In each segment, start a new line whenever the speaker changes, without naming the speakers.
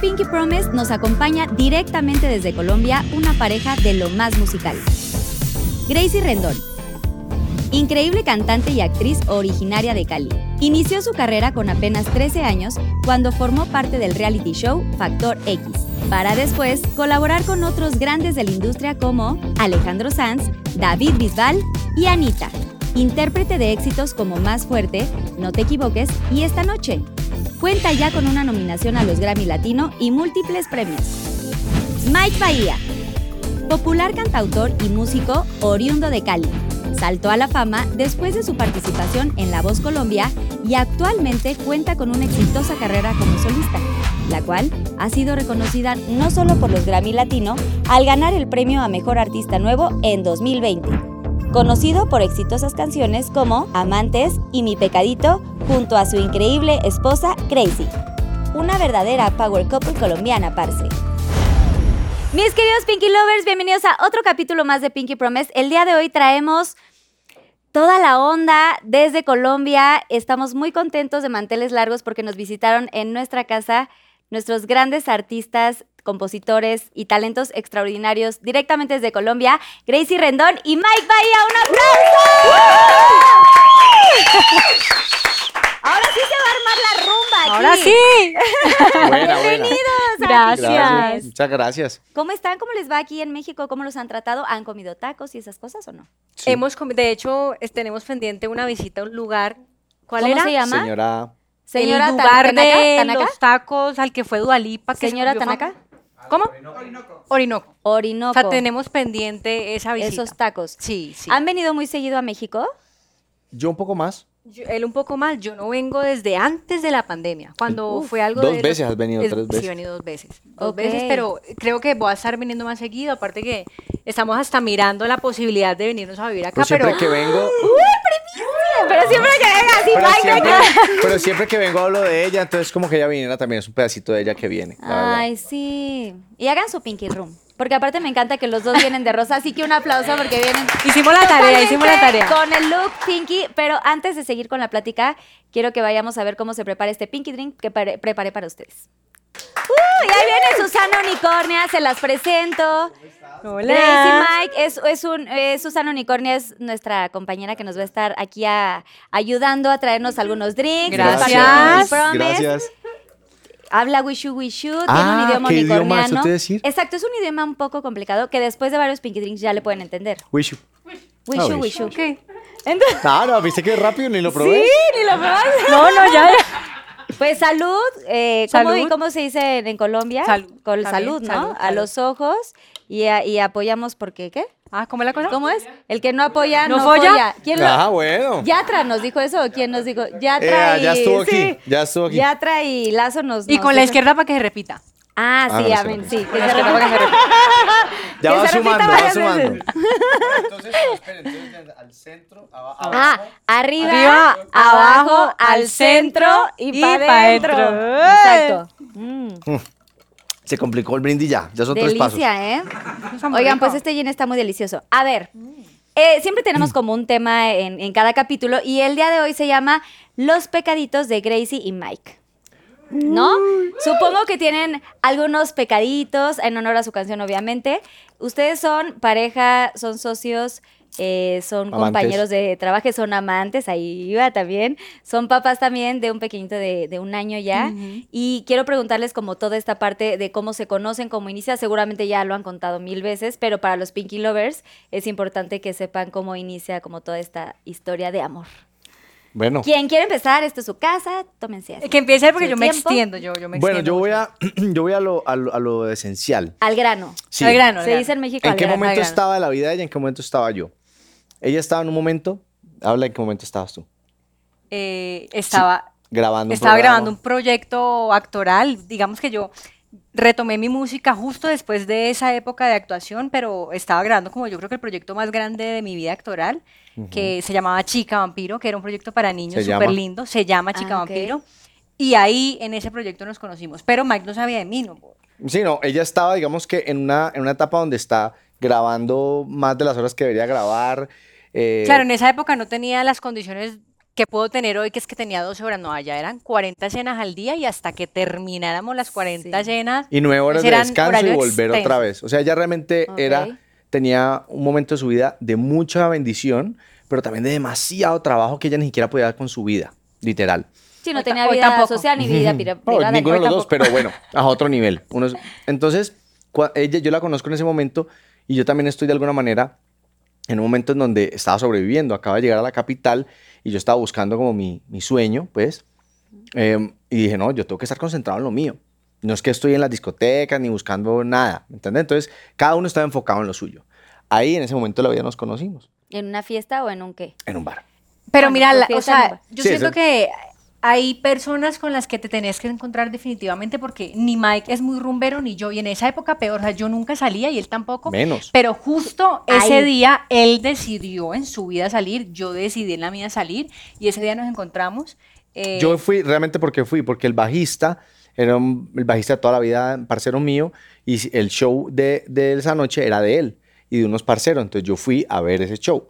Pinky Promise
nos acompaña directamente desde Colombia una pareja de lo más musical. Gracie Rendón. Increíble cantante y actriz originaria de Cali. Inició su carrera con apenas 13 años cuando formó parte del reality show Factor X, para después colaborar con otros grandes de la industria como Alejandro Sanz, David Bisbal y Anita, intérprete de éxitos como Más Fuerte, No te equivoques y Esta Noche. Cuenta ya con una nominación a los Grammy Latino y múltiples premios. Mike Bahía, popular cantautor y músico oriundo de Cali. Saltó a la fama después de su participación en La Voz Colombia y actualmente cuenta con una exitosa carrera como solista, la cual ha sido reconocida no solo por los Grammy Latino al ganar el premio a Mejor Artista Nuevo en 2020, conocido por exitosas canciones como Amantes y Mi Pecadito junto a su increíble esposa Crazy. Una verdadera power couple colombiana, parce. Mis queridos Pinky Lovers, bienvenidos a otro capítulo más de Pinky Promise. El día de hoy traemos toda la onda desde Colombia. Estamos muy contentos de manteles largos porque nos visitaron en nuestra casa nuestros grandes artistas, compositores y talentos extraordinarios directamente desde Colombia, Gracie Rendón y Mike Bahía. ¡Un aplauso! Ahora sí se va a armar la rumba aquí.
Ahora sí.
Buena, buena.
Bienvenidos. a
Gracias.
Gracias. Muchas gracias.
¿Cómo están? ¿Cómo les va aquí en México? ¿Cómo los han tratado? ¿Han comido tacos y esas cosas o no?
Sí.
Hemos de hecho, tenemos pendiente una visita a un lugar. ¿Cuál
¿Cómo
era?
se llama?
Señora,
Señora
el lugar
Tanaka,
de
Tanaka.
los tacos al que fue Dualipa. Que se
Señora Tanaka.
fama- ¿Cómo? Orinoco. Orinoco.
Orinoco.
O sea, tenemos pendiente esa visita.
esos tacos.
Sí, sí.
¿Han venido muy seguido a México?
yo un poco más.
Yo- él un poco más. Yo no vengo desde antes de la pandemia. Cuando
Uf,
fue algo
dos
de
veces
los-
has venido,
es-
tres veces.
Sí, he venido dos veces. Dos veces, pero creo que voy a estar viniendo más seguido. Aparte que estamos hasta mirando la posibilidad de venirnos a vivir acá.
Pero siempre
pero
que vengo,
Pero siempre que venga así,
pero siempre, pero siempre que vengo hablo de ella, entonces como que ella viniera también, es un pedacito de ella que viene. verdad.
Ay, sí. Y hagan su Pinky Room. Porque aparte me encanta que los dos vienen de rosa, así que un aplauso porque vienen
Hicimos la tarea, hicimos la tarea.
Con el look Pinky, pero antes de seguir con la plática, quiero que vayamos a ver cómo se prepara este Pinky Drink que preparé para ustedes. ¡Uh! Y ahí viene Susana Unicornia, se las presento. Gracie Mike es, es un, eh, Susana Unicornia es nuestra compañera que nos va a estar aquí a- ayudando a traernos algunos drinks.
Gracias.
Gracias.
Habla Wishu Wishu, tiene
Ah,
un idioma
¿qué idioma?
unicorniano.
¿Eso te iba a decir?
Exacto, es un idioma un poco complicado que después de varios Pinky Drinks ya le pueden entender.
Wish you.
Wishu
Ah,
Wishu.
Ok.
Entonces-
No, no, viste que rápido ni lo probé.
Sí, ni lo probaste.
No, no, ya.
Pues salud, eh, ¿cómo,
Salud.
cómo se dice en, en Colombia?
Salud,
Con salud, ¿no?
salud,
A los ojos y, a- y apoyamos porque, ¿qué?
Ah, ¿cómo es la cosa?
¿Cómo es? El que no apoya, no,
¿No folla?
folla. ¿Quién lo-
Ah, bueno.
Yatra nos dijo eso, ¿o quién nos dijo? Yatra
Eh,
y...
ya estuvo aquí,
sí.
ya estuvo aquí.
Yatra y Lazo nos...
Y
nos
con la izquierda para que se repita.
Ah,
Ah,
sí, amén, sí. que se
izquierda para que se
repita.
repita.
Ya
Que
va
se repita
sumando, va sumando. Entonces, esperen, entonces al centro, abajo.
Ah, arriba,
Arriba,
abajo,
abajo,
al centro y
y
para
pa'
adentro.
dentro.
Exacto. Mm,
Se complicó el brindis ya, ya son tres pasos.
delicia, ¿eh? Oigan, pues este gin está muy delicioso. A ver, eh, siempre tenemos como un tema en, en cada capítulo y el día de hoy se llama Los pecaditos de Gracie y Mike. ¿No? Supongo que tienen algunos pecaditos en honor a su canción, obviamente. Ustedes son pareja, son socios, eh, son
Amantes.
compañeros de trabajo, son amantes, ahí iba también. Son papás también de un pequeñito de, de un año ya. Y quiero preguntarles como toda esta parte de cómo se conocen, cómo inicia. Seguramente ya lo han contado mil veces, pero para los Pinky Lovers es importante que sepan cómo inicia como toda esta historia de amor.
Bueno,
¿Quién quiere empezar? Esto es su casa, tómense así.
Que empiece porque yo me extiendo, yo, yo me
bueno,
extiendo
yo voy a, yo voy a lo, a lo, a lo esencial.
Al grano.
Sí.
Al grano, al
Se
grano.
dice en México
¿En
al
qué
grano.
momento
grano.
estaba la vida de ella? ¿En qué momento estaba yo? Ella estaba en un momento. Habla en qué momento estabas tú.
Eh, estaba,
Grabando. un
estaba
programa.
grabando un proyecto actoral. Digamos que yo retomé mi música justo después de esa época de actuación, pero estaba grabando como yo creo que el proyecto más grande de mi vida actoral, que se llamaba Chica Vampiro, que era un proyecto para niños súper lindo. Se llama Chica
Ah.
Vampiro. Y ahí en ese proyecto nos conocimos. Pero Mike no sabía de mí, ¿no?
Sí, no, ella estaba, digamos que en una, en una etapa donde está grabando más de las horas que debería grabar. Eh,
Claro, en esa época no tenía las condiciones que puedo tener hoy, que es que tenía 12 horas, no, allá eran 40 escenas al día y hasta que termináramos las 40
Sí.
escenas.
Y nueve horas de descanso y volver otra vez. O sea, ella realmente era, tenía un momento de su vida de mucha bendición, pero también de demasiado trabajo que ella ni siquiera podía dar con su vida, literal.
Sí, no tenía vida
tampoco.
social ni vida
No,
privada.
ninguno de los dos, pero bueno, a otro nivel. Unos- entonces, ella, yo la conozco en ese momento y yo también estoy de alguna manera en un momento en donde estaba sobreviviendo. Acaba de llegar a la capital y yo estaba buscando como mi, mi sueño, pues. em, y dije, no, yo tengo que estar concentrado en lo mío. No es que estoy en las discotecas ni buscando nada, ¿me entiendes? Entonces, cada uno estaba enfocado en lo suyo. Ahí, en ese momento de la vida, nos conocimos,
¿En una fiesta o en un qué?
en un bar.
Pero
Bueno,
mira,
pues
la- o sea, yo
Sí,
siento
eso-
que hay personas con las que te tenés que encontrar definitivamente porque ni Mike es muy rumbero ni yo. Y en esa época peor, o sea, yo nunca salía y él tampoco.
Menos.
Pero justo ese día él decidió en su vida salir, yo decidí en la mía salir y ese día nos encontramos. eh,
Yo fui, realmente porque fui, porque el bajista era un- el bajista de toda la vida, parcero mío, y el show de, de esa noche era de él y de unos parceros, entonces yo fui a ver ese show.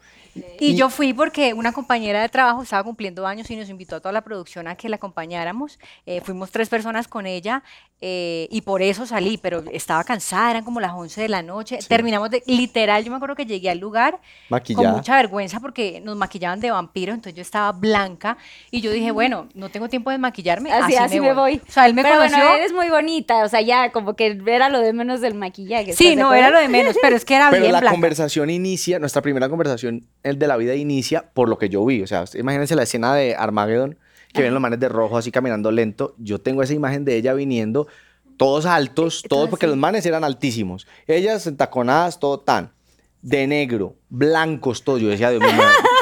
Y yo fui porque una compañera de trabajo estaba cumpliendo años y nos invitó a toda la producción a que la acompañáramos. Eh, fuimos tres personas con ella eh, y por eso salí, pero estaba cansada, eran como las 11 de la noche. Terminamos de, literal, yo me acuerdo que llegué al lugar
Maquillada.
con mucha vergüenza porque nos maquillaban de vampiro, entonces yo estaba blanca y yo dije, bueno, no tengo tiempo de maquillarme,
Así, así, me voy.
O sea, él me
pero
conoció.
bueno, eres muy bonita, o sea, ya como que era lo de menos del maquillaje.
Sí,
¿estás de
no, era lo de menos, pero es que era
Pero
bien
la
blanca.
conversación inicia, nuestra primera conversación, el de la vida inicia por lo que yo vi. O sea, imagínense la escena de Armageddon, que ven los manes de rojo así caminando lento. Yo tengo esa imagen de ella viniendo, todos altos, todos, porque los manes eran altísimos. Ellas entaconadas, todo tan. De negro, blancos, todos. Yo decía, Dios mío.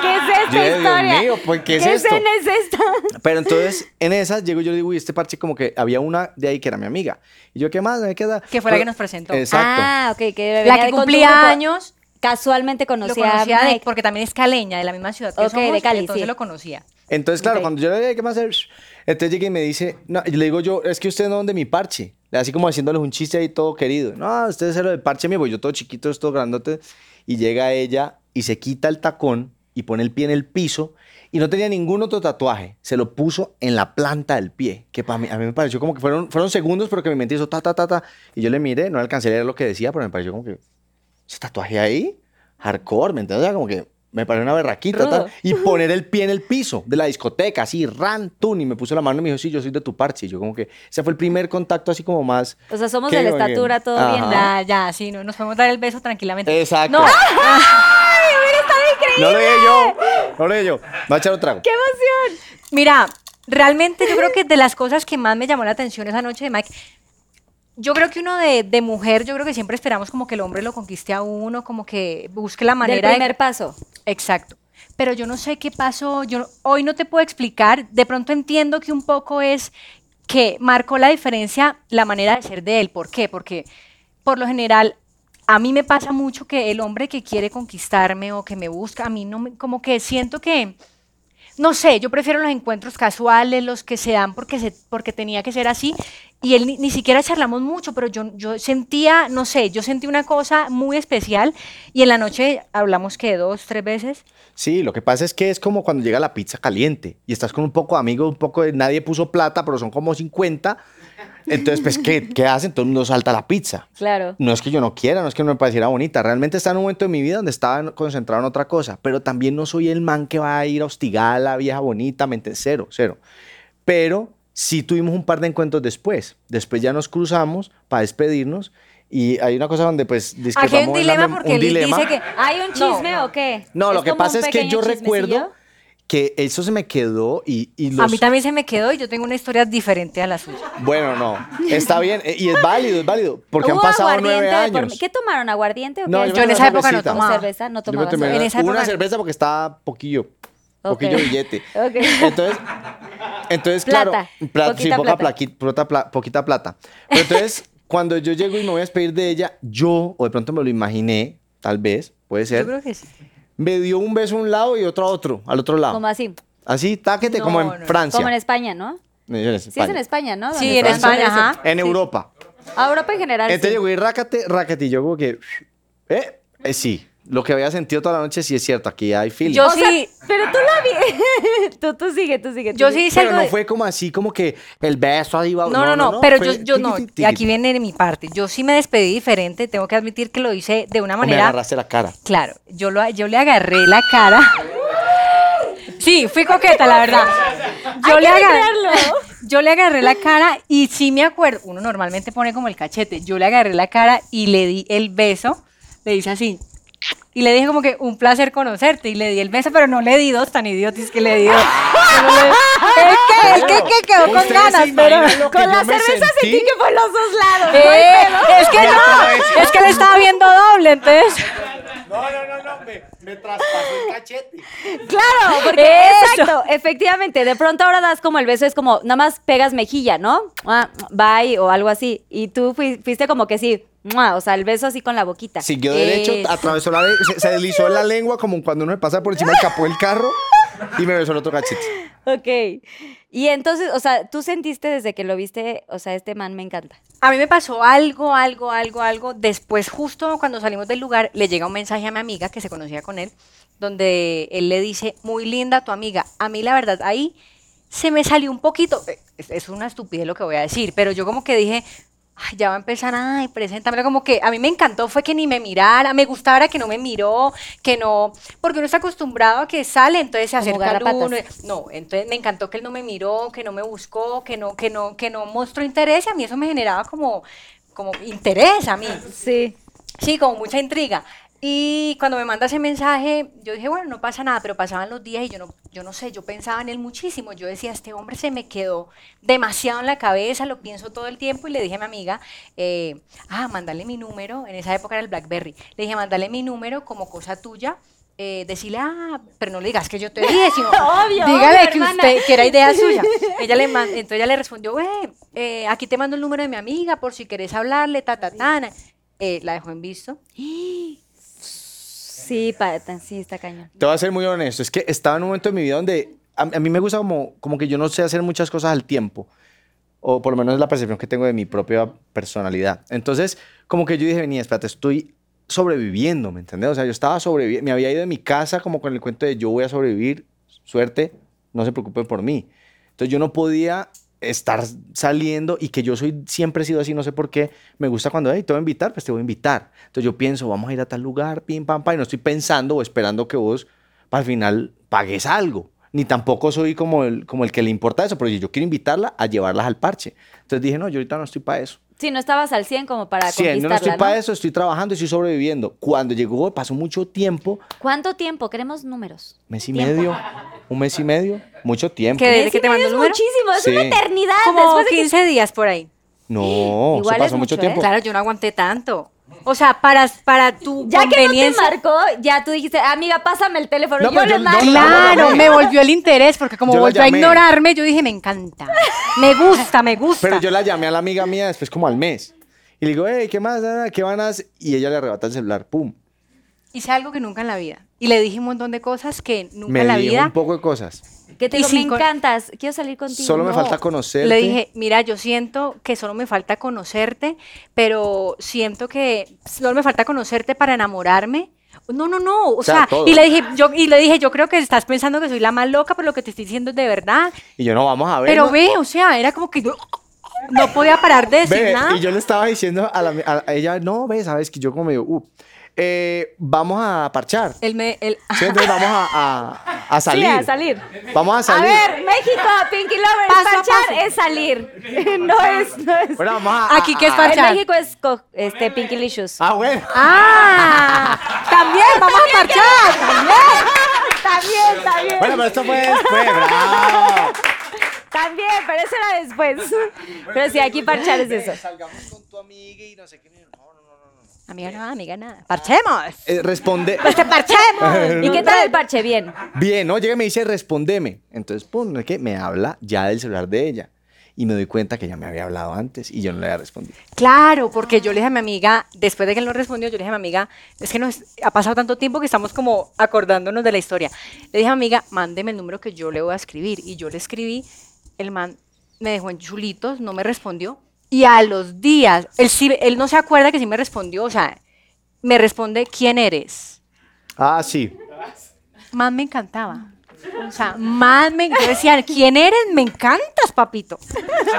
¿Qué es esta
Yo
historia?
Dios mío, pues, ¿qué es esto?
es esta?
Pero entonces, en esas, llego yo y digo, uy, este parche como que había una de ahí que era mi amiga. Y yo, ¿qué más? ¿Me queda?
Que fue la que nos presentó.
Exacto.
Ah, ok, que
La que cumplía años,
Casualmente
lo
conocía,
conocía
a
de- porque también es caleña, de la misma ciudad que
Ok, de Cali,
entonces
sí.
lo conocía.
Entonces, claro, cuando yo le dije, ¿qué más hacer? Entonces llega y me dice, no, y le digo yo, es que usted no es de mi parche. Así como haciéndoles un chiste ahí todo querido. No, usted es el del parche mío, pues yo todo chiquito, todo grandote. Y llega ella y se quita el tacón y pone el pie en el piso y no tenía ningún otro tatuaje. Se lo puso en la planta del pie, que para mí, a mí me pareció como que fueron, fueron segundos, pero que mi mente hizo ta, ta, ta, ta. Y yo le miré, no alcancé a leer lo que decía, pero me pareció como que, ¿ese tatuaje ahí? Hardcore, ¿me entiendes? O sea, como que me pareció una berraquita. Tal. Y poner el pie en el piso de la discoteca, así, ran, tun, y me puso la mano y me dijo, sí, yo soy de tu parche. Y yo como que, ese fue el primer contacto así como más...
O sea, somos de la estatura, todo
Ajá.
bien.
Ya, ya, sí, no, nos podemos dar el beso tranquilamente.
Exacto.
No,
No lo dije yo, no lo dije yo. Va a echar un trago.
¡Qué emoción!
mira, realmente yo creo que de las cosas que más me llamó la atención esa noche de Mike, yo creo que uno de, de mujer, yo creo que siempre esperamos como que el hombre lo conquiste a uno, como que busque la
Del
manera de...
primer paso.
Exacto. Pero yo no sé qué pasó, yo hoy no te puedo explicar, de pronto entiendo que un poco es que marcó la diferencia la manera de ser de él. ¿Por qué? Porque por lo general a mí me pasa mucho que el hombre que quiere conquistarme o que me busca, a mí no me, como que siento que, no sé, yo prefiero los encuentros casuales, los que se dan porque, se, porque tenía que ser así. Y él ni, ni siquiera charlamos mucho, pero yo, yo sentía, no sé, yo sentí una cosa muy especial. Y en la noche hablamos que dos, tres veces.
Sí, lo que pasa es que es como cuando llega la pizza caliente y estás con un poco de amigos, un poco de nadie puso plata, pero son como 50. Entonces, pues, ¿qué, ¿qué hacen? Todo el mundo salta la pizza.
Claro.
No es que yo no quiera, no es que no me pareciera bonita. Realmente está en un momento de mi vida donde estaba concentrado en otra cosa. Pero también no soy el man que va a ir a hostigar a la vieja bonita, mente cero, cero. Pero sí tuvimos un par de encuentros después. Después ya nos cruzamos para despedirnos. Y hay una cosa donde pues
Aquí hay un
discrepamos
dilema porque
un
él
dilema.
dice que
¿Hay un
No,
chisme
no.
o qué?
No, lo que pasa es que yo recuerdo que eso se me quedó y, y los...
A mí también se me quedó y yo tengo una historia diferente a la suya.
Bueno, no, está bien eh, y es válido, es válido, porque han
¿Hubo
pasado nueve
de por-
años.
¿Qué tomaron? ¿Aguardiente o
No,
qué?
yo
Yo en esa época no
cervecita.
¿O
tomaba.
cerveza? No
Yo me
tomaba
tomé
En esa
una
época-
cerveza porque estaba poquillo, poquillo
Ok.
billete.
Ok.
Entonces, entonces
Plata,
claro, pla- sí,
poquita
poca
plata.
plaqui- plata- poquita plata. Pero entonces, cuando yo llego y me voy a despedir de ella, yo, o de pronto me lo imaginé, tal vez, puede
Yo
ser,
creo que sí.
me dio un beso a un lado y otro a otro, al otro lado.
Como así.
Así, táquete,
No,
como en
no.
Francia.
Como en España, ¿no?
En
Sí, es en España, ¿no?
Sí, en
dan
España, ajá.
En
Sí.
Europa.
A Europa en general.
Entonces
sí.
llegó y rácate, rácate, y yo como que, eh, eh, sí, lo que había sentido toda la noche sí es cierto, aquí hay feeling.
Yo
O sea,
sí,
pero tú la vi. tú, tú sigue, tú sigue. tú
yo sí hice
Pero
algo
no
de-
fue como así, como que el beso ahí va.
No, no, no, pero yo,
fue
yo no, y aquí viene de mi parte. Yo sí me despedí diferente, tengo que admitir que lo hice de una
O Me
manera.
agarraste la cara.
Claro, yo, lo, yo le agarré la cara. Sí, fui coqueta, la verdad. Yo le, agarré, yo le agarré la cara y sí me acuerdo, uno normalmente pone como el cachete, yo le agarré la cara y le di el beso, le hice así. Y le dije como que un placer conocerte y le di el beso, pero no le di dos tan idiotis que le di dos. Es que, es que, que quedó con
¿Ustedes
ganas, pero...
Con la cerveza sentí
sentí?
que fue los dos lados.
Eh, es que no, es que le estaba viendo doble, entonces...
No, no, no, no, me, me traspasó el cachete.
Claro, porque
Eso.
exacto, efectivamente, de pronto ahora das como el beso, es como nada más pegas mejilla, ¿no? Ah, Bye o algo así. Y tú fui- fuiste como que sí, o sea, el beso así con la boquita.
Siguió derecho,
Eso.
atravesó la se, se deslizó la lengua como cuando uno me pasa por encima del capó del carro y me besó el otro cachete.
Ok. Y entonces, o sea, tú sentiste desde que lo viste, o sea, este man me encanta.
A mí me pasó algo, algo, algo, algo. Después, justo cuando salimos del lugar, le llega un mensaje a mi amiga que se conocía con él, donde él le dice, muy linda tu amiga. A mí, la verdad, ahí se me salió un poquito, eh, es una estupidez lo que voy a decir, pero yo como que dije, ay, ya va a empezar, ay, preséntamelo, como que a mí me encantó fue que ni me mirara, me gustaba que no me miró, que no, porque uno está acostumbrado a que sale, entonces se acerca
garrapatas.
uno, no, entonces me encantó que él no me miró, que no me buscó, que no, que no, que no mostró interés, y a mí eso me generaba como, como interés a mí.
Sí.
Sí, como mucha intriga. Y cuando me manda ese mensaje, yo dije, bueno, no pasa nada, pero pasaban los días y yo no, yo no sé, yo pensaba en él muchísimo. Yo decía, este hombre se me quedó demasiado en la cabeza, lo pienso todo el tiempo y le dije a mi amiga, eh, ah, mándale mi número, en esa época era el Blackberry, le dije, mándale mi número como cosa tuya. Eh, decirle, ah, pero no le digas que yo te dije, sino
Obvio,
dígale
obvio,
que
hermana.
usted, que era idea suya. Ella le man- entonces ella le respondió, "Ve, eh, aquí te mando el número de mi amiga por si querés hablarle, ta, ta, ta. Eh, la dejó en visto.
Sí, pa- sí, está cañón.
Te voy a ser muy honesto, es que estaba en un momento de mi vida donde a, a mí me gusta como, como que yo no sé hacer muchas cosas al tiempo, o por lo menos es la percepción que tengo de mi propia personalidad. Entonces, como que yo dije, venía, espérate, estoy sobreviviendo, ¿me entiendes? O sea, yo estaba sobreviviendo, me había ido de mi casa como con el cuento de yo voy a sobrevivir, suerte, no se preocupen por mí. Entonces yo no podía estar saliendo y que yo soy siempre he sido así, no sé por qué. Me gusta cuando, hey, te voy a invitar, pues te voy a invitar. Entonces yo pienso, vamos a ir a tal lugar, pim, pam, pam, y no estoy pensando o esperando que vos al final pagues algo. Ni tampoco soy como el, como el que le importa eso, pero yo quiero invitarla a llevarlas al parche. Entonces dije, no, yo ahorita no estoy para eso.
Sí, no estabas al 100 como para
Sí, no, no
conquistarla,
estoy
¿no?
para eso, estoy trabajando y estoy sobreviviendo. Cuando llegó, pasó mucho tiempo,
¿Cuánto tiempo? Queremos números.
mes y
Tiempo.
medio, un mes y medio, mucho tiempo.
¿Qué? ¿Desde
Mes
que
y
te mandó el número?
muchísimo, es
Sí.
una eternidad.
Como
después de que-
15 días por ahí.
No,
Igual
eso
es
pasó mucho
mucho, ¿eh?
tiempo.
Claro, yo no aguanté tanto. O sea, para, para tu
Ya que no te marcó, ya tú dijiste, amiga, pásame el teléfono.
No,
yo le
yo-
marco.
yo-
Claro, me volvió el interés porque como
Yo la
volvió a
llamé.
ignorarme, yo dije, me encanta. Me gusta, me gusta.
Pero yo la llamé a la amiga mía después como al mes. Y le digo, hey, ¿qué más? Ah, ¿Qué van a hacer? Y ella le arrebata el celular, pum.
Hice algo que nunca en la vida. Y le dije un montón de cosas que nunca
Me
en la
dijo
vida.
un poco de cosas.
Que te
Y
digo, me
sin con-
encantas, quiero salir contigo.
Solo me
No.
falta conocerte.
Le dije, mira, yo siento que solo me falta conocerte, pero siento que solo me falta conocerte para enamorarme. No, no, no. O,
O sea,
y le dije, yo, y le dije, yo creo que estás pensando que soy la más loca, pero lo que te estoy diciendo es de verdad.
Y yo, no, vamos a ver.
Pero
¿no?
ve, o sea, era como que yo no podía parar de decir
Ve,
nada.
Y yo le estaba diciendo a, la- a- ella, no, ve, sabes que yo como medio, uh, eh, vamos a parchar.
Él me, él,
Sí, entonces vamos a, a- a salir.
Sí, a salir.
Vamos a
A
salir.
ver, México, Pinky Lovers,
Paso a
parchar
paso.
es salir. no es, no es.
Bueno, vamos a.
Aquí,
a-
¿qué es
a-
parchar?
En México es este, Pinky Licious.
Ah, bueno.
¡Ah! También, vamos a marchar, también.
también, también.
Bueno, pero esto fue después, bravo.
También, pero eso era después. Pero sí, aquí parchar es eso.
Salgamos con tu amiga y no sé qué. No.
Amiga, no, amiga, nada. ¡Parchemos!
Eh, responde.
¡Pues que parchemos!
¿Y qué tal el parche? Bien.
Bien, ¿no? Llega y me dice, respondeme. Entonces, pum, ¿no es que Me habla ya del celular de ella. Y me doy cuenta que ya me había hablado antes y yo no le había respondido.
Claro, porque yo le dije a mi amiga, después de que él no respondió, yo le dije a mi amiga, es que nos ha pasado tanto tiempo que estamos como acordándonos de la historia. Le dije a mi amiga, mándeme el número que yo le voy a escribir. Y yo le escribí, el man me dejó en chulitos, no me respondió. Y a los días, él, sí, él no se acuerda que sí me respondió, o sea, me responde, ¿quién eres?
Ah, sí.
Más me encantaba. O sea, más me yo decía, ¿quién eres? Me encantas, papito.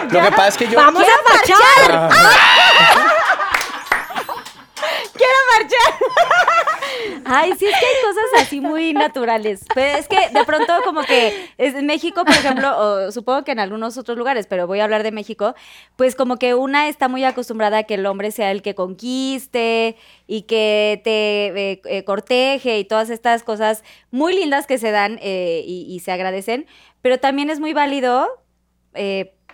Lo que pasa es que yo...
Vamos a parchar.
¡Quiero marchar! Ay, sí, es que así muy naturales. Pero es que de pronto como que es en México, por ejemplo, o supongo que en algunos otros lugares, pero voy a hablar de México, pues como que una está muy acostumbrada a que el hombre sea el que conquiste y que te eh, eh, corteje y todas estas cosas muy lindas que se dan eh, y, y se agradecen, pero también es muy válido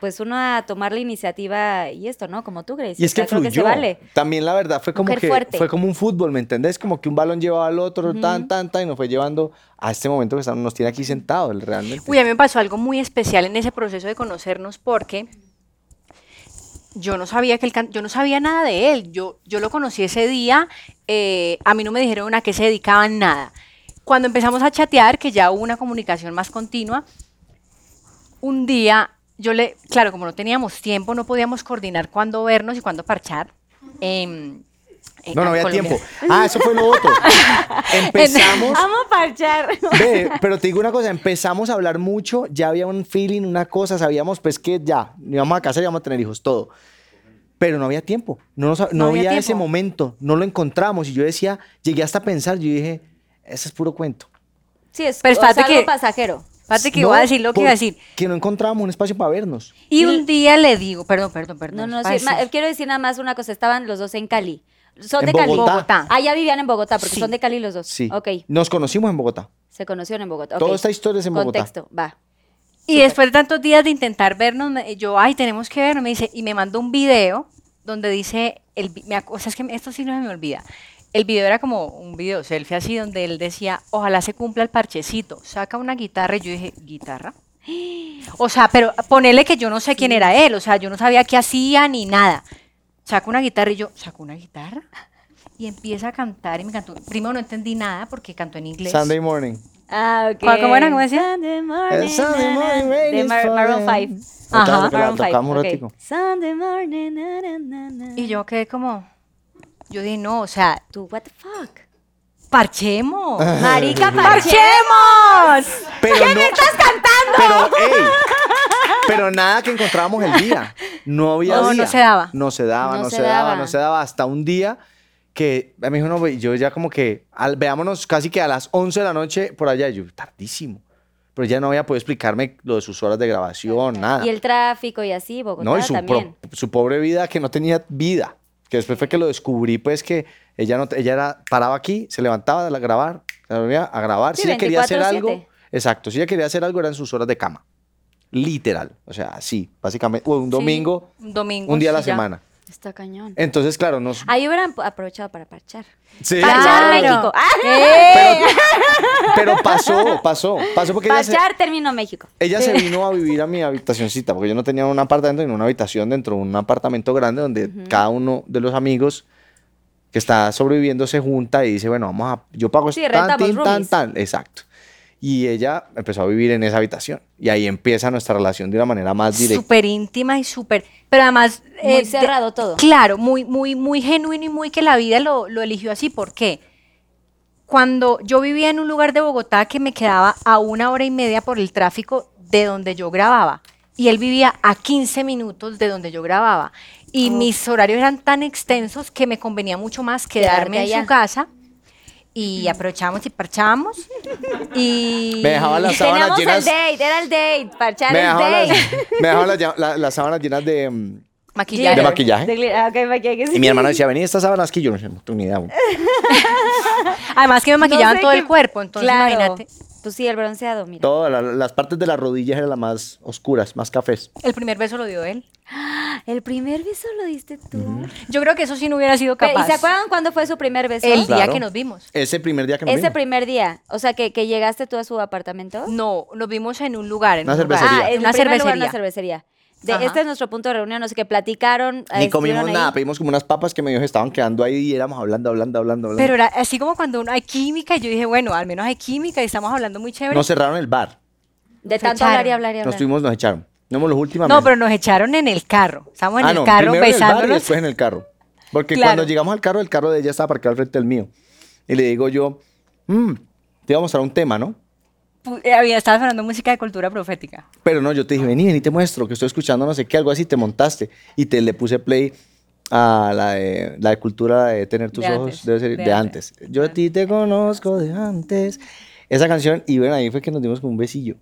pues uno a tomar la iniciativa y esto, ¿no? Como tú, Grace.
Y es que
creo se
fluyó.
vale.
También la verdad fue como
Mujer
que
fuerte.
fue como un fútbol, ¿me entendés? Como que un balón llevaba al otro, tan, tan, tan, y nos fue llevando a este momento que estamos- nos tiene aquí sentados realmente.
Uy, a mí me pasó algo muy especial en ese proceso de conocernos porque yo no sabía que can- yo no sabía nada de él. Yo, yo lo conocí ese día, eh, a mí no me dijeron a qué se dedicaban nada. Cuando empezamos a chatear, que ya hubo una comunicación más continua, un día yo le, claro, como no teníamos tiempo, no podíamos coordinar cuándo vernos y cuándo parchar. em,
no, no había
Colombia.
tiempo. Ah, eso fue lo otro. Empezamos,
Amo parchar.
ve, pero te digo una cosa, empezamos a hablar mucho, ya había un feeling, una cosa, sabíamos pues que ya, íbamos a casar, íbamos a tener hijos, todo. Pero no había tiempo, no, nos- no
No había
había, ese momento, no lo encontramos. Y yo decía, llegué hasta a pensar, yo dije, ese es puro cuento.
Sí, es,
Pero
o sea,
espérate
algo
que-
pasajero.
Aparte que
No,
iba a decir lo que iba a decir.
Que no encontrábamos un espacio para vernos.
Y un día le digo, perdón, perdón, perdón.
No, no,
para
sí, ma-
decir-
quiero decir nada más una cosa. Estaban los dos en Cali. Son
En
de Cali.
Bogotá.
Bogotá.
Ah, ya vivían en Bogotá, porque
Sí.
son de Cali los dos.
Sí.
Ok.
Nos conocimos en Bogotá.
Se conocieron en Bogotá. ok.
Toda esta historia es en Bogotá.
Contexto, va.
Y después de tantos días de intentar vernos, me- yo, ay, tenemos que vernos, me dice, y me mandó un video donde dice, el, me, o sea, es que esto sí no se me olvida. El video era como un video selfie así donde él decía, ojalá se cumpla el parchecito. Saca una guitarra y yo dije, ¿guitarra? O sea, pero ponerle que yo no sé quién era él, o sea, yo no sabía qué hacía ni nada. Saca una guitarra y yo, ¿saco una guitarra? Y empieza a cantar y me cantó. Primero no entendí nada porque cantó en inglés.
Sunday morning.
Ah, ok.
¿Cómo- era? ¿Cómo decía?
Sunday morning.
Sunday morning, rain
De
is
Mar- Maroon
falling.
5.
Otra
Ajá.
Maroon 5.
tocamos un
ok.
ratico.
Sunday morning. na, na, na, na.
Y yo quedé como, yo dije, no, o sea,
Tú, what the fuck?
parchemos.
Marica, parche.
¡Parchemos!
Pero ¿Qué me estás cantando? Pero, ey, pero nada que encontrábamos el día. No había
No,
día.
no se daba.
No se daba,
No
no,
se
se, daba.
daba.
no se daba. Hasta un día que me dijo, no, güey, yo ya como que, al- veámonos casi que a las 11 de la noche por allá. Y yo, tardísimo. Pero ya no había podido explicarme lo de sus horas de grabación, nada.
Y el tráfico y así, Bogotá
no, y su,
también.
pro- su pobre vida que no tenía vida. Que después fue que lo descubrí, pues que ella no, ella era, paraba aquí, se levantaba a grabar, se volvía a grabar.
Sí,
si ella quería hacer
24/7.
algo, exacto, si ella quería hacer algo eran sus horas de cama. Literal, o sea, sí, básicamente, o un domingo,
un domingo,
un día a la
ya.
semana.
Está cañón.
Entonces, claro, nos...
Ahí hubieran aprovechado para parchar.
Sí,
Parchar
claro.
México. ¡Ah!
¡Eh!
Pero pasó, pasó, pasó porque ella se,
Parchar, término México.
ella se vino a vivir a mi habitacioncita, porque yo no tenía un apartamento, sino una habitación dentro de un apartamento grande donde cada uno de los amigos que está sobreviviendo se junta y dice, bueno, vamos a, yo pago
Sí,
tan, tin, tan, tan, exacto. Y ella empezó a vivir en esa habitación. Y ahí empieza nuestra relación de una manera más directa.
Súper íntima y súper, pero además...
Muy
eh, de-
cerrado todo.
Claro, muy, muy, muy genuino y muy que la vida lo, lo eligió así. ¿Por qué? Cuando yo vivía en un lugar de Bogotá que me quedaba a una hora y media por el tráfico de donde yo grababa, y él vivía a 15 minutos de donde yo grababa, y mis horarios eran tan extensos que me convenía mucho más quedarme en
allá.
su casa y aprovechábamos y parchábamos. Y
Me dejaba las sábanas
Teníamos el
llenas...
date, era el date, parchar
Me
el
dejaba,
date.
las, me dejaba las, lla- la- las sábanas llenas de... mm,
maquillaje.
De maquillaje.
De gli- ah, maquillaje, sí.
Y mi hermano decía, vení estas sábanas aquí. Yo no sé, no tengo ni idea.
Además que me maquillaban
sé
todo el cuerpo, entonces
Claro.
imagínate.
Pues sí, el bronceado, mira.
Todas la- las partes de las rodillas eran las más oscuras, más cafés.
El primer beso lo dio él.
El primer beso lo diste tú.
Yo creo que eso sí no hubiera sido
Pero,
capaz.
¿Y se acuerdan cuándo fue su primer beso?
El día
Claro.
que nos vimos.
Ese primer día que nos
Ese
vimos.
primer día. O sea, que, que llegaste tú a su apartamento.
No, nos vimos en un lugar. En
Una
un lugar.
cervecería.
Ah, en
una
el primer lugar,
cervecería.
una cervecería. De,
Ajá.
este es nuestro punto de reunión, no sé qué, platicaron.
Ni
eh,
comimos
estuvieron
nada,
ahí.
pedimos como unas papas que medio se estaban quedando ahí y éramos hablando, hablando, hablando, hablando.
Pero era así como cuando uno hay química, y yo dije, bueno, al menos hay química y estamos hablando muy chévere.
Nos cerraron el bar.
De tanto hablar y hablar y hablar.
Nos tuvimos, nos echaron. No hemos los últimos
no, pero nos echaron en el carro. Estábamos en
ah,
el
no,
carro
primero en el bar y
besándonos.
después en el carro. Porque
Claro.
cuando llegamos al carro, el carro de ella estaba parqueado al frente del mío. Y le digo yo, "Mm, te iba a mostrar un tema, ¿no?
Eh, Había estado sonando música de cultura profética.
Pero no, yo te dije, vení, vení, te muestro, que estoy escuchando no sé qué, algo así, te montaste. Y te le puse play a la de, la de cultura de tener tus
De
ojos,
antes,
debe ser
de
de, antes. Yo a ti te conozco de antes. Esa canción, y bueno, ahí fue que nos dimos como un besillo.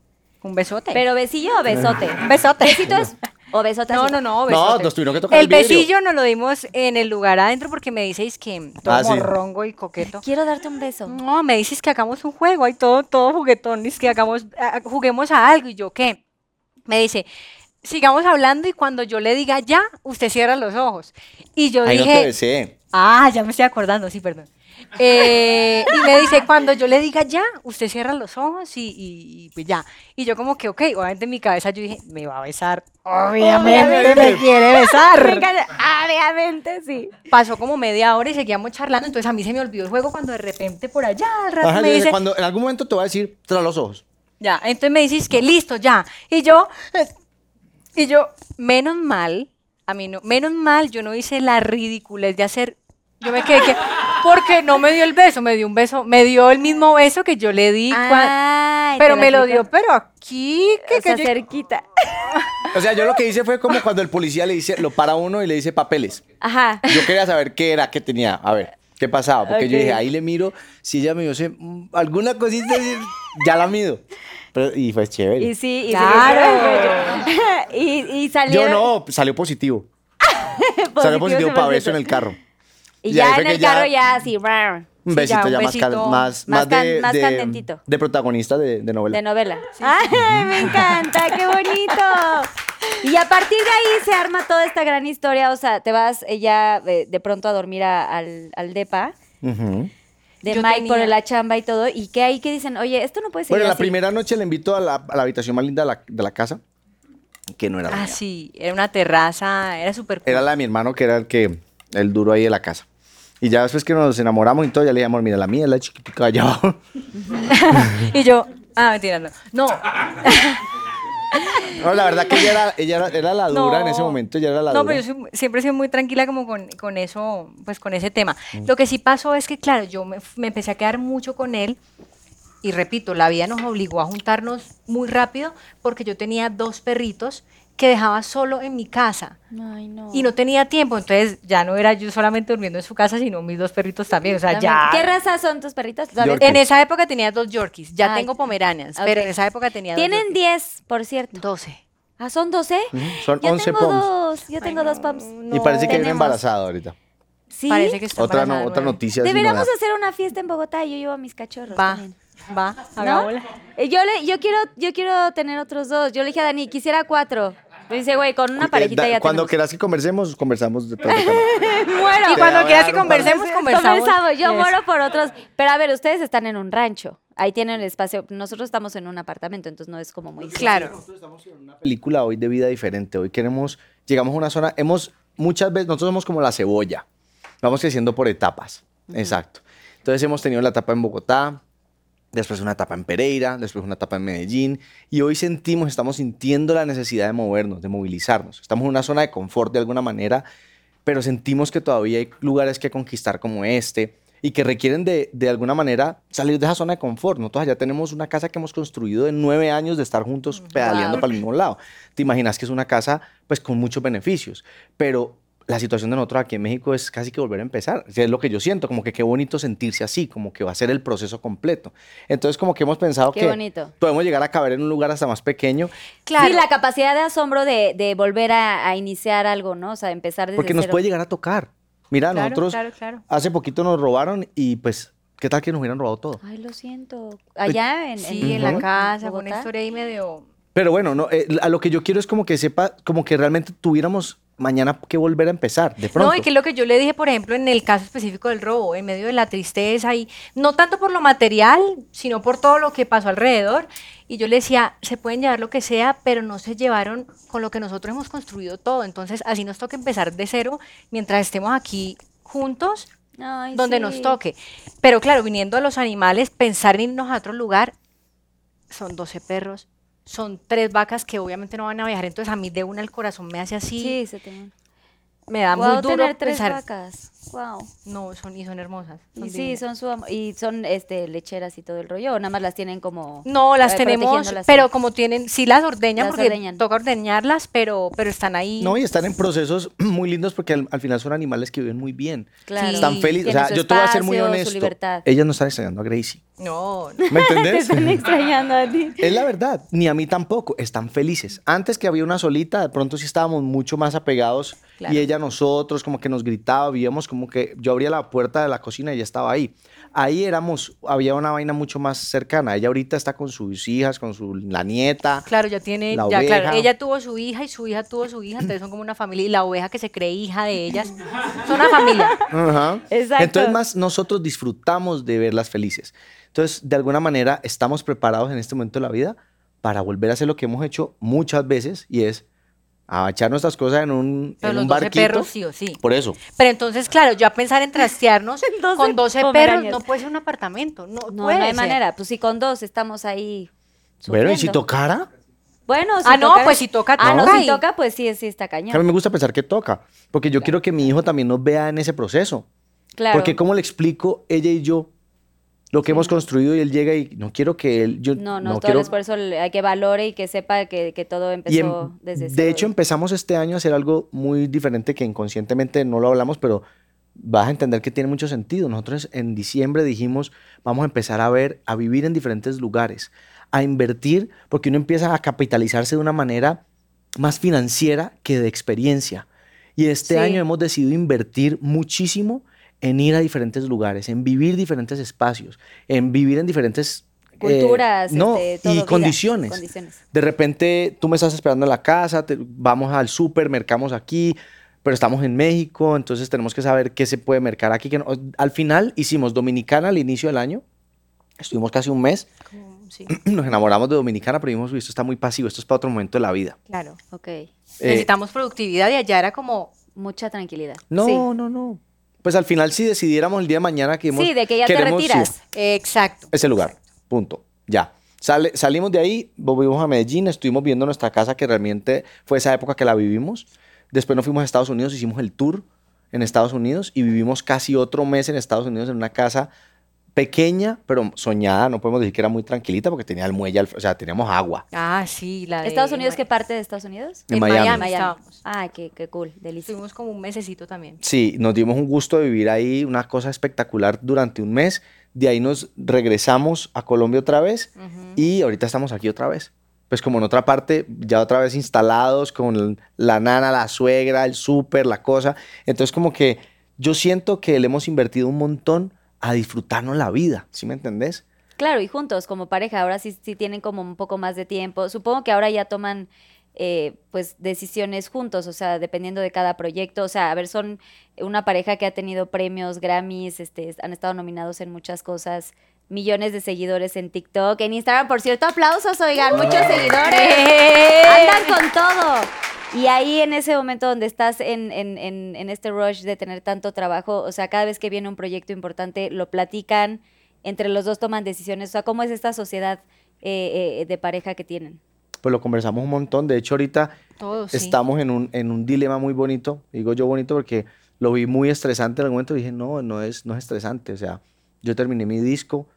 Un besote.
¿Pero besillo o besote?
un besote.
¿Besitos o besote?
No, no, no,
No, nos tuvieron que tocar
El
el
besillo nos lo dimos en el lugar adentro porque me dices que todo
Ah, sí.
morrongo y coqueto.
Quiero darte un beso.
No, me dices que hagamos un juego, hay todo, todo juguetón, es que hagamos, juguemos a algo. Y yo, ¿qué? Me dice, sigamos hablando y cuando yo le diga ya, usted cierra los ojos. Y yo
Ahí no te
dije,
besé.
ah, ya me estoy acordando, sí, perdón. Eh, y me dice, cuando yo le diga ya, usted cierra los ojos y, y- y pues ya. Y yo como que, ok, obviamente en mi cabeza yo dije, me va a besar. Obviamente me quiere
Me
besar.
encanta. Obviamente, sí.
Pasó como media hora y seguíamos charlando, entonces a mí se me olvidó el juego cuando de repente por allá al rato
Ajá,
me dice,
cuando en algún momento te voy a decir, tras los ojos.
ya, entonces me dices que listo, ya. Y yo, y yo, menos mal, a mí no, menos mal yo no hice la ridiculez de hacer, yo me quedé que, porque no me dio el beso, me dio un beso, me dio el mismo beso que yo le di, cua-
Ay,
pero me lo dio, pero aquí, que,
O sea,
que yo-
cerquita.
O sea, yo lo que hice fue como cuando el policía le dice, lo para uno y le dice papeles.
Ajá.
Yo quería saber qué era, qué tenía. A ver, qué pasaba. Porque yo dije, ahí le miro, si ella me dice mm, alguna cosita, ya la mido. Pero- y fue chévere.
Y sí, y
Claro.
y, y salió.
yo no, salió positivo. salió positivo para beso en el carro.
Y
Y
ya en el carro ya así, rar,
Un
Sí,
besito
ya, un
ya, más,
besito
más,
más
más,
can-
de,
más
de-
candentito.
de protagonista de, de novela.
de novela. ¡Ay, me encanta! ¡Qué bonito! Y a partir de ahí se arma toda esta gran historia. O sea, te vas eh, ya eh, de pronto a dormir a- al, al DEPA
Ujú.
de
Yo
Mike por
tenía-
la chamba y todo. Y que ahí que dicen, oye, esto no puede ser
Bueno, la
así.
primera noche le invito a la, a la habitación más linda de la, de la casa, que no era la
Ah,
mía.
sí, era una terraza, era súper cool.
Era la de mi hermano, que era el que, el duro ahí de la casa. Y ya después que nos enamoramos y todo, ya le dijimos, mira, la mía es la chiquitica allá abajo.
y yo, ah, mentira, no. No,
No, la verdad que ella era, ella era, era la dura en ese momento, ella era la
no,
dura.
pero yo soy- siempre he sido muy tranquila como con, con eso, pues con ese tema.
Mm.
Lo que sí pasó es que, claro, yo me, me empecé a quedar mucho con él y repito, la vida nos obligó a juntarnos muy rápido porque yo tenía dos perritos que dejaba solo en mi casa
Ay, no.
y no tenía tiempo, entonces ya no era yo solamente durmiendo en su casa, sino mis dos perritos también, o sea, ya...
¿Qué raza son tus perritos? ¿Todavía
Yorkie.
En esa época tenía dos Yorkies, ya
Ay,
tengo Pomeranians,
ok.
pero en esa época tenía dos
Tienen
Yorkies.
10, por cierto.
12.
Ah, ¿son 12?
Ujú, Son
Yo
11
tengo
poms.
dos. Yo tengo dos pumps.
Y parece que viene embarazada ahorita.
Sí.
Parece que está
Otra, no- otra noticia.
Deberíamos hacer una fiesta en Bogotá y yo llevo a mis cachorros.
Va,
también.
va,
¿No? Eh, Yo, le, yo, quiero, yo quiero tener otros dos. Yo le dije a Dani, quisiera cuatro. Me dice, güey, con una parejita
da-
ya
Cuando
tenemos.
quieras que conversemos, conversamos detrás de cámara.
muero.
Y cuando quieras que conversemos, conversamos.
Conversamos. Yo
Yes.
muero por otros. Pero a ver, ustedes están en un rancho. Ahí tienen el espacio. Nosotros estamos en un apartamento, entonces no es como muy...
Claro.
Una película hoy de vida diferente. Hoy queremos, llegamos a una zona, hemos, muchas veces, nosotros somos como la cebolla. Vamos creciendo por etapas. Exacto. Entonces hemos tenido la etapa en Bogotá, después una etapa en Pereira, después una etapa en Medellín, y hoy sentimos, estamos sintiendo la necesidad de movernos, de movilizarnos. Estamos en una zona de confort de alguna manera, pero sentimos que todavía hay lugares que conquistar como este y que requieren de, de alguna manera salir de esa zona de confort. Nosotros allá tenemos una casa que hemos construido de nueve años de estar juntos pedaleando para el mismo lado. Te imaginas que es una casa pues con muchos beneficios, pero la situación de nosotros aquí en México es casi que volver a empezar. Es lo que yo siento, como que qué bonito sentirse así, como que va a ser el proceso completo. Entonces como que hemos pensado
Qué
que
bonito.
podemos llegar a caber en un lugar hasta más pequeño
Claro.
Sí, la capacidad de asombro de, de volver a, a iniciar algo, ¿no? O sea, empezar desde
porque nos
cero.
puede llegar a tocar. Mira,
Claro,
nosotros
claro, claro.
hace poquito nos robaron y pues ¿Qué tal que nos hubieran robado todo?
Ay, lo siento. Allá en,
Sí, en la casa, fue una historia ahí medio...
Pero bueno, no, eh, a lo que yo quiero es como que sepa, como que realmente tuviéramos mañana que volver a empezar, de pronto.
No, y que lo que yo le dije, por ejemplo, en el caso específico del robo, en medio de la tristeza y no tanto por lo material, sino por todo lo que pasó alrededor. Y yo le decía, se pueden llevar lo que sea, pero no se llevaron con lo que nosotros hemos construido todo. Entonces, así nos toca empezar de cero mientras estemos aquí juntos,
Ay,
donde
sí.
nos toque. Pero claro, viniendo a los animales, pensar en irnos a otro lugar, son 12 perros, son tres vacas que obviamente no van a viajar. Entonces, a mí de una el corazón me hace así,
Sí, se te...
me da
Wow,
muy duro
tener tres
pensar.
vacas. Wow.
No, son, y son hermosas. son
Y sí,
divinas.
son su y son este lecheras y todo el rollo, o nada más las tienen como
No, las
eh,
tenemos,
protegiéndolas,
pero como tienen, sí las ordeñan
Las
porque
ordeñan.
toca ordeñarlas, pero, pero están ahí.
No, y están en procesos muy lindos porque al, al final son animales que viven muy bien.
Claro.
Sí.
Están felices. O sea,
su
yo te voy a ser muy
espacio, su
honesto. Ellas no están extrañando a Gracie.
No, no.
¿Me
Te
entendés?
están extrañando a ti.
Es la verdad, ni a mí tampoco, están felices. Antes que había una solita, de pronto sí estábamos mucho más apegados
Claro.
y ella nosotros, como que nos gritaba, vivíamos como que yo abría la puerta de la cocina y ella estaba ahí. Ahí éramos, había una vaina mucho más cercana. Ella ahorita está con sus hijas, con su, la nieta.
Claro, ya tiene,
La
ya claro,
oveja.
ella tuvo su hija y su hija tuvo su hija, entonces son como una familia y la oveja que se cree hija de ellas, son una familia.
Exacto.
Entonces más nosotros disfrutamos de verlas felices. Entonces, de alguna manera, estamos preparados en este momento de la vida para volver a hacer lo que hemos hecho muchas veces y es a echar nuestras cosas en un,
Pero
en
los
un
12
barquito.
perros sí o sí.
Por eso.
Pero entonces, claro, yo a pensar en trastearnos
12
con 12 perros no puede ser un apartamento, no,
No,
puede
no hay
ser.
manera. Pues si con dos estamos ahí.
Bueno, y si tocara,
Bueno, si
Ah, no, pues si toca,
Ah, no,
toca
si toca, pues sí, sí está
a mí
cañón.
me gusta pensar que toca, porque yo quiero que mi hijo también nos vea en ese proceso.
Claro.
Porque cómo le explico ella y yo lo que hemos construido y él llega y no quiero que él yo
No, no,
no
todo
quiero
el esfuerzo que valore y que sepa que, que todo empezó
em-
desde
de hecho, empezamos este año a hacer algo muy diferente que inconscientemente no lo hablamos, pero vas a entender que tiene mucho sentido. Nosotros en diciembre dijimos, vamos a empezar a ver, a vivir en diferentes lugares, a invertir, porque uno empieza a capitalizarse de una manera más financiera que de experiencia. Y este
Sí.
año hemos decidido invertir muchísimo en ir a diferentes lugares, en vivir diferentes espacios, en vivir en diferentes eh,
Culturas,
no,
este, todo,
y
vida,
condiciones.
condiciones.
De repente tú me estás esperando en la casa, te- vamos al súper, mercamos aquí, pero estamos en México, entonces tenemos que saber qué se puede mercar aquí. qué no. Al final hicimos Dominicana al inicio del año, estuvimos casi un mes,
Como- sí,
nos enamoramos de Dominicana, pero dijimos, "Uy, esto está muy pasivo, esto es para otro momento de la vida.
claro.
Ok.
Eh,
Necesitamos productividad y allá era como,
Mucha tranquilidad.
no,
Sí.
no, no. Pues al final si decidiéramos el día de mañana que hemos-
Sí, de que ya te
queremos, sí,
retiras.
exacto.
ese lugar, punto, ya. Sale- salimos de ahí, volvimos a Medellín, estuvimos viendo nuestra casa, que realmente fue esa época que la vivimos. Después nos fuimos a Estados Unidos, hicimos el tour en Estados Unidos y vivimos casi otro mes en Estados Unidos en una casa pequeña, pero soñada. No podemos decir que era muy tranquilita porque tenía el muelle, al- o sea, teníamos agua.
Ah, sí, la de...
¿Estados Unidos qué parte de Estados Unidos?
En
En
Miami.
Miami, estábamos.
Ah, qué, qué cool, delicioso.
Estuvimos como un mesecito también.
Sí, nos dimos un gusto de vivir ahí, una cosa espectacular durante un mes. De ahí nos regresamos a Colombia otra vez y ahorita estamos aquí otra vez. Pues como en otra parte, ya otra vez instalados con la nana, la suegra, el súper, la cosa. Entonces como que yo siento que le hemos invertido un montón a disfrutarnos la vida, ¿sí me entendés?
Claro, y juntos como pareja, ahora sí, sí tienen como un poco más de tiempo. Supongo que ahora ya toman eh, pues decisiones juntos, o sea, dependiendo de cada proyecto. O sea, a ver, son una pareja que ha tenido premios, Grammys, este, han estado nominados en muchas cosas, millones de seguidores en TikTok, en Instagram, por cierto, aplausos, oigan, muchos seguidores. Andan con todo. Y ahí en ese momento donde estás en, en, en, en este rush de tener tanto trabajo, o sea, cada vez que viene un proyecto importante, lo platican, entre los dos toman decisiones. O sea, ¿cómo es esta sociedad eh, eh, de pareja que tienen?
Pues lo conversamos un montón. De hecho, ahorita
Todos, sí.
estamos en un, en un dilema muy bonito. Digo yo bonito porque lo vi muy estresante en algún momento. Dije, no, no es, no es estresante. O sea, yo terminé mi disco,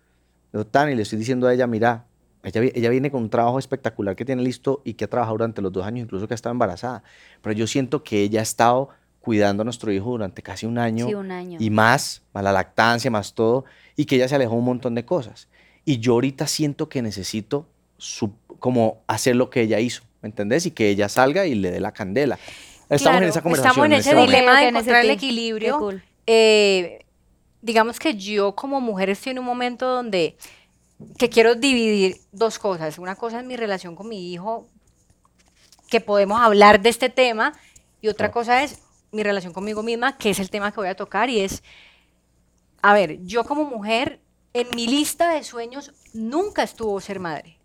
yo, tan, y le estoy diciendo a ella, mira, ella, ella viene con un trabajo espectacular que tiene listo y que ha trabajado durante los dos años, incluso que ha estado embarazada. Pero yo siento que ella ha estado cuidando a nuestro hijo durante casi un año.
Sí, un año.
Y más, más la lactancia, más todo, y que ella se alejó un montón de cosas. Y yo ahorita siento que necesito su- como hacer lo que ella hizo, ¿me entendés? Y que ella salga y le dé la candela. Estamos en
Claro,
esa conversación.
Estamos en ese
este
dilema de
en
encontrar el equilibrio.
cool.
Eh, digamos que yo como mujer estoy en un momento donde que quiero dividir dos cosas. Una cosa es mi relación con mi hijo, que podemos hablar de este tema, y otra cosa es mi relación conmigo misma, que es el tema que voy a tocar, y es, a ver, yo como mujer, en mi lista de sueños nunca estuvo ser madre.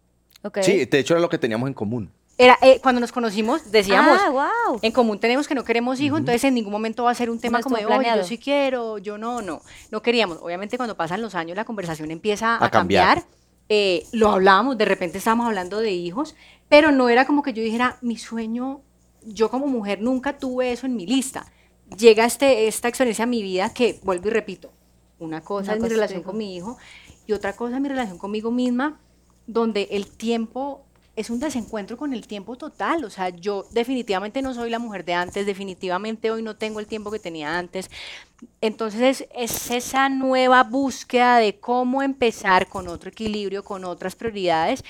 Ok.
Sí, de hecho era lo que teníamos en común.
Era, eh, cuando nos conocimos, decíamos,
Ah, wow.
en común tenemos que no queremos hijos, entonces en ningún momento va a ser un tema
No
como de, oye, yo sí quiero, yo no, no, no queríamos. Obviamente cuando pasan los años la conversación empieza a,
A cambiar.
cambiar. Eh, lo hablábamos, de repente estábamos hablando de hijos, pero no era como que yo dijera, mi sueño, yo como mujer nunca tuve eso en mi lista. Llega este, esta experiencia a mi vida que, vuelvo y repito, una cosa
Una
es mi
cosa
relación con mi hijo y otra cosa es mi relación conmigo misma, donde el tiempo es un desencuentro con el tiempo total. O sea, yo definitivamente no soy la mujer de antes, definitivamente hoy no tengo el tiempo que tenía antes. Entonces es, es esa nueva búsqueda de cómo empezar con otro equilibrio, con otras prioridades,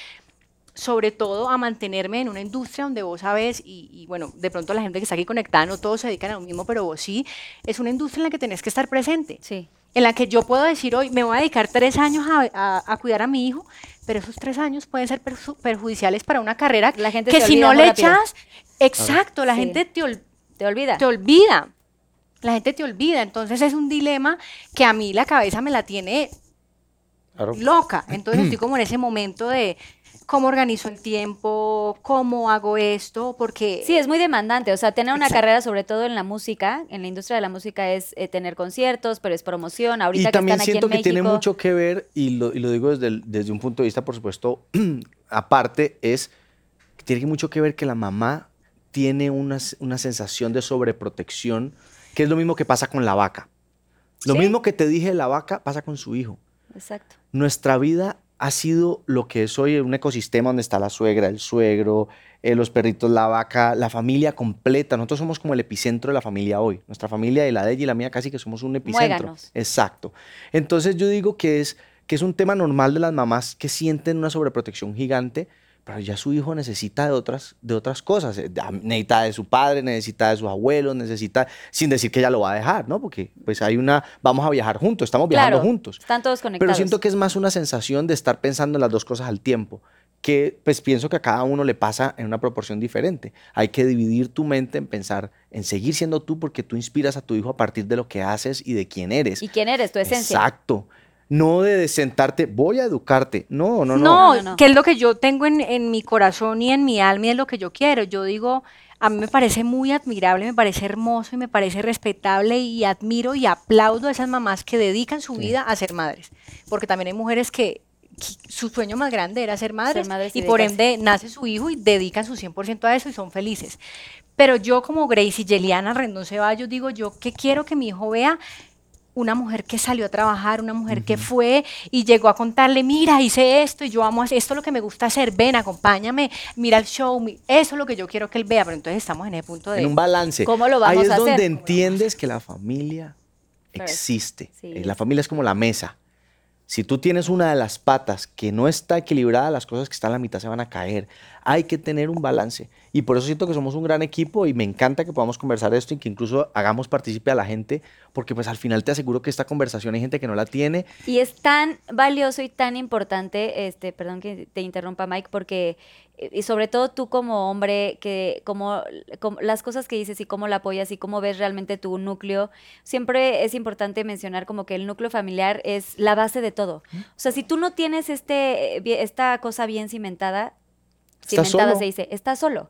sobre todo a mantenerme en una industria donde vos sabes, y, y bueno, de pronto la gente que está aquí conectada, no todos se dedican a lo mismo, pero vos sí, es una industria en la que tenés que estar presente
Sí.
En la que yo puedo decir hoy, me voy a dedicar tres años a, a- a cuidar a mi hijo, pero esos tres años pueden ser perju- perjudiciales para una carrera
La gente
que
se
si no le
rápido.
echas, exacto, la
Sí.
gente te, ol-
¿Te olvida?
te olvida. La gente te olvida, entonces es un dilema que a mí la cabeza me la tiene
Claro.
loca. Entonces estoy como en ese momento de cómo organizo el tiempo, cómo hago esto, porque
Sí, es muy demandante. O sea, tener una carrera, sobre todo en la música, en la industria de la música, es eh, tener conciertos, pero es promoción. Ahorita
y
que
también
están aquí
siento
en
que
México.
tiene mucho que ver, y lo, y lo digo desde, el- desde un punto de vista, por supuesto, aparte, es que tiene mucho que ver que la mamá tiene una, una sensación de sobreprotección, que es lo mismo que pasa con la vaca. Lo
Sí.
mismo que te dije de la vaca pasa con su hijo.
Exacto.
Nuestra vida ha sido lo que es hoy un ecosistema donde está la suegra, el suegro, eh, los perritos, la vaca, la familia completa. Nosotros somos como el epicentro de la familia hoy. Nuestra familia y la de ella y la mía casi que somos un epicentro.
Muéganos.
Exacto. Entonces yo digo que es, que es un tema normal de las mamás que sienten una sobreprotección gigante, pero ya su hijo necesita de otras, de otras cosas. Eh, Necesita de su padre, necesita de sus abuelos, necesita, sin decir que ella lo va a dejar, ¿no? Porque pues hay una, vamos a viajar juntos, estamos viajando
Claro,
juntos.
Están todos conectados.
Pero siento que es más una sensación de estar pensando en las dos cosas al tiempo, que pues pienso que a cada uno le pasa en una proporción diferente. Hay que dividir tu mente en pensar en seguir siendo tú porque tú inspiras a tu hijo a partir de lo que haces y de quién eres.
¿Y quién eres? Tu esencia.
Exacto. No de sentarte, voy a educarte. No, no, no.
No,
No,
que es lo que yo tengo en, en mi corazón y en mi alma y es lo que yo quiero. Yo digo, a mí me parece muy admirable, me parece hermoso y me parece respetable y admiro y aplaudo a esas mamás que dedican su vida a ser madres. Porque también hay mujeres que, que su sueño más grande era ser madres,
madres y
y por ende nace su hijo y dedican su 100% a eso y son felices. Pero yo como Grace y Yeliana Rendón Ceballos digo yo que quiero que mi hijo vea una mujer que salió a trabajar, una mujer que fue y llegó a contarle, mira, hice esto y yo amo hacer esto es lo que me gusta hacer, ven, acompáñame, mira el show, eso es lo que yo quiero que él vea, pero entonces estamos en ese punto de...
En un balance.
¿Cómo lo
Ahí
vamos
es
a hacer?
donde entiendes que la familia existe.
Sí.
Eh, La familia es como la mesa. Si tú tienes una de las patas que no está equilibrada, las cosas que están a la mitad se van a caer. Hay que tener un balance. Y por eso siento que somos un gran equipo y me encanta que podamos conversar esto y que incluso hagamos partícipe a la gente, porque pues al final te aseguro que esta conversación hay gente que no la tiene.
Y es tan valioso y tan importante, este, perdón que te interrumpa Mike, porque eh, y sobre todo tú como hombre, que como, como las cosas que dices y cómo la apoyas y cómo ves realmente tu núcleo, siempre es importante mencionar como que el núcleo familiar es la base de todo. O sea, si tú no tienes este, eh, esta cosa bien cimentada, cimentada se dice, estás solo.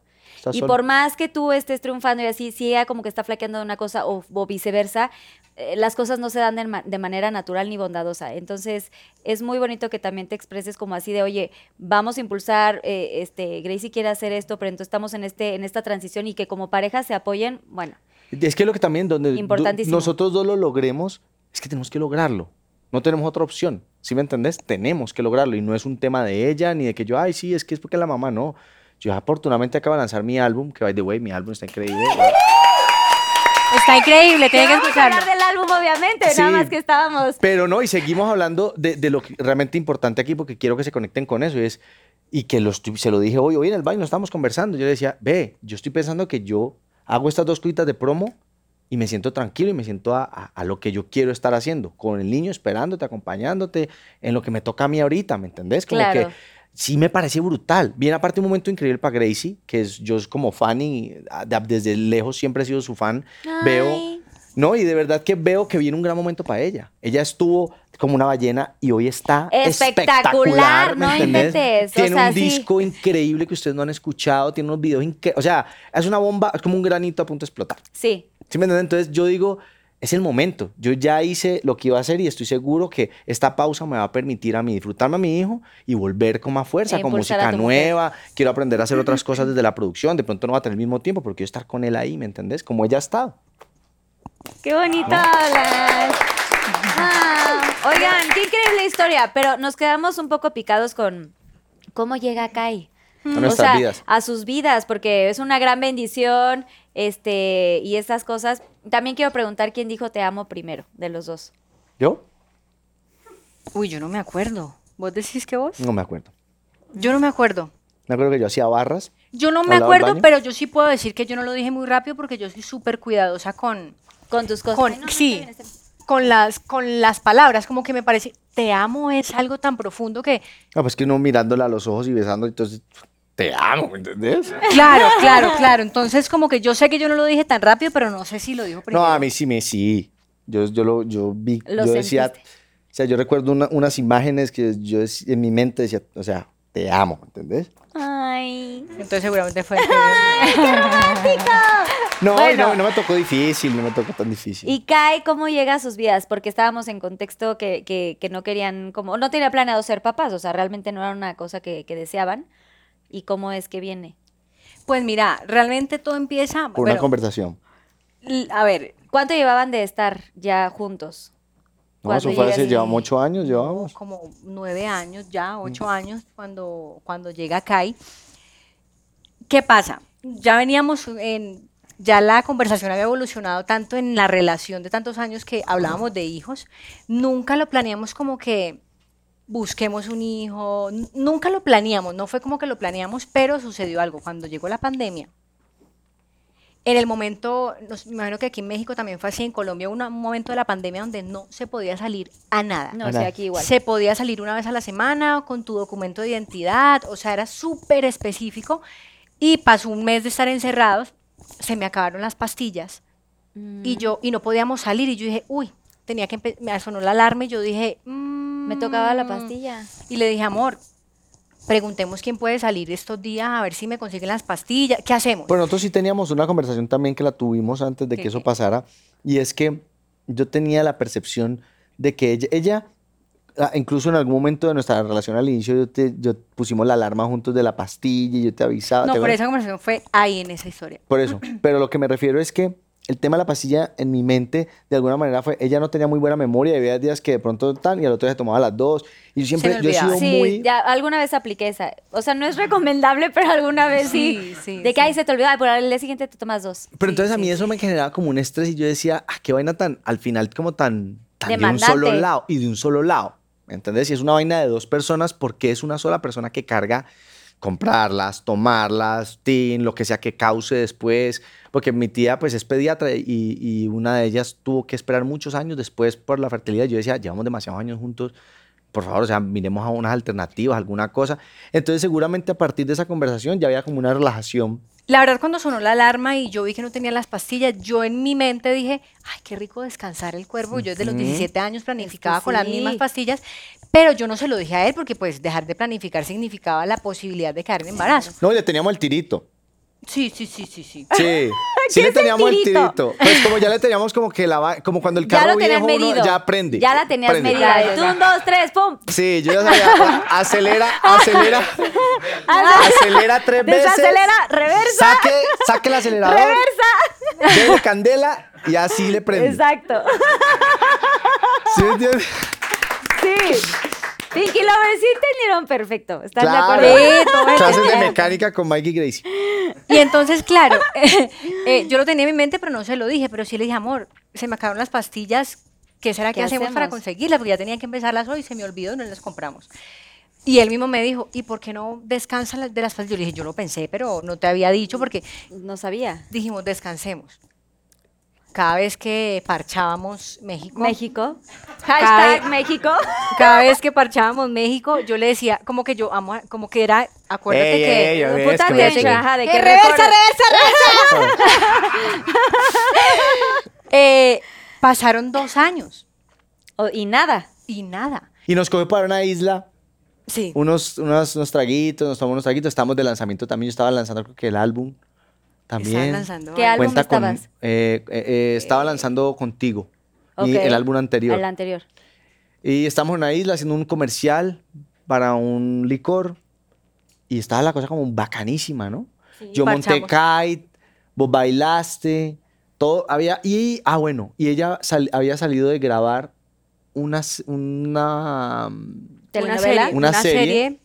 Y
solo.
por más que tú estés triunfando y así, si ella como que está flaqueando de una cosa o, o viceversa, eh, las cosas no se dan de, ma- de manera natural ni bondadosa. Entonces, es muy bonito que también te expreses como así de, oye, vamos a impulsar, eh, este, Gracie quiere hacer esto, pero entonces estamos en, este, en esta transición y que como pareja se apoyen, bueno,
Es que lo que también donde nosotros dos lo logremos, es que tenemos que lograrlo. No tenemos otra opción. ¿Sí me entendés? Tenemos que lograrlo. Y no es un tema de ella ni de que yo, ay, sí, es que es porque la mamá no. Yo afortunadamente acabo de lanzar mi álbum, que by the way, mi álbum está increíble.
Está increíble, tienen que
Vamos a
escucharlo.
hablar del álbum, obviamente,
Sí.
nada más que estábamos.
Pero no, y seguimos hablando de, de lo que realmente importante aquí, porque quiero que se conecten con eso. Y, es, y que lo estoy- se lo dije hoy, hoy en el baño, estábamos conversando. Yo le decía, ve, yo estoy pensando que yo hago estas dos cuitas de promo y me siento tranquilo y me siento a, a- a lo que yo quiero estar haciendo, con el niño esperándote, acompañándote, en lo que me toca a mí ahorita, ¿me entendés? Como
Claro.
que sí me parece brutal. Bien, aparte un momento increíble para Gracie, que es, yo es como fan y de- desde lejos siempre he sido su fan, veo...
Ay.
No, y de verdad que veo que viene un gran momento para ella. Ella estuvo como una ballena y hoy está
Espectacular,
espectacular, ¿me
no inventes, o
Tiene
sea,
un
sí.
disco increíble que ustedes no han escuchado, tiene unos videos increíbles. O sea, es una bomba, es como un granito a punto de explotar.
Sí.
¿Sí me entienden? Entonces yo digo, es el momento. Yo ya hice lo que iba a hacer y estoy seguro que esta pausa me va a permitir a mí disfrutarme a mi hijo y volver con más fuerza,
E
con música
tu mujer.
nueva. Quiero aprender a hacer otras cosas desde la producción. De pronto no va a tener el mismo tiempo, pero quiero estar con él ahí, ¿me entendés? Como ella ha estado.
Qué bonito hablas. Ah, oigan, qué increíble historia, pero nos quedamos un poco picados con cómo llega Kai.
A
O sea,
vidas.
a sus vidas, porque es una gran bendición, este, y estas cosas. También quiero preguntar quién dijo te amo primero, de los dos.
¿Yo?
Uy, yo no me acuerdo. ¿Vos decís que vos?
No me acuerdo.
Yo no me acuerdo.
Me acuerdo que yo hacía barras.
Yo no me
¿Al lado del
acuerdo, pero yo sí puedo decir que yo no lo dije muy rápido porque yo soy súper cuidadosa con,
Con tus cosas.
con
Ay, no, no,
sí, con las, con las palabras. Como que me parece, te amo es algo tan profundo que,
Ah, pues que uno mirándola a los ojos y besando, entonces te amo, ¿me entendés?
claro, claro, claro. Entonces como que yo sé que yo no lo dije tan rápido, pero no sé si lo dijo primero.
No, a mí sí me sí. Yo, yo lo yo vi,
Lo
yo decía,
sentiste.
o sea, yo recuerdo una- unas imágenes que yo en mi mente decía, o sea, te amo, ¿entendés?
Ay.
Entonces seguramente fue.
No, y
Bueno.
no, no me tocó difícil, no me tocó tan difícil.
¿Y Kai cómo llega a sus vidas? Porque estábamos en contexto que, que- que no querían, como, no tenía planeado ser papás, o sea, realmente no era una cosa que, que deseaban. ¿Y cómo es que viene?
Pues mira, realmente todo empieza.
Por una conversación.
a ver,
¿Cuánto llevaban de estar ya juntos?
No, eso fue
llegas-
llevamos ocho años, llevamos.
como nueve años ya, ocho años, cuando, cuando llega Kai. ¿Qué pasa? Ya veníamos en, ya la conversación había evolucionado tanto en la relación de tantos años que hablábamos de hijos, nunca lo planeamos como que busquemos un hijo, nunca lo planeamos, no fue como que lo planeamos, pero sucedió algo. Cuando llegó la pandemia, en el momento, nos- me imagino que aquí en México también fue así, en Colombia, un momento de la pandemia donde no se podía salir a nada.
No, sí,
nada.
aquí igual.
Se podía salir una vez a la semana con tu documento de identidad, o sea, era súper específico. Y pasó un mes de estar encerrados, se me acabaron las pastillas y yo y no podíamos salir y yo dije, uy, tenía que me sonó la alarma y yo dije,
Me tocaba la
"Mm".
pastilla.
Y le dije, amor, preguntemos quién puede salir estos días a ver si me consiguen las pastillas, ¿qué hacemos?
Pero nosotros sí teníamos una conversación también que la tuvimos antes de
¿Qué,
que eso pasara, y es que yo tenía la percepción de que ella, ella ah, incluso en algún momento de nuestra relación al inicio, yo te, yo pusimos la alarma juntos de la pastilla y yo te avisaba.
no,
¿te
pero esa conversación fue ahí en esa historia.
Por eso. Pero lo que me refiero es que el tema de la pastilla en mi mente, de alguna manera, fue, ella no tenía muy buena memoria, y había días que de pronto tan y al otro día se tomaba las dos. Y yo siempre, yo he sido.
Sí,
muy...
ya alguna vez apliqué esa. O sea, no es recomendable, pero alguna vez sí.
Sí, sí,
de que ahí se te olvidó, ay, por el día siguiente te tomas dos.
Pero
Sí,
entonces a
sí,
mí eso me generaba como un estrés y yo decía, ah, qué vaina tan, al final como tan, tan de un solo lado y de un solo lado. ¿Me entendés? Si es una vaina de dos personas, ¿por qué es una sola persona que carga comprarlas, tomarlas, tin, lo que sea que cause después? Porque mi tía pues es pediatra y, y una de ellas tuvo que esperar muchos años después por la fertilidad. Yo decía, llevamos demasiados años juntos, por favor, o sea, miremos a unas alternativas, alguna cosa. Entonces seguramente a partir de esa conversación ya había como una relajación
La verdad, cuando sonó la alarma y yo vi que no tenía las pastillas, yo en mi mente dije, ay, qué rico descansar el cuerpo. Yo desde los 17 años planificaba con las mismas pastillas, pero yo no se lo dije a él porque pues dejar de planificar significaba la posibilidad de caer en embarazo.
No, le teníamos el tirito.
Sí, sí, sí, sí, sí.
Sí, sí le
el
teníamos el
tirito?
tirito. Pues como ya le teníamos como que la va- como cuando el
Ya
carro
tenías
viejo uno ya prende.
Ya la tenías
prende.
medida.
Ya, ya,
Tú,
ya.
un, dos, tres, pum.
Sí, yo ya sabía. acelera, acelera. acelera tres veces.
Desacelera, reversa.
Saque, saque el acelerador.
Reversa.
Dele candela y así le prende.
Exacto.
¿Sí me entiendes?
Sí. Pinky Lovers sí entendieron perfecto. ¿Están
Claro.
de acuerdo?
Clases de mecánica con Mikey Gracie.
Y entonces, claro, eh, yo lo tenía en mi mente, pero no se lo dije, pero sí le dije, amor, se me acabaron las pastillas, ¿qué será que
¿Qué
hacemos, para conseguirlas? Porque ya tenía que empezarlas hoy, se me olvidó y no las compramos. Y él mismo me dijo, ¿y por qué no descansa la- de las pastillas? Yo le dije, yo lo pensé, pero no te había dicho porque
No sabía.
dijimos, descansemos. Cada vez que parchábamos México,
México.
Cada
Hashtag
vez-
México.
cada vez que parchábamos México, yo le decía, como que yo amo, como que era, acuérdate
Ey,
que...
ey, ey,
Puta
que
ajá, de
¡Que
que
reversa,
recuerda-
Eh, pasaron dos años
O- y nada.
y nada.
Y nos cogió para una isla,
Sí.
unos, unos, unos traguitos, nos tomamos unos traguitos. Estamos de lanzamiento también. Yo estaba lanzando, creo que el álbum. También.
Estaban lanzando
¿Qué álbum
Cuenta
estabas?
eh, eh, eh, estaba lanzando contigo.
Ok.
el álbum anterior.
El anterior.
Y estamos en una isla haciendo un comercial para un licor. Y estaba la cosa como bacanísima, ¿no? Yo monté kite, vos bailaste, todo había. Y, ah, bueno, y ella sal- había salido de grabar una, una
¿Telenovela?
serie,
Una
una
serie.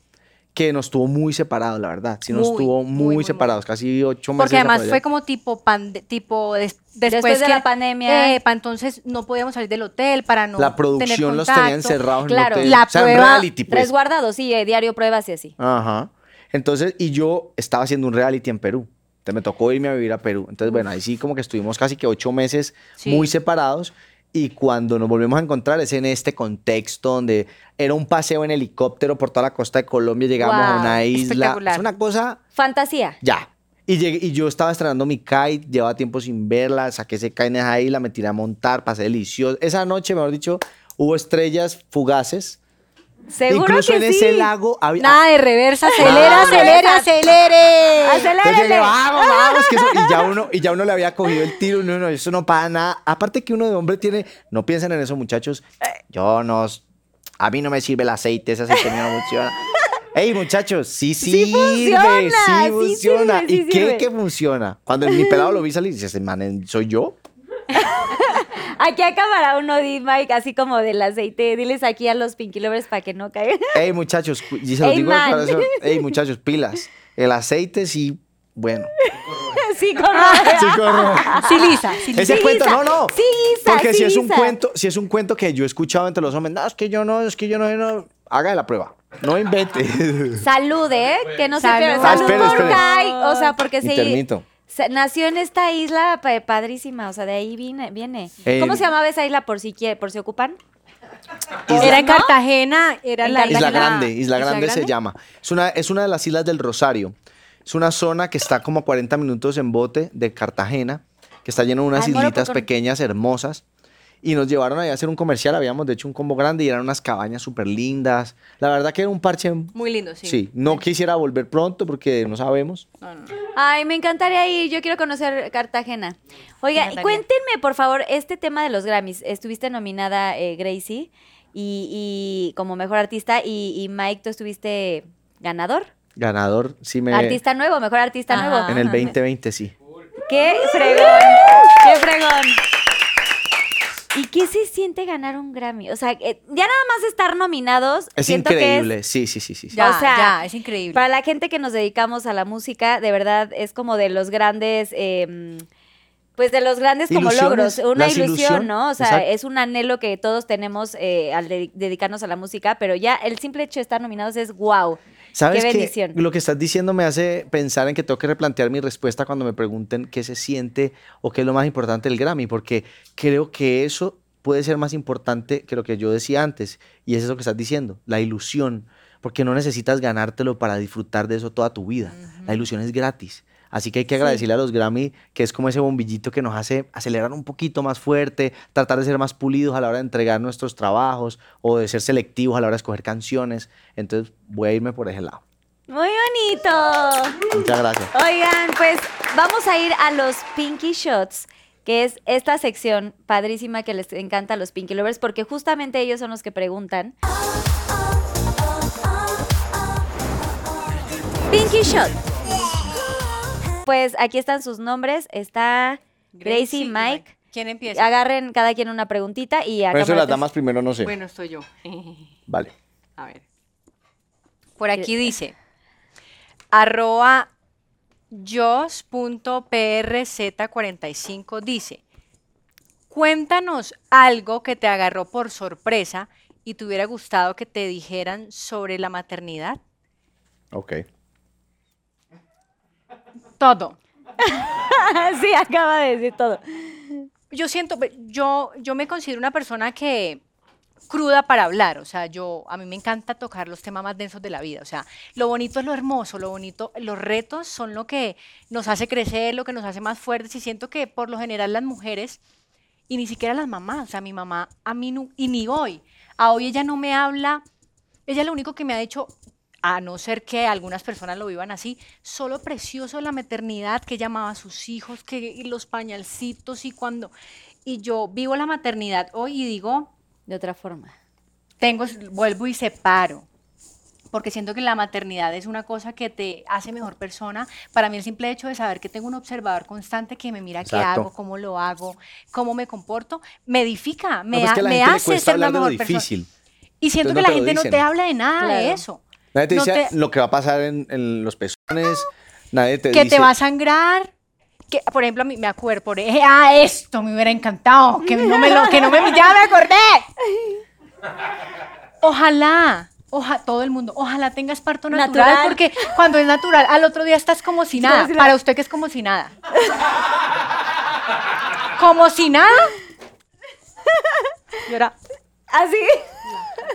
Que nos tuvo muy separados, la verdad. Sí, nos
Muy,
tuvo
muy,
muy,
muy,
separados, casi ocho meses.
porque además fue como tipo, pande- tipo des- después,
Después de
que,
la pandemia.
eh, pa' entonces no podíamos salir del hotel para no
la
tener
producción los
contacto.
tenía encerrados
Claro,
en el hotel.
la
o sea, en
prueba-
reality, pues.
Resguardado, sí, eh, diario pruebas y así.
Ajá. Entonces, y yo estaba haciendo un reality en Perú. Entonces me tocó irme a vivir a Perú. Entonces, bueno, ahí sí como que estuvimos casi que ocho meses
Sí.
muy separados. Y cuando nos volvemos a encontrar es en este contexto donde era un paseo en helicóptero por toda la costa de Colombia, llegamos a
Wow,
una isla. Es una cosa
Fantasía.
ya. Y, llegué- y yo estaba estrenando mi kite, llevaba tiempo sin verla, saqué ese kite en esa isla, me tiré a montar, pasé delicioso. Esa noche, mejor dicho, hubo estrellas fugaces.
Seguro
Incluso
que
en
sí.
ese lago había...
Nada de reversa, acelera,
Nada.
acelere, acelere.
Acelérele.
vamos, vamos, que eso- y ya uno, y ya uno le había cogido el tiro, no, no, eso no para nada. Aparte que uno de hombre tiene, no piensen en eso, muchachos. Yo no, a mí no me sirve el aceite, ese aceite mío no funciona. Ey, muchachos, sí sirve, sí
funciona, sí
funciona.
sirve, sí
¿Y qué
sirve.
que funciona? Cuando mi pelado lo vi salir, dice, man, ¿soy yo?
Aquí a cámara uno Mike, así como del aceite. Diles aquí a los Pinky Lovers para que no caigan.
Ey, muchachos, y se los
Ey,
digo de
man.
corazón. Ey, muchachos, pilas. El aceite sí, bueno.
sí, corro.
Sí, corro.
Sí, Lisa, sí, Lisa.
Ese
Sí,
cuento, no, no.
sí, Isa,
Porque
sí,
si es un cuento, si es un cuento que yo he escuchado entre los hombres, no, es que yo no, es que yo no, no. haga la prueba. No invente.
Salud, ¿eh? Que no se
Salud.
pierda.
Ah,
Salud
espere,
por
espere.
Kai. O sea, porque se,
Intermito.
Se- nació en esta isla pa- padrísima. O sea, de ahí viene. viene.
Eh,
¿Cómo se llamaba esa isla por si quiere, por si ocupan?
Era en
¿No?
Cartagena, era
En
la
Isla
Cartagena.
Grande, Isla Grande se llama. Es una, es una de las islas del Rosario. Es una zona que está como a 40 minutos en bote de Cartagena, que está lleno de unas
Ay,
islitas pequeñas, hermosas. Y nos llevaron allá a hacer un comercial, habíamos de hecho un combo grande y eran unas cabañas súper lindas. La verdad que era un parche...
Muy lindo, sí.
Sí, no quisiera volver pronto porque no sabemos.
Ay, me encantaría ir. Yo quiero conocer Cartagena. Oiga, cuéntenme, por favor, este tema de los Grammys. Estuviste nominada, eh, Gracie, y, y como mejor artista, y, y Mike, tú estuviste ganador.
Ganador, sí me...
Artista nuevo, mejor artista
Ajá.
nuevo.
En el 2020, sí.
¡Qué fregón! ¡Qué fregón! ¿Y qué se siente ganar un Grammy? O sea, eh, ya nada más estar nominados.
Es
siento que
increíble, sí, sí, sí, sí. sí.
Ya,
O sea,
ya, es increíble.
Para la gente que nos dedicamos a la música, de verdad es como de los grandes, eh, pues de los grandes como logros, una ilusión,
ilusión,
¿no? O sea,
exacto.
es un anhelo que todos tenemos eh, al de- dedicarnos a la música, pero ya el simple hecho de estar nominados es wow.
¿Sabes
Qué bendición.
Lo que estás diciendo me hace pensar en que tengo que replantear mi respuesta cuando me pregunten qué se siente o qué es lo más importante del Grammy, porque creo que eso puede ser más importante que lo que yo decía antes, y es eso que estás diciendo, la ilusión, porque no necesitas ganártelo para disfrutar de eso toda tu vida. La ilusión es gratis. Así que hay que agradecerle a los Grammy, que es como ese bombillito que nos hace acelerar un poquito más fuerte, tratar de ser más pulidos a la hora de entregar nuestros trabajos o de ser selectivos a la hora de escoger canciones. Entonces voy a irme por ese lado.
Muy bonito.
Muchas gracias.
Oigan, pues vamos a ir a los Pinky Shots, que es esta sección padrísima que les encanta a los Pinky Lovers, porque justamente ellos son los que preguntan. Pinky Shot. Pues aquí están sus nombres. Está Gracie,
y
Mike.
¿Quién empieza?
Agarren cada quien una preguntita y
Pero eso las damas primero no sé.
Bueno, estoy yo.
Vale.
A ver. Por aquí dice, arroba jos.prz45 dice, cuéntanos algo que te agarró por sorpresa y te hubiera gustado que te dijeran sobre la maternidad.
Ok.
Todo.
sí, acaba de decir todo.
yo siento, yo, yo me considero una persona que cruda para hablar, o sea, yo a mí me encanta tocar los temas más densos de la vida, o sea, lo bonito es lo hermoso, lo bonito, los retos son lo que nos hace crecer, lo que nos hace más fuertes y siento que por lo general las mujeres y ni siquiera las mamás, o sea, mi mamá a mí no, y ni hoy, a hoy ella no me habla, ella lo único que me ha dicho a no ser que algunas personas lo vivan así, solo precioso la maternidad, que ella amaba a sus hijos, que y los pañalcitos y cuando... Y yo vivo la maternidad hoy y digo,
De otra forma.
tengo, vuelvo y separo. Porque siento que la maternidad es una cosa que te hace mejor persona. Para mí el simple hecho de saber que tengo un observador constante que me mira qué hago, cómo lo hago, cómo me comporto, me edifica, me,
No, pues
ha- me hace ser una mejor persona. Y siento
Entonces
que
no
la gente no te habla de nada de eso.
Nadie te
No
dice
te-
lo que va a pasar en, en los pezones. Nadie te
que
dice.
te va a sangrar. Que, por ejemplo, a mí me acuerdo, por ej- ah, esto me hubiera encantado, que no me lo, que no me, ya me acordé. Ojalá, oja, todo el mundo, ojalá tengas parto natural,
Natural.
porque cuando es natural, al otro día estás como si nada.
Como si nada.
Para usted que es como si nada. como si nada. Y ahora,
Así.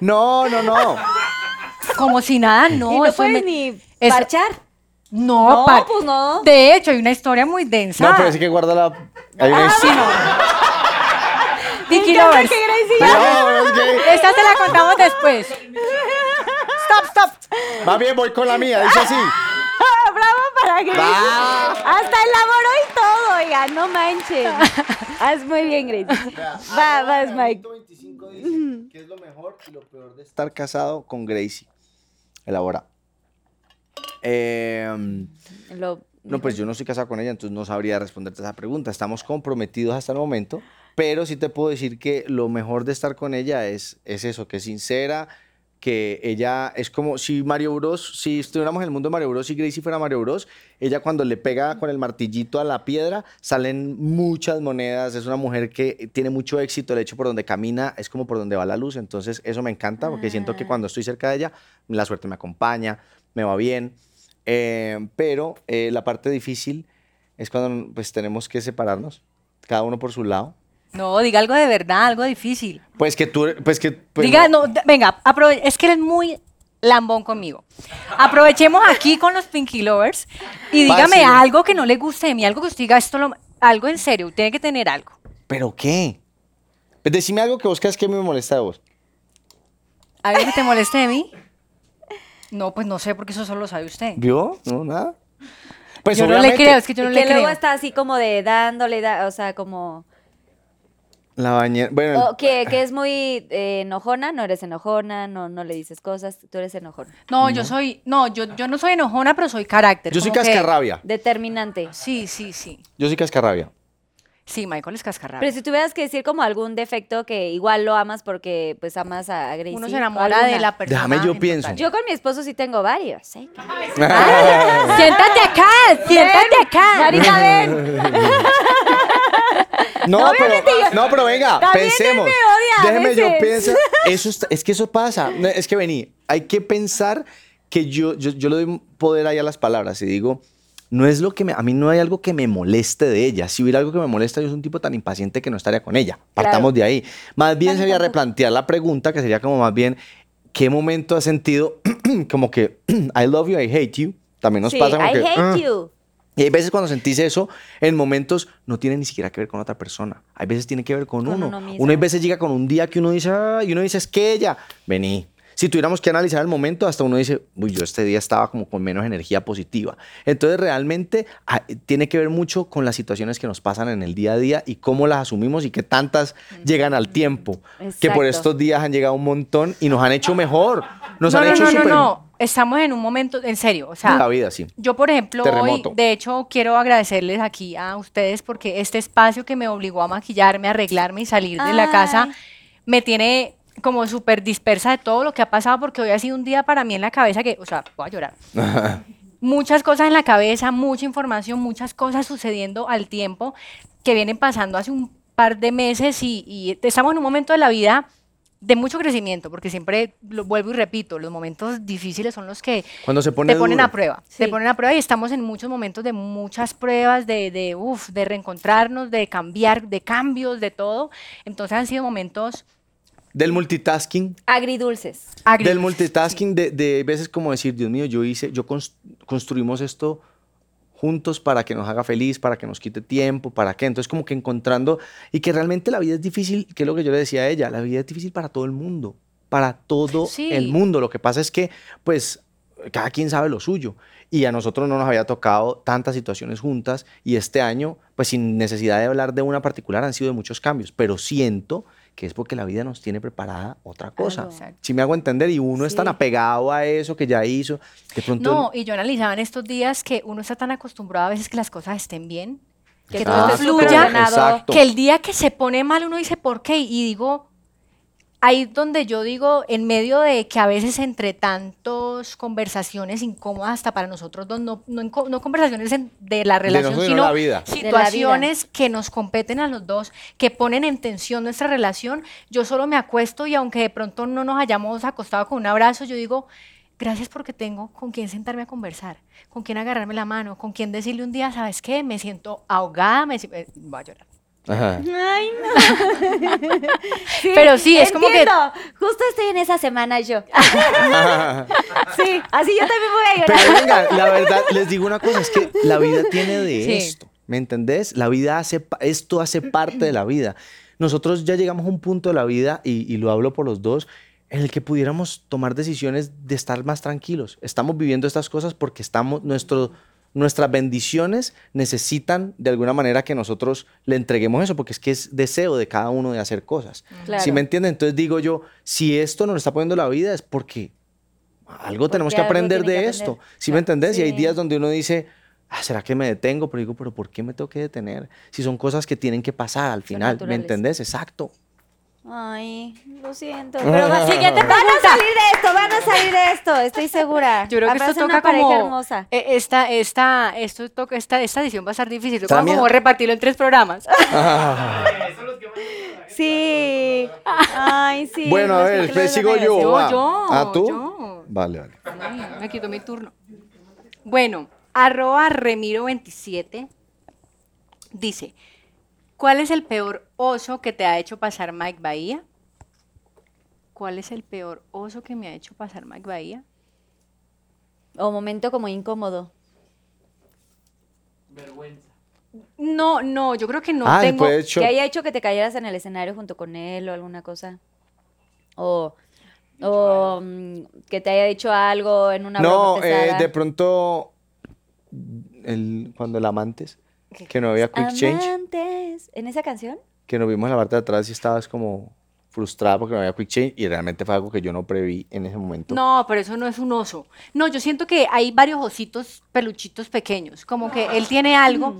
No, no, no.
Como si nada, no.
y no
eso me-
ni
eso-
parchar.
No,
No, pues no.
De hecho, hay una historia muy densa.
No, pero sí que guarda la. Hay una
Ah,
historia.
no. Lovers.
que Gracie-
No, es que-
Esta se la contamos después. Stop, stop.
Va bien, voy con la mía. Dice así.
Bravo para Gracie.
Va.
Hasta elaboró y todo, oiga, no manches. Haz muy bien, Gracie. Va, vas, Mike.
25 dice que es lo mejor y lo peor de estar casado con Gracie. Elabora. Eh,
Lo-
no, pues yo no estoy casado con ella, entonces no sabría responderte esa pregunta. Estamos comprometidos hasta el momento, pero sí te puedo decir que lo mejor de estar con ella es, es eso, que es sincera, que ella es como si Mario Bros, si estuviéramos en el mundo de Mario Bros y Gracie fuera Mario Bros, ella cuando le pega con el martillito a la piedra salen muchas monedas, es una mujer que tiene mucho éxito, el hecho por donde camina es como por donde va la luz, entonces eso me encanta porque siento que cuando estoy cerca de ella la suerte me acompaña, me va bien, eh, pero eh, la parte difícil es cuando pues tenemos que separarnos, cada uno por su lado.
No, diga algo de verdad, algo difícil.
Pues que tú, pues que... pues,
diga, no, venga, aprove- es que eres muy lambón conmigo. Aprovechemos aquí con los Pinky Lovers y dígame
Fácil.
algo que no le guste de mí, algo que usted diga esto, lo- algo en serio, tiene que tener algo.
¿Pero qué? Pues decime algo que vos creas que me molesta de vos.
¿Algo que te moleste de mí? No, pues no sé, porque eso solo lo sabe usted.
¿Vio? No, nada. Pues
yo no le creo, es que yo no le
que luego
creo.
está así como de dándole, da- o sea, como...
La bañera... Bueno,
o que, que es muy eh, enojona, no eres enojona, no, no le dices cosas, tú eres enojona.
No, yo soy, no, yo, yo no soy enojona, pero soy carácter.
yo soy
como que-
cascarrabia.
Determinante.
Sí, sí, sí.
Yo soy cascarrabia.
Sí, Michael es cascarrabia.
Pero si tuvieras que decir como algún defecto que igual lo amas porque pues amas a Gracie.
Uno se
¿o
enamora de la persona.
Déjame, yo
en
pienso.
total.
Yo con mi esposo sí tengo varios. ¿eh?
Siéntate acá, siéntate acá.
Marina, ven.
No, pero,
Obviamente yo-
no, pero venga, pensemos.
me odia
Déjeme yo pienso. Eso está- es que eso pasa. No, Es que vení, hay que pensar que yo, yo, yo le doy poder ahí a las palabras y digo, no es lo que me, a mí no hay algo que me moleste de ella. Si hubiera algo que me molesta, yo soy un tipo tan impaciente que no estaría con ella. Partamos de ahí. Más bien sería replantear la pregunta, que sería como más bien, ¿qué momento has sentido como que I love you, I hate you? También nos
Sí,
pasa como
I
que,
hate
"Ah".
you.
Y hay veces cuando sentís eso, en momentos no tiene ni siquiera que ver con otra persona. Hay veces tiene que ver con,
Con
uno.
uno.
Uno hay veces llega con un día que uno dice, "Ah", y uno dice, es que ella, vení. Si tuviéramos que analizar el momento, hasta uno dice, uy, yo este día estaba como con menos energía positiva. Entonces, realmente ah, tiene que ver mucho con las situaciones que nos pasan en el día a día y cómo las asumimos y que tantas llegan al tiempo. Que por estos días han llegado un montón y nos han hecho mejor. Nos
no,
han
no,
hecho
no, no,
súper...
no. Estamos en un momento, en serio, o sea,
La vida, sí.
Yo, por ejemplo, hoy, de hecho, quiero agradecerles aquí a ustedes porque este espacio que me obligó a maquillarme, arreglarme y salir de la casa me tiene como súper dispersa de todo lo que ha pasado porque hoy ha sido un día para mí en la cabeza que, o sea, voy a llorar. Muchas cosas en la cabeza, mucha información, muchas cosas sucediendo al tiempo que vienen pasando hace un par de meses y, y estamos en un momento de la vida de mucho crecimiento, porque siempre lo vuelvo y repito, los momentos difíciles son los que
Cuando se pone
te ponen
duro.
a prueba.
Sí.
Te ponen a prueba y estamos en muchos momentos de muchas pruebas, de, de, uf, de reencontrarnos, de cambiar, de cambios, de todo. Entonces han sido momentos
Del multitasking.
Agridulces.
Del
agridulces.
multitasking, de, de veces como decir, Dios mío, yo hice, yo cons- construimos esto juntos para que nos haga feliz, para que nos quite tiempo, para qué. Entonces como que encontrando, y que realmente la vida es difícil, que es lo que yo le decía a ella, la vida es difícil para todo el mundo, para todo
Sí.
el mundo. Lo que pasa es que, pues, cada quien sabe lo suyo. Y a nosotros no nos había tocado tantas situaciones juntas y este año, pues sin necesidad de hablar de una particular, han sido de muchos cambios, pero siento que es porque la vida nos tiene preparada otra cosa.
Exacto.
Si me hago entender, y uno es tan apegado a eso que ya hizo, que pronto...
No, y yo analizaba en estos días que uno está tan acostumbrado a veces que las cosas estén bien, que
todo
todo
Exacto,
fluya,
exacto.
que el día que se pone mal uno dice, ¿por qué? Y digo, ahí donde yo digo, en medio de que a veces entre tantas conversaciones incómodas hasta para nosotros dos, no, no, conversaciones en- de la relación, sino
la vida.
situaciones que nos competen a los dos, que ponen en tensión nuestra relación, yo solo me acuesto y aunque de pronto no nos hayamos acostado con un abrazo, yo digo, gracias porque tengo con quien sentarme a conversar, con quien agarrarme la mano, con quien decirle un día, ¿sabes qué? Me siento ahogada, me eh, voy a llorar.
Ajá.
Ay, no. Sí,
Pero sí, es como que-.
Justo estoy en esa semana yo. sí, así yo también voy a llorar.
Pero venga, la verdad, les digo una cosa, es que la vida tiene de
Sí.
esto, ¿me entendés? La vida hace, esto hace parte de la vida. Nosotros ya llegamos a un punto de la vida, y, y lo hablo por los dos, en el que pudiéramos tomar decisiones de estar más tranquilos. Estamos viviendo estas cosas porque estamos, nuestro, nuestras bendiciones necesitan de alguna manera que nosotros le entreguemos eso, porque es que es deseo de cada uno de hacer cosas.
Claro.
¿Sí me entienden? Entonces digo yo, si esto nos lo está poniendo la vida es porque algo tenemos que aprender de
que
esto. ¿Sí me entendés? Y hay días donde uno dice, ah, ¿será que me detengo? Pero digo, ¿pero por qué me tengo que detener? Si son cosas que tienen que pasar al final, ¿me entendés? Exacto.
Ay, lo siento. Pero va- siguiente Van a salir de esto, van a salir de esto, estoy segura.
Yo creo que
Habrá
esto
una
toca
pareja
como
hermosa.
eh, esta esta esto toca esta esta edición va a estar difícil. Toca como repartirlo en tres programas.
Sí. Ay, sí.
bueno, a
no es
ver, después sigo yo.
Yo,
va.
yo,
¿Ah, tú?
yo.
Vale, vale.
Ay, me quito mi turno. Bueno, arroba Remiro27 dice, ¿cuál es el peor oso que te ha hecho pasar Mike Bahía? ¿Cuál es el peor oso que me ha hecho pasar Mike Bahía?
O momento como incómodo.
No, no, yo creo que no
ah,
tengo...
después hecho,
Que haya hecho que te cayeras en el escenario junto con él o alguna cosa. O, o mm, que te haya dicho algo en una
no,
broma
eh, de pronto, el, cuando el amantes, que no había quick change,
Amantes. ¿En esa canción?
Que nos vimos en la parte de atrás y estabas como frustrada porque no había quick change y realmente fue algo que yo no preví en ese momento.
No, pero eso no es un oso. No, yo siento que hay varios ositos peluchitos pequeños. Como que él tiene algo,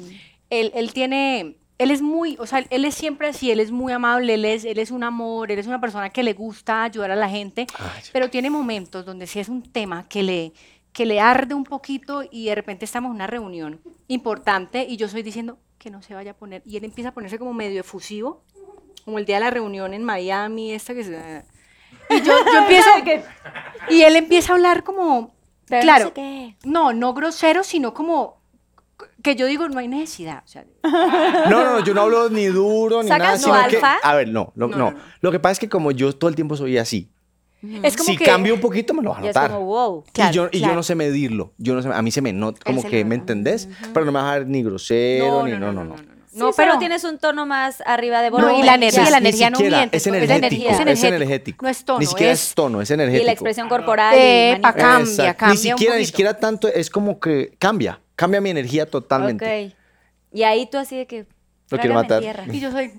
él, él tiene, él es muy, o sea, él es siempre así, él es muy amable, él es, él es un amor, él es una persona que le gusta ayudar a la gente,
Ay.
pero tiene momentos donde sí es un tema que le, que le arde un poquito y de repente estamos en una reunión importante y yo estoy diciendo que no se vaya a poner y él empieza a ponerse como medio efusivo, como el día de la reunión en Miami, esta que se... Y yo, yo empiezo... Y él empieza a hablar como...
Pero no
claro.
sé qué.
No, no grosero, sino como... Que yo digo, no hay necesidad. O sea,
No, no, no, yo no hablo ni duro ni
¿Sacas
nada, sino que, a ver, no, lo,
no,
no,
no.
Lo que pasa es que como yo todo el tiempo soy así,
es como
si
que...
cambio un poquito me lo vas a
Ya es
notar.
como, wow.
Claro,
y yo, y yo no sé medirlo. Yo no sé, a mí se me nota, como que, ¿me entendés? Pero no me vas a dar ni grosero, ni no, no, no.
No,
sí,
pero
solo tienes un tono más arriba de
No,
volumen.
y la energía,
Ni-
la
ni
energía no
siquiera,
miente.
Es
es
energético,
es energético.
energético.
No es tono,
Ni siquiera
es-
es tono, es
Y
energético.
la expresión corporal. y
Epa, cambia,
Exacto.
cambia
Ni
un
siquiera, ni
poquito.
siquiera tanto, es como que cambia, cambia mi energía totalmente.
Ok. Y ahí tú así de que.
Lo quiero matar.
tierra.
Y yo soy...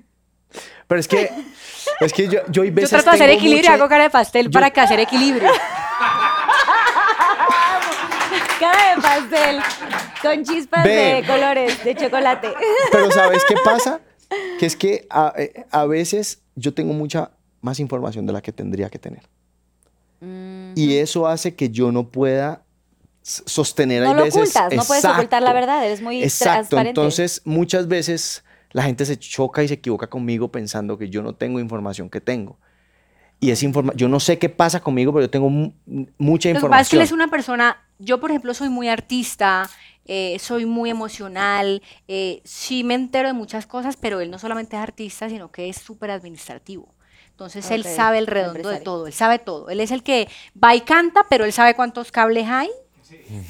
Pero es que, es que yo, yo hay
Yo
veces
trato de hacer equilibrio y
mucha-
hago cara de pastel
yo-
para que hacer equilibrio.
Cara de pastel. Con chispas
Ve.
de colores, de chocolate.
Pero ¿sabes qué pasa? Que es que a, eh, a veces yo tengo mucha más información de la que tendría que tener.
Mm.
Y eso hace que yo no pueda sostener
No
hay
lo
veces.
ocultas, no puedes ocultar la verdad, eres muy
Exacto.
transparente.
Entonces, muchas veces la gente se choca y se equivoca conmigo pensando que yo no tengo información que tengo. y es informa yo no sé qué pasa conmigo, pero yo tengo mu- mucha
Lo que pasa es que
información.
él es una persona, yo por ejemplo soy muy artista, eh, soy muy emocional, eh, sí me entero de muchas cosas, pero él no solamente es artista, sino que es súper administrativo. Entonces él sabe el redondo de todo, él sabe todo. Él es el que va y canta, pero él sabe cuántos cables hay,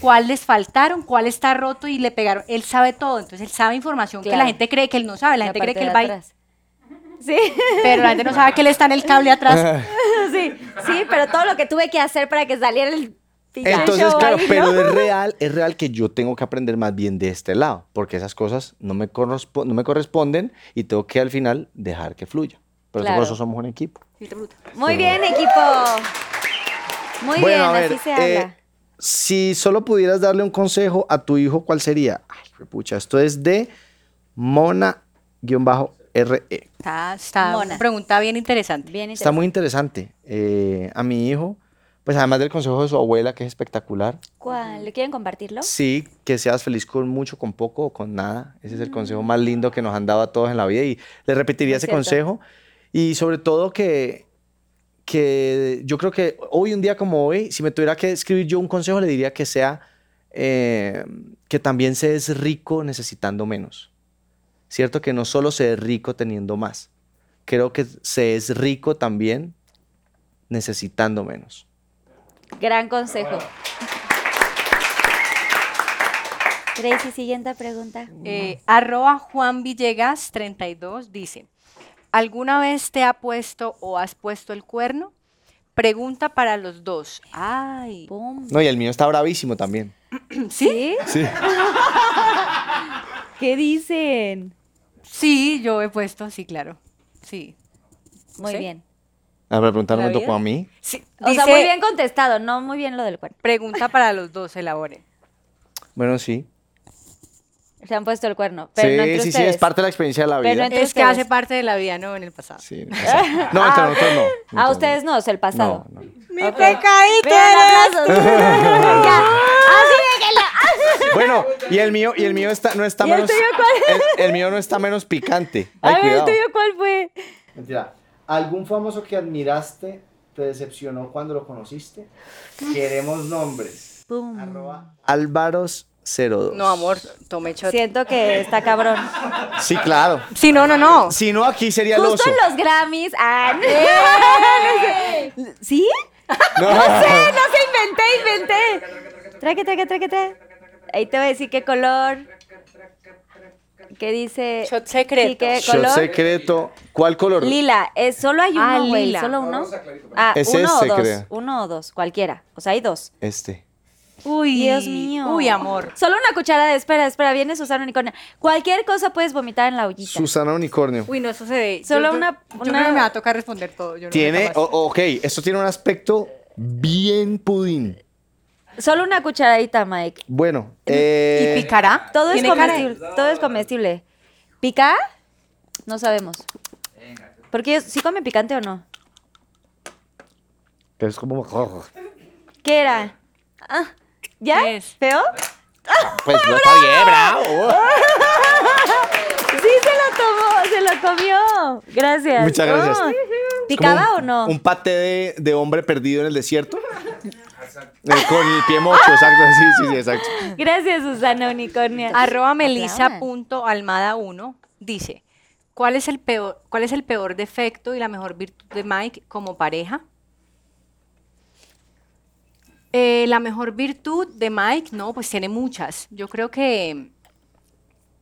cuál les faltaron, cuál está roto y le pegaron. Él sabe todo, entonces él sabe información que la gente cree que él no sabe. La, gente cree que él va y-
atrás. Sí,
pero la gente no sabe que él está en el cable atrás.
sí, sí, pero todo lo que tuve que hacer para que saliera el pinche
Entonces,
show
claro,
ahí,
pero es real, es real que yo tengo que aprender más bien de este lado, porque esas cosas no me, correspo- no me corresponden y tengo que al final dejar que fluya. Pero
Claro.
por eso somos un equipo.
Muy bien, equipo. Muy
bueno,
bien,
a ver,
así se
eh,
habla.
Si solo pudieras darle un consejo a tu hijo, ¿cuál sería? Ay, pucha, esto es de Mona-RE.
Está, está
Mona.
una pregunta bien interesante.
Bien
Está muy interesante. Eh, a mi hijo, pues además del consejo de su abuela, que es espectacular,
¿Cuál? ¿Le quieren compartirlo?
Sí, que seas feliz con mucho, con poco o con nada. Ese es el consejo más lindo que nos han dado a todos en la vida y le repetiría ese
cierto.
consejo. Y sobre todo que, que yo creo que hoy, un día como hoy, si me tuviera que escribir yo un consejo, le diría que sea eh, que también se es rico necesitando menos. Cierto que no solo se es rico teniendo más. Creo que se es rico también necesitando menos.
Gran consejo. Gracie, siguiente pregunta.
Eh, arroba Juan Villegas 32 dice, ¿alguna vez te ha puesto o has puesto el cuerno? Pregunta para los dos. Ay.
No, y el mío está bravísimo también.
¿Sí?
Sí.
¿Qué dicen?
sí, yo he puesto, sí, claro. Sí.
Muy
¿Sí?
bien.
A ver, preguntarme
¿La
me tocó a mí.
Sí,
O sea, muy bien contestado, no muy bien lo del cuerno.
Pregunta para los dos, elaboren.
Bueno, sí.
Se han puesto el cuerno, pero
sí,
no entre
sí, sí, es parte de la experiencia de la
Pero
vida.
entre
Es que hace parte de la vida, no en el pasado.
Sí, o sea, no, entre nosotros no.
A ustedes no, es el pasado.
No, no.
¡Mi pecadito
Vean,
eres!
aplausos. ya. Así de que la-
Bueno, y el mío, y el mío está, no está
¿Y el
menos.
tuyo cuál?
El, el mío no está menos picante.
A
Ay,
ver, ¿el
cuidado.
tuyo cuál fue?
Mentira. ¿Algún famoso que admiraste te decepcionó cuando lo conociste? Queremos nombres.
Pum.
Álvaros 02.
No, amor, tome shot.
Siento que está cabrón.
Sí, claro.
Sí, no, no, no.
Si no, aquí sería el
Justo
oso.
en los Grammys. Ah, no. ¿Sí?
No.
No sé, no sé, inventé, inventé. Traque, traque, traque, traque. Ahí te voy a decir qué color. ¿Qué dice?
Shot secreto.
Sí, ¿qué
Shot secreto. ¿Cuál color?
Lila. Es, solo hay
Ah,
uno, güey.
lila.
Solo uno. Ah,
Es
uno
ese,
o dos.
creo.
Uno o dos, cualquiera. O sea, hay dos.
Este.
Uy,
Dios mío.
Uy, amor.
Solo una cucharada de espera, espera, viene Susana Unicornio. Cualquier cosa puedes vomitar en la ollita.
Susana Unicornio.
Uy, no, eso se ve.
Solo
yo- yo-
una-
Yo
una-
creo que me va a tocar responder todo. yo no
Tiene,
capaz.
o- ok, esto tiene un aspecto bien pudín.
Solo una cucharadita, Mike.
Bueno,
¿Y
eh,
picará?
Todo es
¿Tiene cara
comestible. Todo es comestible. ¿Pica? No sabemos. Porque ellos, ¿sí comen picante o no?
es como...
¿Qué era? Ah, ¿Ya?
¿Qué es?
¿Feo?
Pues no está bien, bravo.
Sí, se lo tomó, se lo comió. Gracias.
Muchas gracias.
¿Picaba o no?
Un pate de, de hombre perdido en el desierto. Eh, Con el pie mocho, exacto. Sí, sí, sí, exacto.
Gracias, Susana Unicornia.
Arroba
Aplaudan.
melisa.almada1 dice, ¿cuál es, el peor, ¿cuál es el peor defecto y la mejor virtud de Mike como pareja? Eh, la mejor virtud de Mike, no, pues tiene muchas. Yo creo que,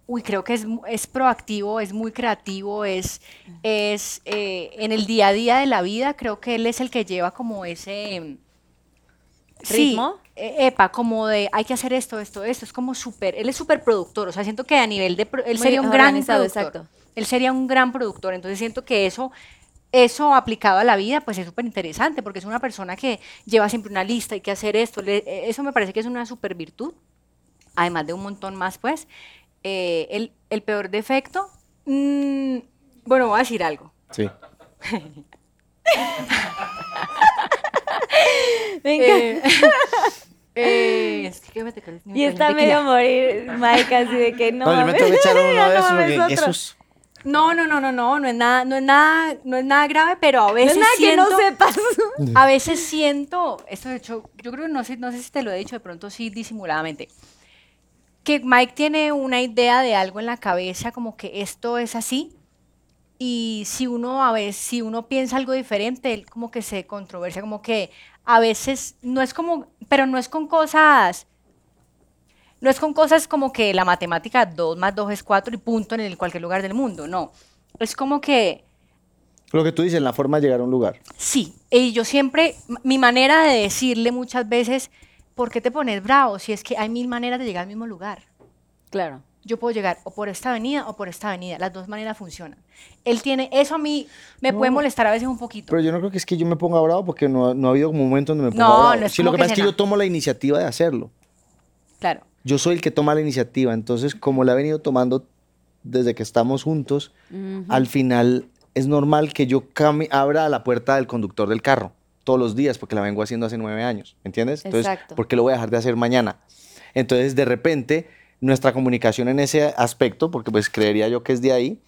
uy, creo que es, es proactivo, es muy creativo, es, es eh, en el día a día de la vida, creo que él es el que lleva como ese... Sí,
¿Ritmo?
eh, epa, como de hay que hacer esto, esto, esto. Es como súper, él es súper productor. O sea, siento que a nivel de, él
Muy
sería un gran productor.
exacto.
Él sería un gran productor. Entonces siento que eso, eso aplicado a la vida, pues es súper interesante, porque es una persona que lleva siempre una lista, hay que hacer esto. le- eh, eso me parece que es una súper virtud. Además de un montón más, pues. Eh, el, el peor defecto, mm, bueno, voy a decir algo.
Sí.
Venga.
Eh, eh, es que me te caes, me
y está medio a morir Mike así de que no.
No, yo me
mames,
tengo que echar uno
ya
de esos porque.
No, no, no, no, no, no es nada, no es nada, no es nada grave, pero a
No
veces
es nada que no
siento,
sepas.
a veces siento, esto de hecho, yo creo que no sé, no sé si te lo he dicho, de pronto sí disimuladamente, que Mike tiene una idea de algo en la cabeza, como que esto es así, y si uno a veces, si uno piensa algo diferente, él como que se controversia, como que a veces no es como, pero no es con cosas, no es con cosas como que la matemática 2 más 2 es 4 y punto en el cualquier lugar del mundo, no. Es como que
Lo que tú dices, la forma de llegar a un lugar.
Sí, y yo siempre, mi manera de decirle muchas veces, ¿por qué te pones bravo? Si es que hay mil maneras de llegar al mismo lugar.
Claro.
Yo puedo llegar o por esta avenida o por esta avenida, las dos maneras funcionan. Él tiene, eso a mí me puede molestar a veces un poquito.
Pero yo no creo que es que yo me ponga bravo porque no, no ha habido como un momento donde me ponga
No,
bravo.
no es
sí, lo
como
que
que
pasa es que yo tomo la iniciativa de hacerlo.
Claro.
Yo soy el que toma la iniciativa. Entonces, como la he venido tomando desde que estamos juntos, al final es normal que yo abra la puerta del conductor del carro todos los días porque la vengo haciendo hace nueve años. ¿Entiendes? Entonces,
Exacto.
¿por qué lo voy a dejar de hacer mañana? Entonces, de repente, nuestra comunicación en ese aspecto, porque pues creería yo que es de ahí,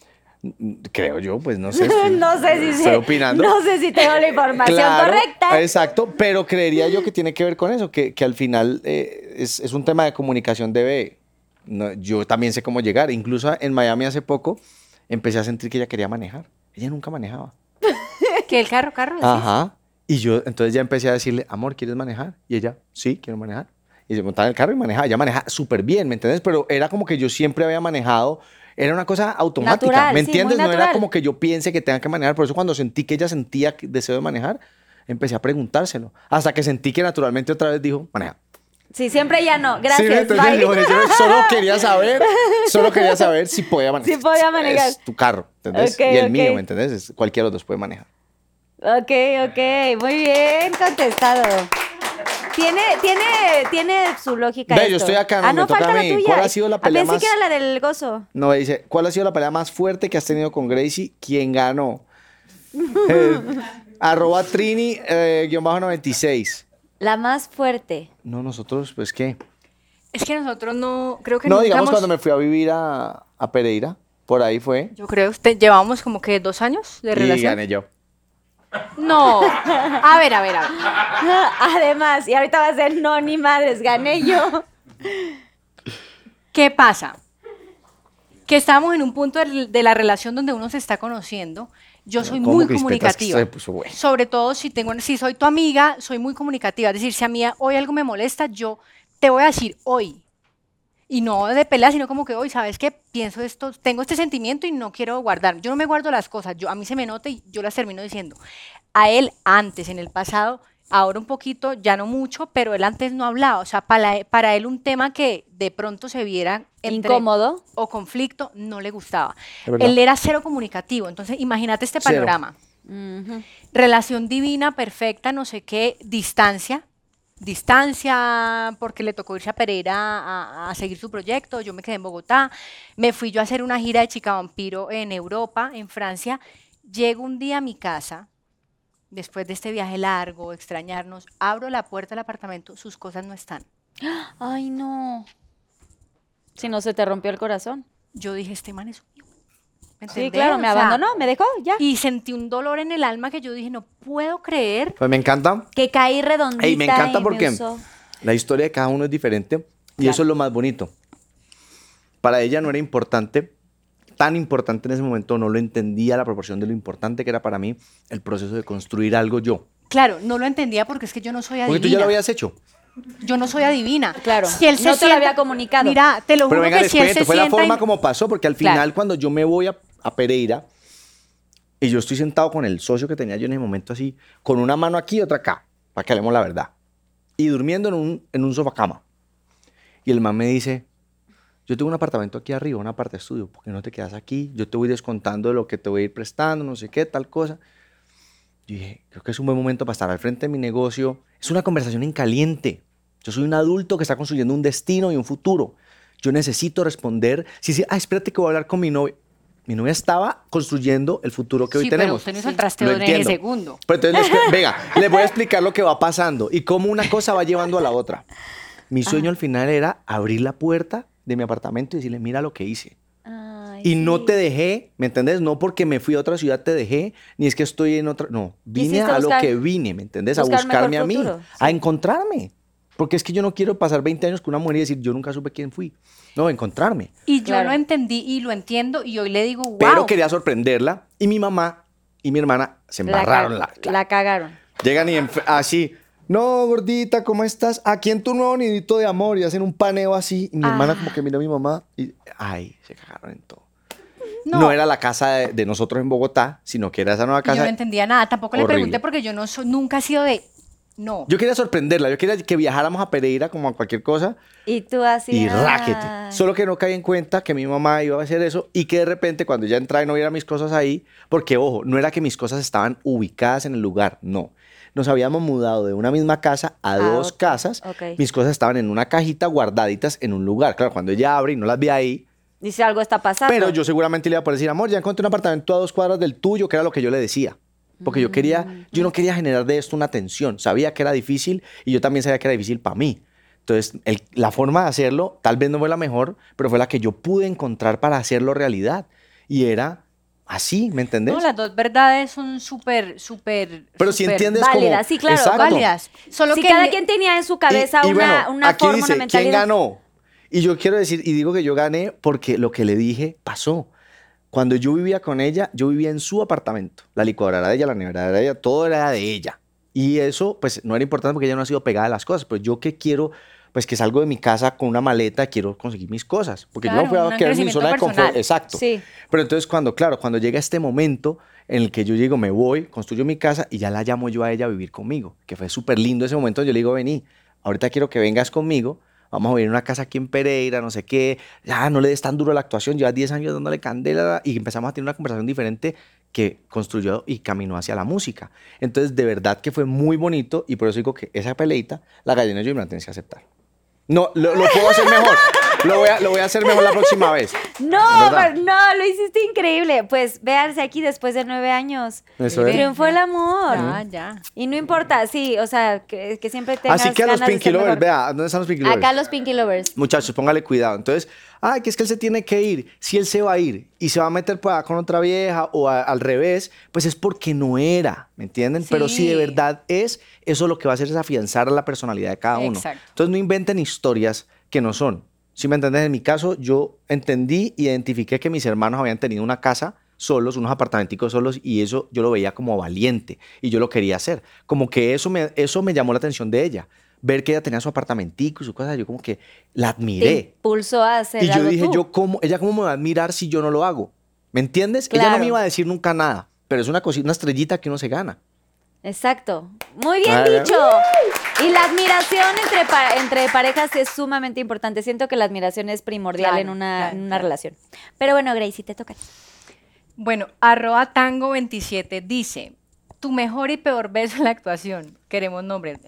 creo yo, pues no sé.
No sé si
estoy opinando.
no sé si tengo la información
Claro,
correcta.
Exacto, pero creería yo que tiene que ver con eso, que, que al final eh, es, es un tema de comunicación debe... no, yo también sé cómo llegar. Incluso en Miami hace poco empecé a sentir que ella quería manejar. Ella nunca manejaba.
Que el carro, carro. ¿decís?
Ajá. Y yo entonces ya empecé a decirle, amor, ¿quieres manejar? Y ella, sí, quiero manejar. Y se montaba en el carro y manejaba. Ella maneja súper bien, ¿me entiendes? Pero era como que yo siempre había manejado. Era una cosa automática,
Natural,
¿me
sí,
entiendes? no era como que yo piense que tenga que manejar. Por eso cuando sentí que ella sentía deseo de manejar, empecé a preguntárselo. Hasta que sentí que naturalmente otra vez dijo, maneja.
Sí, siempre ya no.
Sí,
Gracias.
entonces yo- solo quería saber, solo quería saber si podía manejar.
Si podía manejar.
Es tu carro, ¿entendés? Y el mío, ¿me entendés? Es- cualquiera de los dos puede manejar.
Ok, ok, muy bien contestado. Tiene, tiene, tiene su lógica.
Ve, yo
esto.
estoy acá, no,
ah,
me
no,
toca
falta
a
la
mí.
tuya.
¿Cuál ha sido la pelea
pensé
más-
que era la del gozo.
No, dice, ¿cuál ha sido la pelea más fuerte que has tenido con Gracie? ¿Quién ganó? Eh, arroba Trini, eh, guion bajo 96.
La más fuerte.
No, nosotros, pues, ¿qué?
Es que nosotros no, creo que
No,
nunca
digamos cuando me fui a vivir a, a Pereira, por ahí fue.
Yo creo, usted, llevamos como que dos años de
Y
relación.
gané yo.
No, a ver, a ver, a ver.
Además, y ahorita va a ser no, ni madres, gané yo.
¿Qué pasa? Que estamos en un punto de, la relación donde uno se está conociendo. Yo soy
¿Cómo,
muy comunicativa.
se puso bueno.
Sobre todo si tengo, si soy tu amiga, soy muy comunicativa. Es decir, si a mí hoy algo me molesta, yo te voy a decir hoy. Y no de pelea, sino como que hoy, ¿sabes qué? Pienso esto, tengo este sentimiento y no quiero guardar. Yo no me guardo las cosas, yo, a mí se me nota y yo las termino diciendo. A él antes, en el pasado, ahora un poquito, ya no mucho, pero él antes no hablaba. O sea, para, para él un tema que de pronto se viera entre-
Incómodo.
o conflicto, no le gustaba. Él era cero comunicativo. Entonces, imagínate este
Cero.
panorama. Relación divina, perfecta, no sé qué, distancia. Distancia, porque le tocó irse a Pereira a, a seguir su proyecto. Yo me quedé en Bogotá. Me fui yo a hacer una gira de Chica Vampiro en Europa, en Francia. Llego un día a mi casa, después de este viaje largo, extrañarnos. Abro la puerta del apartamento, sus cosas no están.
Ay, no. Si no se te rompió el corazón.
Yo dije, este man es un hijo". ¿Me
Sí, claro, me
O sea,
abandonó, me dejó, ya.
Y sentí un dolor en el alma que yo dije, no puedo creer.
Pues me encanta.
Que caí redondita.
Ey, me encanta
y
porque
usó.
la historia de cada uno es diferente y eso es lo más bonito. Para ella no era importante, tan importante en ese momento, no lo entendía la proporción de lo importante que era para mí el proceso de construir algo yo.
Claro, no lo entendía porque es que yo no soy adivina.
Porque tú ya lo habías hecho.
Yo no soy adivina.
Claro,
Si él se
no te lo había comunicado.
Mira, te lo
Pero
juro
venga,
que si él se
fue la forma
y-
como pasó, porque al
Claro.
final cuando yo me voy a, a Pereira y yo estoy sentado con el socio que tenía yo en ese momento así, con una mano aquí y otra acá, para que hablemos la verdad, y durmiendo en un, en un sofá cama. Y el man me dice, yo tengo un apartamento aquí arriba, una parte de estudio, ¿por qué no te quedas aquí? Yo te voy descontando de lo que te voy a ir prestando, no sé qué, tal cosa. Yo dije, creo que es un buen momento para estar al frente de mi negocio. Es una conversación en caliente. Yo soy un adulto que está construyendo un destino y un futuro. Yo necesito responder. Si sí, ah, espérate que voy a hablar con mi novia. Mi novia estaba construyendo el futuro que hoy
Sí, pero
tenemos.
usted no hizo el
Lo
trasteo en ese
entiendo.
segundo.
Pero entonces, les- venga, les voy a explicar lo que va pasando y cómo una cosa va llevando a la otra. Mi sueño al final era abrir la puerta de mi apartamento y decirle, mira lo que hice.
Ay,
y no te dejé, ¿me entendés? No porque me fui a otra ciudad te dejé, ni es que estoy en otra, no, vine a lo que vine, ¿me entendés? A buscarme a mí,
futuro,
a encontrarme. Porque es que yo no quiero pasar 20 años con una mujer y decir, yo nunca supe quién fui. No, encontrarme.
Y yo
Claro.
lo entendí y lo entiendo y hoy le digo, wow.
Pero quería sorprenderla y mi mamá y mi hermana se
La,
embarraron
ca-
la,
la cagaron.
Llegan y así, no, gordita, ¿cómo estás? Aquí en tu nuevo nidito de amor y hacen un paneo así. Y mi hermana como que mira a mi mamá y, ay, se cagaron en todo. No, era la casa de, de nosotros en Bogotá, sino que era esa nueva
Y yo
casa.
no entendía nada. Tampoco le pregunté porque yo no soy, nunca he sido de. No.
Yo quería sorprenderla, yo quería que viajáramos a Pereira como a cualquier cosa
Y tú así.
y
ay.
ráquete. Solo que no caí en cuenta que mi mamá iba a hacer eso y que de repente cuando ya entraba y no viera mis cosas ahí, porque ojo, no era que mis cosas estaban ubicadas en el lugar, no. Nos habíamos mudado de una misma casa a
A
dos casas.
ok.
Mis cosas estaban en una cajita guardaditas en un lugar. Claro, cuando ella abre y no las ve ahí,
Dice algo está pasando.
pero yo seguramente le iba a poder decir, amor, ya encontré un apartamento a dos cuadras del tuyo, que era lo que yo le decía. Porque yo quería, yo no quería generar de esto una tensión. Sabía que era difícil y yo también sabía que era difícil para mí. Entonces, el- la forma de hacerlo tal vez no fue la mejor, pero fue la que yo pude encontrar para hacerlo realidad. Y era así, ¿me entendés?
No, las dos verdades son súper, súper.
pero si entiendes como...
válidas, sí, claro,
Exacto.
válidas. Solo
si
que
cada quien tenía en su cabeza
Y- y
una,
bueno,
una
aquí
forma,
dice,
una mentalidad.
¿quién ganó? Y yo quiero decir, y digo que yo gané porque lo que le dije pasó. Cuando yo vivía con ella, yo vivía en su apartamento. La licuadora era de ella, la nevera era de ella, todo era de ella. Y eso, pues, no era importante porque ella no ha sido pegada a las cosas. Pero yo que quiero, pues, que salgo de mi casa con una maleta, quiero conseguir mis cosas. Porque yo no fui a quedar en mi zona de confort. Exacto.
Sí.
Pero entonces cuando, claro, cuando llega este momento en el que yo llego, me voy, construyo mi casa y ya la llamo yo a ella a vivir conmigo, que fue súper lindo ese momento, yo le digo, vení, ahorita quiero que vengas conmigo, vamos a vivir en una casa aquí en Pereira, no sé qué, ya no le des tan duro la actuación, llevas 10 años dándole candela y empezamos a tener una conversación diferente que construyó y caminó hacia la música. Entonces, de verdad que fue muy bonito y por eso digo que esa peleita, la gallina yo me la tienes que aceptar. No, lo, lo puedo hacer mejor. Lo voy, a, lo voy a hacer mejor la próxima vez.
No, no, lo hiciste increíble. Pues véanse aquí después de nueve años.
Eso es.
Triunfó el amor.
Ya, ya.
Y no importa, sí, o sea, que, que siempre tengas
Así que a los Pinky Lovers, vea, ¿dónde están los Pinky Lovers?
Acá los Pinky Lovers.
Muchachos, póngale cuidado. Entonces, ay, que es que él se tiene que ir. Si él se va a ir y se va a meter para con otra vieja o a- al revés, pues es porque no era, ¿me entienden? Pero si de
Sí.
verdad es, eso lo que va a hacer es afianzar a la personalidad de cada uno.
Exacto.
Entonces, no inventen historias que no son. Si me entiendes, en mi caso, yo entendí, identifiqué que mis hermanos habían tenido una casa solos, unos apartamenticos solos, y eso yo lo veía como valiente y yo lo quería hacer. Como que eso me, eso me llamó la atención de ella. Ver que ella tenía su apartamentico y su cosa, yo como que la admiré.
impulsó a hacer
Y yo
algo
dije,
tú.
yo cómo, ella cómo me va a admirar si yo no lo hago. ¿Me entiendes? Ella no me iba a decir nunca nada, pero es una cosita, una estrellita que uno se gana.
Exacto. Muy bien
Claro.
dicho. Y la admiración entre, pa- entre parejas es sumamente importante. Siento que la admiración es primordial
Claro,
en una,
claro,
en una
claro.
relación. Pero bueno, Gracie, te toca.
Bueno, arroba tango27 dice, tu mejor y peor beso en la actuación. Queremos nombres.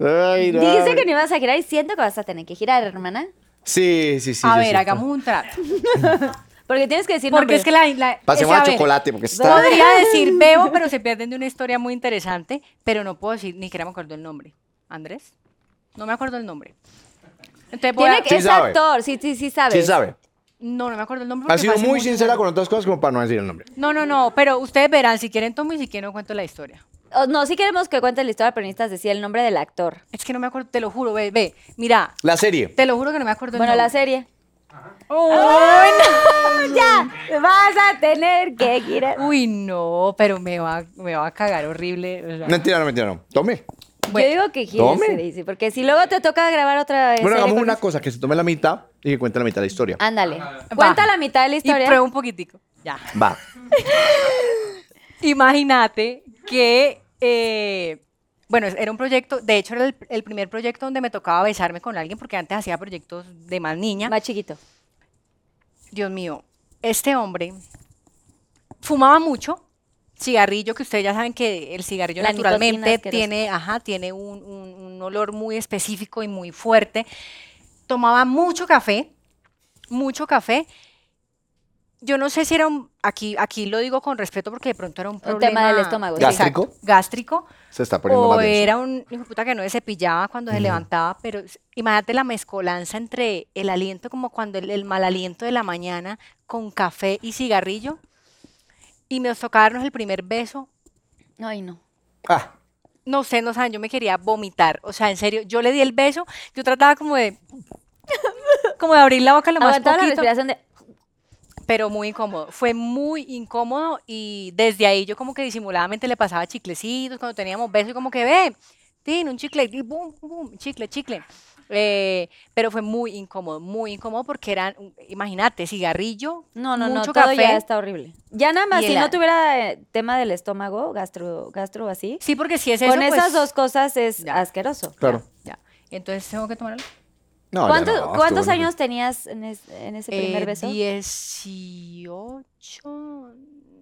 Ay,
Dijiste que no ibas a girar y siento que vas a tener que girar, hermana.
Sí, sí, sí.
a ver, hagamos un trato.
Porque tienes que decir
Porque es que la... la
Pasemos a
ver,
chocolate, porque está...
Podría decir Bebo, pero se pierden de una historia muy interesante, pero no puedo decir, ni siquiera me acuerdo el nombre. ¿Andrés? No me acuerdo el nombre. Entonces
Tiene que,
Sí
es
sabe.
actor, sí, sí, sí sabes.
Sí sabe.
No, no me acuerdo el nombre.
Ha sido muy sincera con otras cosas como para no decir el nombre.
No, no, no, pero ustedes verán, si quieren tomo y si quieren no cuento la historia.
O- no, sí queremos que cuentes la historia, pero necesitas decir el nombre del actor.
Es que no me acuerdo, te lo juro, ve, ve, mira,
La serie.
te lo juro que no me acuerdo el
Bueno, la
nombre.
Serie.
Oh,
Ya, vas a tener que girar.
Uy, no, pero me va, me va a cagar horrible. o sea.
Mentira, no, mentira, no. Tome.
Yo digo que gires,
Tome.
Porque si luego te toca grabar otra vez.
Bueno, hagamos una cosa, que se tome la mitad y que cuente la mitad de la historia.
Ándale. Cuenta la mitad de la
Y
historia.
prueba un poquitico. Ya.
Va.
Imagínate que, eh, bueno, era un proyecto, de hecho era el, el primer proyecto donde me tocaba besarme con alguien, porque antes hacía proyectos de más niña.
Más chiquito.
Dios mío, este hombre fumaba mucho, cigarrillo, que ustedes ya saben que el cigarrillo
La
naturalmente tiene, ajá, tiene un, un- un olor muy específico y muy fuerte. Tomaba mucho café, mucho café, yo no sé si era un, aquí, aquí lo digo con respeto porque de pronto era un
Un
problema.
tema del estómago.
¿Gástrico?
Exacto, gástrico.
Se está poniendo
O
más
era un hijo de puta que no se cepillaba cuando se levantaba, pero imagínate la mezcolanza entre el aliento, como cuando el, el mal aliento de la mañana, con café y cigarrillo. Y nos tocaba darnos el primer beso.
Ay, no.
Ah,
No sé, no saben, yo me quería vomitar. O sea, en serio, yo le di el beso, yo trataba como de. como de abrir la boca lo más
Aguantaba la
poquito,
respiración de...
pero muy incómodo. Fue muy incómodo y desde ahí yo como que disimuladamente le pasaba chiclecitos cuando teníamos besos y como que ve, tiene un chicle, y bum, bum, chicle, chicle. Eh, pero fue muy incómodo, muy incómodo porque eran, imagínate, cigarrillo,
No, no, no,
mucho
todo
café.
ya está horrible. Ya nada más, si no tuviera eh, tema del estómago, gastro, gastro o así,
Sí, porque si es eso,
con esas
pues,
dos cosas es
ya.
asqueroso.
claro.
Ya. Entonces tengo que tomarlo.
No, ya
¿Cuánto-
no,
¿Cuántos años tenías en, es- en ese primer
Eh,
beso?
18,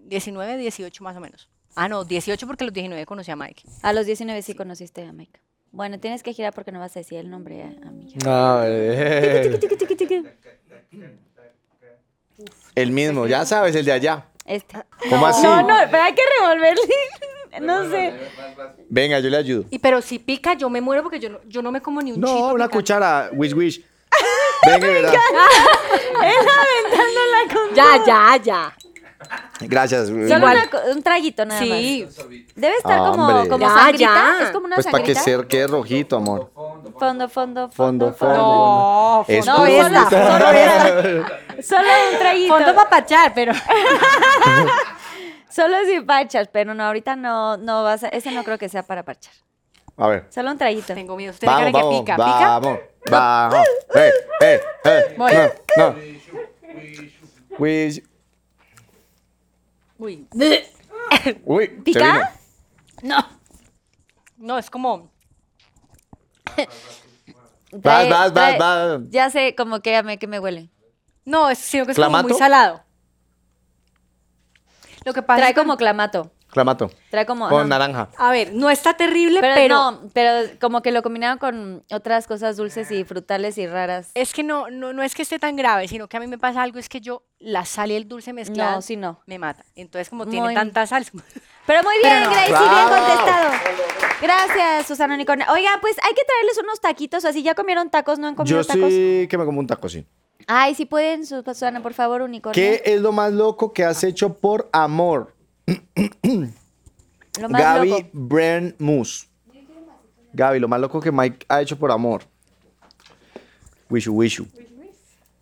19, 18 más o menos. Ah, no, 18 porque a los 19 conocí a Mike.
A los 19 sí, conociste a Mike. Bueno, tienes que girar porque no vas a decir el nombre, eh.
A ver.
Tiqui, tiqui, tiqui.
El mismo, ya sabes, el de allá.
Este.
¿Cómo así?
No, no, pero hay que revolverle. No sé.
Venga, yo le ayudo.
Y pero si pica, yo me muero porque yo no, yo no me como ni un
No, una
picante.
cuchara, wish wish. Venga, ¿verdad?
Ya, ya, ya.
Gracias.
Solo
Igual.
una co- un traguito nada
Sí.
más. Debe estar como,
hombre.
como
Ya,
sangrita.
ya.
Es como una
Pues para que
sangrita.
se quede rojito, amor.
Fondo, fondo,
Fondo,
fondo,
fondo.
No,
Es
fondo
No,
esta,
solo,
fondo
solo un traguito.
Fondo papachar, pero.
Solo si parchas, pero no, ahorita no, no vas a, ese no creo que sea para parchar.
A ver.
Solo un traguito.
Tengo miedo. Usted
Vamos,
cara que
vamos,
pica, pica.
vamos, vamos. Eh, eh, eh.
Voy.
No.
Uy.
Uy, se
¿Pica? No.
No, es como.
Vas, vas, vas, vas.
Ya sé como que, me, que me huele.
No, es, sino que es como muy salado. Lo que pasa
Trae
es que-
como clamato.
Clamato.
Trae como...
Con naranja.
A ver, no está terrible,
Pero,
pero.
no, pero como que lo combinaron con otras cosas dulces y frutales y raras.
Es que no, no, no es que esté tan grave, sino que a mí me pasa algo, es que yo la sal y el dulce mezclados
No, sí, no.
me mata. Entonces, como tiene
Muy-
tanta sal.
Pero muy bien,
no.
Gracie,
Bravo.
bien contestado. Gracias, Susana Unicornio. Oiga, pues hay que traerles unos taquitos, así ya comieron tacos, ¿no han comido
Yo
tacos?
sí que me como un taco, sí.
Ay, si pueden, Susana, por favor, Unicornio.
¿Qué es lo más loco que has hecho por amor?
Lo más
Gaby
loco.
Brand Moose. Gaby, lo más loco que Mike ha hecho por amor. Wishu, wishu.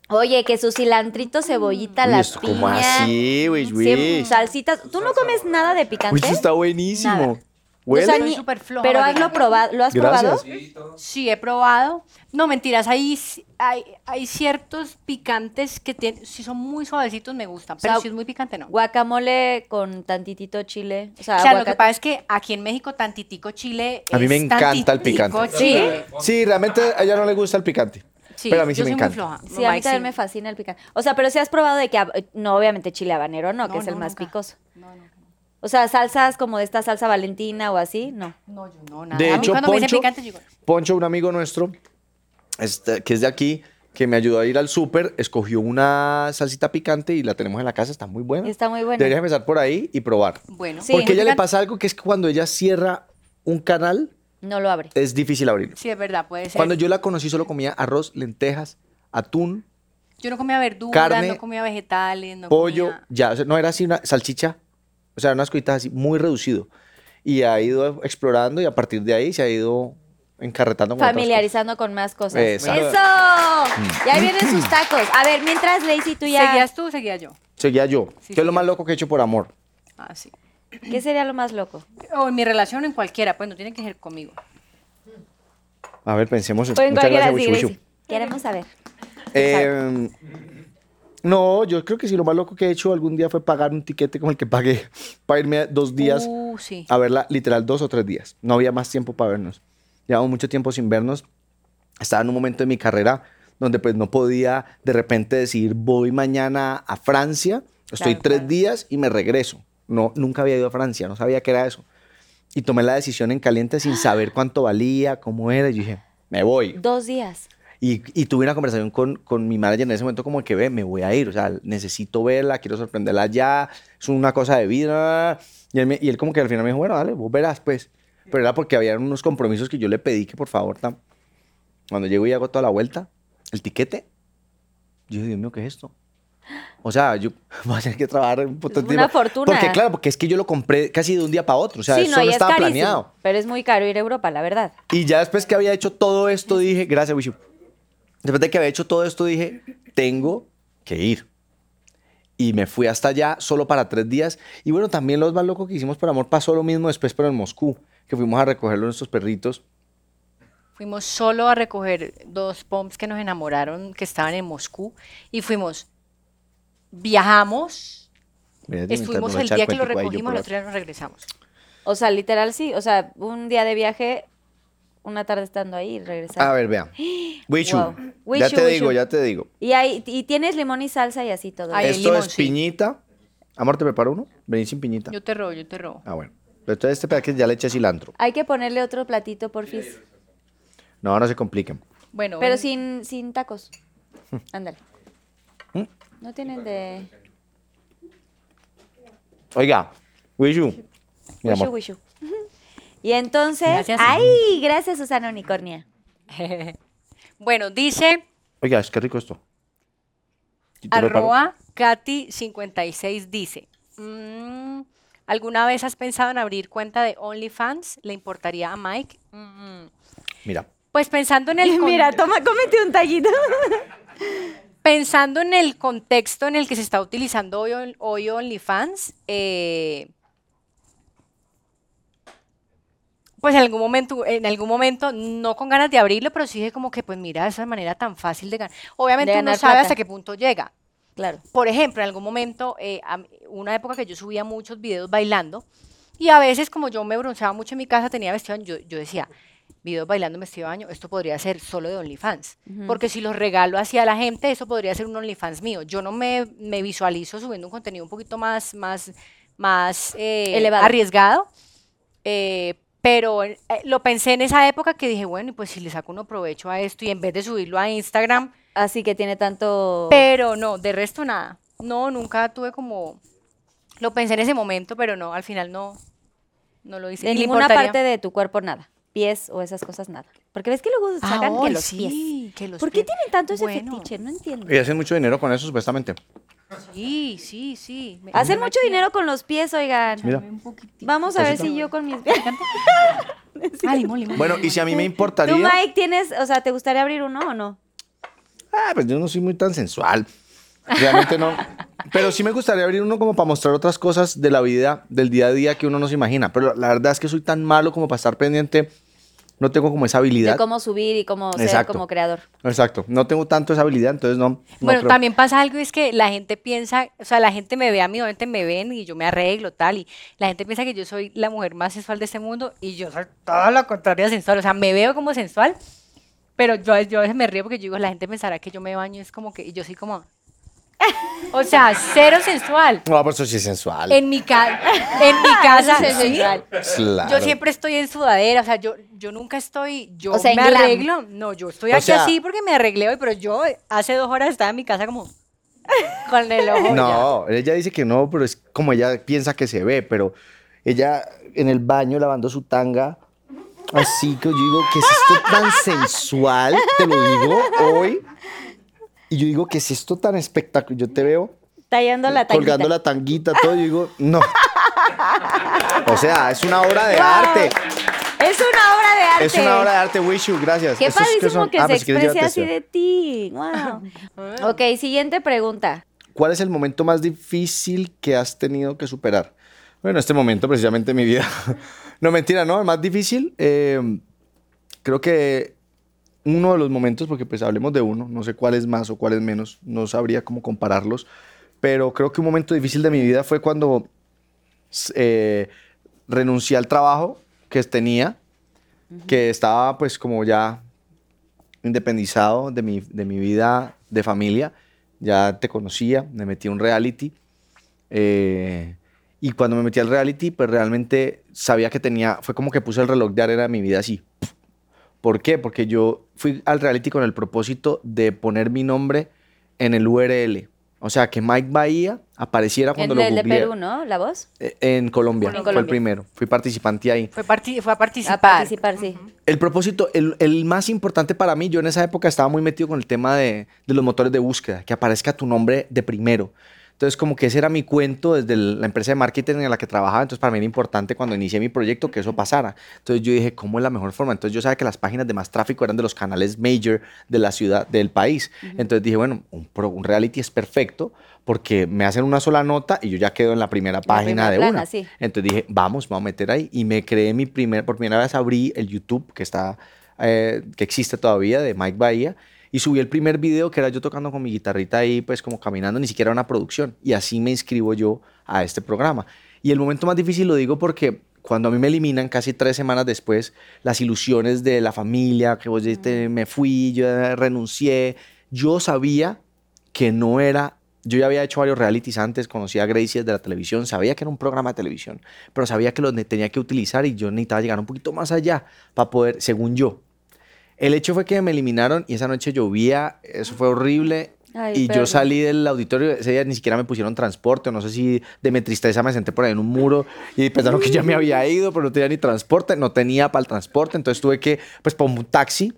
Oye, que su cilantrito, cebollita, la piña.
¿cómo así, wish,
sí,
wish?
salsitas. ¿Tú no comes nada de picante?
Uy, está buenísimo.
Nada.
¿Huele?
O sea, ni-
floja
pero hazlo probado. ¿Lo has
Gracias.
probado?
Sí, he probado. No, mentiras, hay, hay, hay ciertos picantes que tienen, si son muy suavecitos me gustan, pero
sea,
si es muy picante no.
Guacamole con tantitito chile. O sea,
lo que pasa es que aquí en México tantitico chile
A mí me
es
encanta el picante.
chile.
Sí, realmente a ella no le gusta el picante.
Sí,
pero a mí sí
yo
me
soy
encanta.
muy floja.
Sí, a mí
Mike,
también
sí.
me fascina el picante. O sea, pero si has probado de que, no, obviamente chile habanero, no, que
No,
es el
no,
más
nunca.
picoso.
No, no.
O sea, salsas como de esta salsa valentina o así, no.
No, yo no, nada.
De
A mí
hecho,
cuando me dicen
Poncho,
picante, yo digo,
Poncho, un amigo nuestro, este, que es de aquí, que me ayudó a ir al súper, escogió una salsita picante y la tenemos en la casa, está muy buena.
Está muy buena.
Deberías empezar por ahí y probar.
bueno.
Sí.
Porque a ella le pasa algo que es que cuando ella cierra un canal,
No lo abre.
es difícil abrirlo.
Sí, es verdad, puede ser.
Cuando yo la conocí solo comía arroz, lentejas, atún,
Yo no comía verduras,
Carne,
no comía vegetales, no
pollo,
comía...
ya, o sea, no era así una salchicha, o sea, unas cositas así, muy reducido. Y ha ido explorando y a partir de ahí se ha ido encarretando con
Familiarizando con más cosas.
Exacto.
¡Eso! Y ahí vienen sus tacos. A ver, mientras, Lacey, tú ya...
¿Seguías tú o seguía yo?
Seguía yo.
Sí,
¿Qué es lo más loco que he hecho por amor?
Ah, sí.
¿Qué sería lo más loco?
O en mi relación en cualquiera, pues no tiene que ser conmigo.
A ver, pensemos. en-
Pues en
Muchas gracias,
Gracie. Queremos saber.
Eh, no, yo creo que sí, lo más loco que he hecho algún día fue pagar un tiquete como el que pagué para irme dos días
Uh, sí.
a verla, literal dos o tres días. No había más tiempo para vernos. Llevamos mucho tiempo sin vernos. Estaba en un momento de mi carrera donde pues no podía de repente decir voy mañana a Francia, estoy
Claro,
tres
claro.
días y me regreso. No, nunca había ido a Francia, no sabía qué era eso. Y tomé la decisión en caliente sin saber cuánto valía, cómo era. Y dije, me voy.
Dos días.
Y, y tuve una conversación con, con mi manager en ese momento como que ve, me voy a ir, o sea, necesito verla, quiero sorprenderla ya, es una cosa de vida. Y él, me- y él como que al final me dijo, bueno, dale, vos verás pues. Pero era porque había unos compromisos que yo le pedí que por favor, tam- cuando llego y hago toda la vuelta, el tiquete, yo dije, Dios mío, ¿qué es esto? O sea, yo voy a tener que trabajar un puto
Es
tiempo.
una fortuna.
Porque claro, porque es que yo lo compré casi de un día para otro, o sea,
sí,
eso
no,
no
es
estaba
carísimo.
planeado.
Pero es muy caro ir a Europa, la verdad.
Y ya después que había hecho todo esto, dije, gracias, Wishu. Después de que había hecho todo esto, dije, tengo que ir. Y me fui hasta allá solo para tres días. Y bueno, también los más locos que hicimos por amor pasó lo mismo después, pero en Moscú, que fuimos a recogerlo nuestros perritos.
Fuimos solo a recoger dos poms que nos enamoraron, que estaban en Moscú, y fuimos, viajamos, estuvimos el día que lo recogimos, el otro día nos regresamos.
O sea, literal sí. O sea, un día de viaje, una tarde estando ahí y regresar.
A ver, vean. Wishu,
Wow.
ya te digo, ya te digo.
Y, ahí, y tienes limón y salsa y así todo.
Ay,
Esto
limón,
es
sí.
piñita. Amor, ¿te preparo uno? Vení sin piñita.
Yo te robo, yo te robo.
Ah, bueno. Entonces este pedazo ya le eché cilantro.
Hay que ponerle otro platito, porfis.
No, no se compliquen.
Bueno,
Pero sin, sin tacos. Ándale.
¿Mm?
No tienen de...
Oiga, Wishu.
Wishu, wishu. Y entonces...
Gracias.
¡Ay! Gracias, Susana Unicornia.
bueno, dice
Oiga, es que rico esto.
Arroba Katy56 dice, "Mm, ¿alguna vez has pensado en abrir cuenta de OnlyFans? ¿Le importaría a Mike? Mm,
Mira.
Pues pensando en el...
Mira, toma, cómete un tallito.
Pensando en el contexto en el que se está utilizando hoy, hoy OnlyFans, eh, pues en algún momento, en algún momento, no con ganas de abrirlo, pero sí dije como que, pues mira, esa manera tan fácil de ganar. Obviamente
De
uno
ganar
sabe
plata.
hasta qué punto llega.
Claro.
Por ejemplo, en algún momento, eh, a una época que yo subía muchos videos bailando, y a veces como yo me bronceaba mucho en mi casa, tenía vestido yo, yo decía, videos bailando en vestido de baño, esto podría ser solo de OnlyFans. Porque si los regalo hacia la gente, eso podría ser un OnlyFans mío. Yo no me, me visualizo subiendo un contenido un poquito más, más, más eh, arriesgado. eh, pero eh, lo pensé en esa época que dije, bueno, y pues si le saco uno provecho a esto y en vez de subirlo a Instagram,
Así que tiene tanto...
pero no, de resto nada. No, nunca tuve como... Lo pensé en ese momento, pero no, al final no, no lo hice.
De
¿Y le
ninguna
importaría?
parte de tu cuerpo nada. Pies o esas cosas nada. Porque ves que luego
Ah,
sacan que los
sí,
pies.
que los
¿Por qué
pies.
tienen tanto ese
Bueno.
fetiche? No entiendo.
Y hacen mucho dinero con eso, supuestamente.
Sí, sí, sí. Me-
Hacen mucho dinero con los pies, oigan.
Mira.
un poquitito.
Vamos a ver
Cosita.
si yo con mis pies.
Ah, limón, limón.
Bueno, y si a mí me
¿Tú,
importaría.
Mike, tienes, o sea, te gustaría abrir uno o no?
Ah, pues yo no soy muy tan sensual. Realmente no. Pero sí me gustaría abrir uno como para mostrar otras cosas de la vida, del día a día que uno no se imagina. Pero la verdad es que soy tan malo como para estar pendiente. No tengo como esa habilidad.
De cómo subir y cómo ser
Exacto.
como creador.
Exacto. No tengo tanto esa habilidad, entonces no. no
Bueno,
creo.
también pasa algo, es que la gente piensa, o sea, la gente me ve a mí, obviamente me ven y yo me arreglo, tal, y la gente piensa que yo soy la mujer más sensual de este mundo y yo soy todo lo contrario a sensual, o sea, me veo como sensual, pero yo, yo a veces me río porque yo digo, la gente pensará que yo me baño, es como que, y yo soy como, o sea, cero sensual.
No, por eso sí es sensual.
En mi, ca- en mi casa,
es
¿sí?
sensual.
Claro.
Yo siempre estoy en sudadera, o sea, yo, yo nunca estoy, yo
O sea, en
me
glam.
arreglo, no, yo estoy
O
aquí
sea-
así porque me arreglé hoy, pero yo hace dos horas estaba en mi casa como con el ojo. ya.
No, ella dice que no, pero es como ella piensa que se ve, pero ella en el baño lavando su tanga, así que yo digo, ¿qué es esto tan sensual? Te lo digo hoy. Y yo digo, ¿qué es esto tan espectacular? Yo te veo
Tallando la tanguita.
colgando la tanguita, todo, y yo digo, no. O sea, es una obra de arte.
Es una obra de arte.
Es una obra de arte, Wish you, gracias.
Qué padrísimo que
ah,
se
pues, ¿quieres
exprese así
esto?
de ti. Wow. ok, siguiente pregunta.
¿Cuál es el momento más difícil que has tenido que superar? Bueno, este momento precisamente en mi vida. no, mentira, no, el más difícil. eh, creo que uno de los momentos, porque pues hablemos de uno, no sé cuál es más o cuál es menos, no sabría cómo compararlos, pero creo que un momento difícil de mi vida fue cuando eh, renuncié al trabajo que tenía, que estaba pues como ya independizado de mi, de mi vida de familia, ya te conocía, me metí a un reality. eh, y cuando me metí al reality, pues realmente sabía que tenía, fue como que puse el reloj de arena de mi vida así. ¿Por qué? Porque yo fui al reality con el propósito de poner mi nombre en el URL. O sea, que Mike Bahía apareciera cuando
En
lo
el de. Perú, ¿no? ¿La voz?
Eh, En Colombia,
En
fue el primero. Fui participante ahí.
Fue, parti- fue a participar.
A participar, sí.
El propósito, el, el más importante para mí, yo en esa época estaba muy metido con el tema de, de los motores de búsqueda, que aparezca tu nombre de primero. Entonces, como que ese era mi cuento desde el- la empresa de marketing en la que trabajaba. Entonces, para mí era importante cuando inicié mi proyecto que eso pasara. Entonces, yo dije, ¿cómo es la mejor forma? Entonces, yo sabía que las páginas de más tráfico eran de los canales major de la ciudad, del país. Entonces, dije, bueno, un, pro- un reality es perfecto porque me hacen una sola nota y yo ya quedo en la primera página
primera
de
plana,
una.
sí.
Entonces dije, vamos, vamos a meter ahí. Y me creé mi primer, por primera vez abrí el YouTube, que está, eh, que existe todavía, de Mike Bahía. Y subí el primer video que era yo tocando con mi guitarrita ahí, pues como caminando, ni siquiera una producción. Y así me inscribo yo a este programa. Y el momento más difícil lo digo porque cuando a mí me eliminan casi tres semanas después, las ilusiones de la familia, que vos dijiste, me fui, yo renuncié, yo sabía que no era yo ya había hecho varios realities antes, conocía a Gracie desde la televisión, sabía que era un programa de televisión, pero sabía que lo tenía que utilizar y yo necesitaba llegar un poquito más allá para poder, según yo. El hecho fue que me eliminaron y esa noche llovía, eso fue horrible.
Ay,
y yo salí del auditorio, ese día ni siquiera me pusieron transporte, no sé si de mi tristeza me senté por ahí en un muro y pensaron que ya me había ido, pero no tenía ni transporte, no tenía para el transporte, entonces tuve que, pues, por un taxi.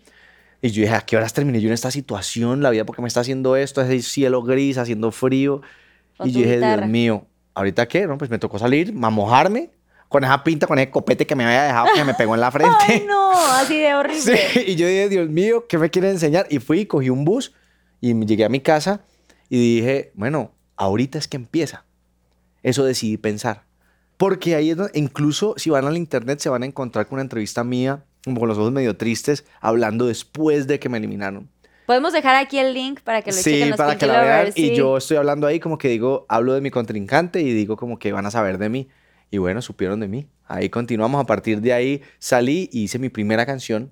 Y yo dije, ¿a qué horas terminé yo en esta situación? La vida, ¿por qué me está haciendo esto? Ese cielo gris, haciendo frío. Y yo dije,
guitarra.
Dios mío, ¿ahorita qué? No, pues me tocó salir, a mojarme con esa pinta, con ese copete que me había dejado que me pegó en la frente.
Ay, no, así de horrible.
Sí, y yo dije, Dios mío, ¿qué me quieren enseñar? Y fui, cogí un bus y llegué a mi casa y dije, bueno, ahorita es que empieza. Eso decidí pensar. Porque ahí es donde, incluso si van al internet, se van a encontrar con una entrevista mía, como con los ojos medio tristes, hablando después de que me eliminaron.
Podemos dejar aquí el link para que lo
Sí,
chequen los
para que la vean. Y yo estoy hablando ahí como que digo, hablo de mi contrincante y digo como que van a saber de mí. Y bueno, supieron de mí. Ahí continuamos. A partir de ahí salí y hice mi primera canción,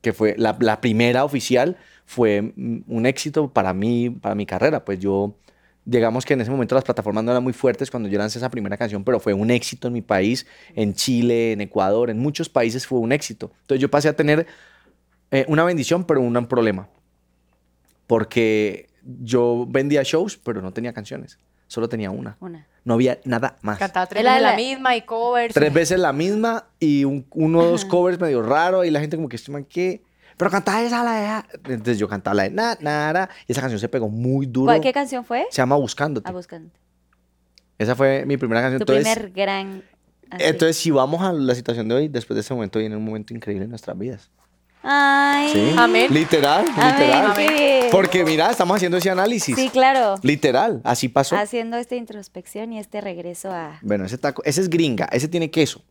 que fue la, la primera oficial. Fue mm, un éxito para mí, para mi carrera. Pues yo, digamos que en ese momento las plataformas no eran muy fuertes cuando yo lancé esa primera canción, pero fue un éxito en mi país, en Chile, en Ecuador, en muchos países fue un éxito. Entonces yo pasé a tener eh, una bendición, pero un problema porque yo vendía shows, pero no tenía canciones. Solo tenía una.
Una.
No había nada más.
Cantaba tres
Era
veces la
la-
misma y covers.
Tres veces la misma y un- uno o dos covers medio raro y la gente como que, este man, ¿qué? Pero cantaba esa, la de... Entonces yo cantaba la de na, nara, y esa canción se pegó muy duro.
¿Cuál- ¿Qué canción fue?
Se llama Buscándote.
A buscando.
Esa fue mi primera canción.
Tu
Entonces,
primer gran... así.
entonces, si vamos a la situación de hoy, después de ese momento viene un momento increíble en nuestras vidas.
Ay.
¿Sí?
Amén.
Literal, literal. Porque mira, estamos haciendo ese análisis.
Sí, claro.
Literal, así pasó.
Haciendo esta introspección y este regreso a...
Bueno, ese taco, ese es gringa, ese tiene queso.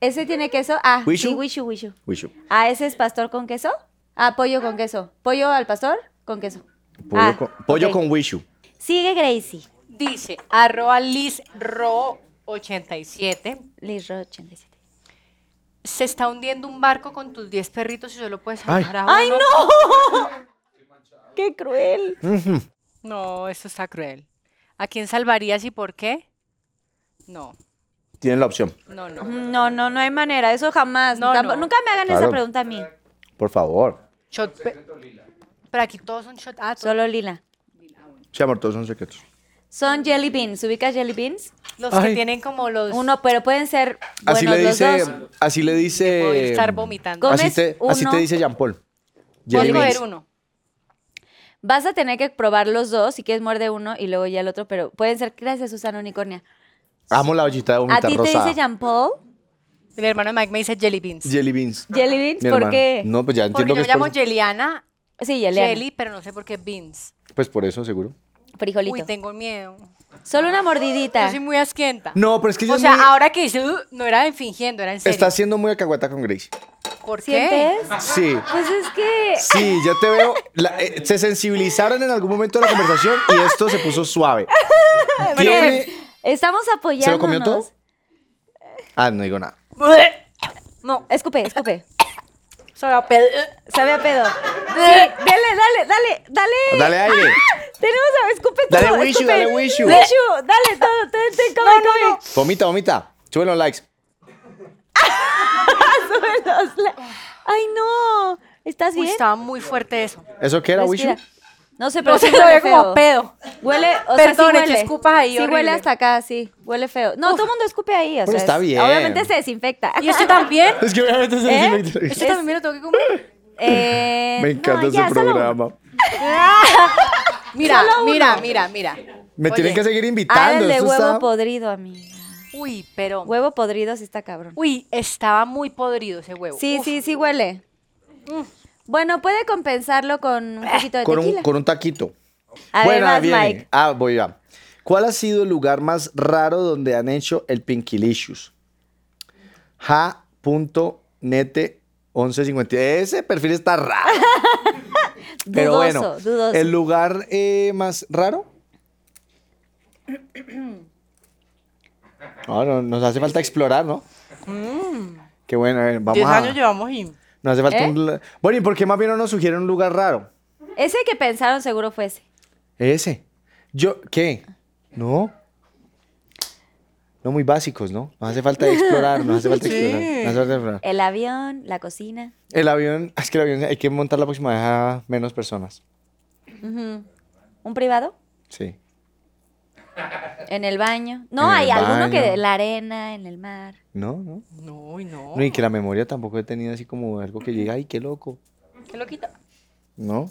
¿Ese tiene queso? Ah,
¿Wishu?
sí, wishu, wishu.
Wishu.
Ah, ¿ese es pastor con queso? Ah, pollo con queso. ¿Pollo al pastor? Con queso.
Pollo,
Ah,
con, pollo con wishu.
Sigue Gracie.
Dice, arroba lizro87.
Liz Ro 87.
Se está hundiendo un barco con tus 10 perritos y solo puedes
Ay.
salvar a
¡Ay,
uno.
no! ¡Qué cruel!
No, esto está cruel. ¿A quién salvarías y por qué? No,
Tienen la opción,
no, no.
No, no, no hay manera. Eso jamás.
No,
Tampo-
no.
Nunca me hagan esa pregunta a mí.
por favor.
Shot pe- Pero aquí todos son shot. Ah, todos-
Solo Lila.
Sí, amor, todos son secretos.
Son jelly beans. ¿Ubicas jelly beans?
los
Ay.
que tienen como los...
Uno, pero pueden ser
Así le
los
dice,
dos.
así le dice.
Voy a estar vomitando.
Comes
Así te, así
uno.
te dice Jean Paul.
Voy a
Jelly
coger
beans.
uno.
Vas a tener que probar los dos. Si quieres, muerde uno y luego ya el otro. Pero pueden ser, gracias, Susana Unicornia.
Amo la ollita de
¿A
vomitar
ti te
rosada.
dice Jean Paul?
El hermano de Mike me dice jelly beans.
Jelly beans.
Jelly beans,
Mi
¿por
hermano.
qué?
No, pues ya
Porque
entiendo
yo
que
me
es
llamo
por,
Jeliana,
Sí, Jelly.
jelly, pero no sé por qué beans.
pues por eso, seguro.
Frijolito.
Uy, tengo miedo.
Solo una mordidita.
Yo soy muy asquienta.
No, pero es que yo
o sea,
muy-
ahora que dice, "Uh", no era fingiendo, era en serio.
Estás siendo muy alcahueta con Grace.
¿Por qué?
¿Sientes?
Sí.
Pues es que...
Sí, yo te veo. la- eh, se sensibilizaron en algún momento de la conversación y esto se puso suave. Tiene-
Estamos apoyándonos.
¿Se lo comió todo? Ah, no digo nada.
No,
Escupe, escupe.
soy a pedo.
Sabe a pedo. Sí, dale, dale, dale, dale.
Dale aire.
Tenemos a escupe todo.
Dale wishu, dale wishu.
Wishu, dale todo, ten, ten, come, come.
Vomita, vomita. Sube los likes.
Sube los la- Ay, no. ¿Estás
Uy,
bien?
estaba muy fuerte eso.
¿Eso qué era, Wishu?
Respira. No sé, pero
No
sí
se
huele
ve como
feo.
pedo.
Huele, o sea, sí
Perdón, es que
huele.
escupas ahí
Sí
horrible.
huele hasta acá, sí. Huele feo. No, todo el mundo escupe ahí, o
Pero
sea.
está
es-
bien.
Obviamente se desinfecta.
¿Y usted también?
Es que obviamente se
¿Eh?
desinfecta.
¿Este también me lo tengo que comer?
Eh,
Me encanta
no,
ese
ya,
programa.
Solo uno.
mira, mira, mira.
Me
Oye,
tienen que seguir
Ah,
invitando.
huevo
está-
podrido, amiga.
Uy, pero...
Huevo podrido sí está cabrón.
Uy, estaba muy podrido ese huevo.
Sí,
Uf.
sí, sí huele. Bueno, puede compensarlo con un poquito de
con
tequila.
un, con un taquito.
A
bueno.
Mike.
Ah, voy a. ¿Cuál ha sido el lugar más raro donde han hecho el Pinkilicious? Ja.nete1150. Ese perfil está raro. Pero
Dudoso,
bueno,
dudoso.
¿el lugar eh, más raro? No, no, nos hace falta explorar, ¿no? Qué bueno, a ver, vamos
Diez
a...
años llevamos y...
Nos hace falta
¿Eh?
un... Bueno, ¿y por qué más bien no nos sugieren un lugar raro?
Ese que pensaron seguro fue ese.
Ese. Yo, ¿qué? No. No muy básicos, ¿no? Nos hace falta explorar, nos hace falta explorar. nos hace falta explorar.
El avión, la cocina.
El avión, es que el avión hay que montar la próxima vez a menos personas.
¿Un privado?
Sí.
En el baño. No,
el
hay alguno que la arena, en el mar.
No, no.
No, y no.
No, y que la memoria tampoco he tenido así como algo que llega, ay, qué loco.
¿Qué lo quita?
No.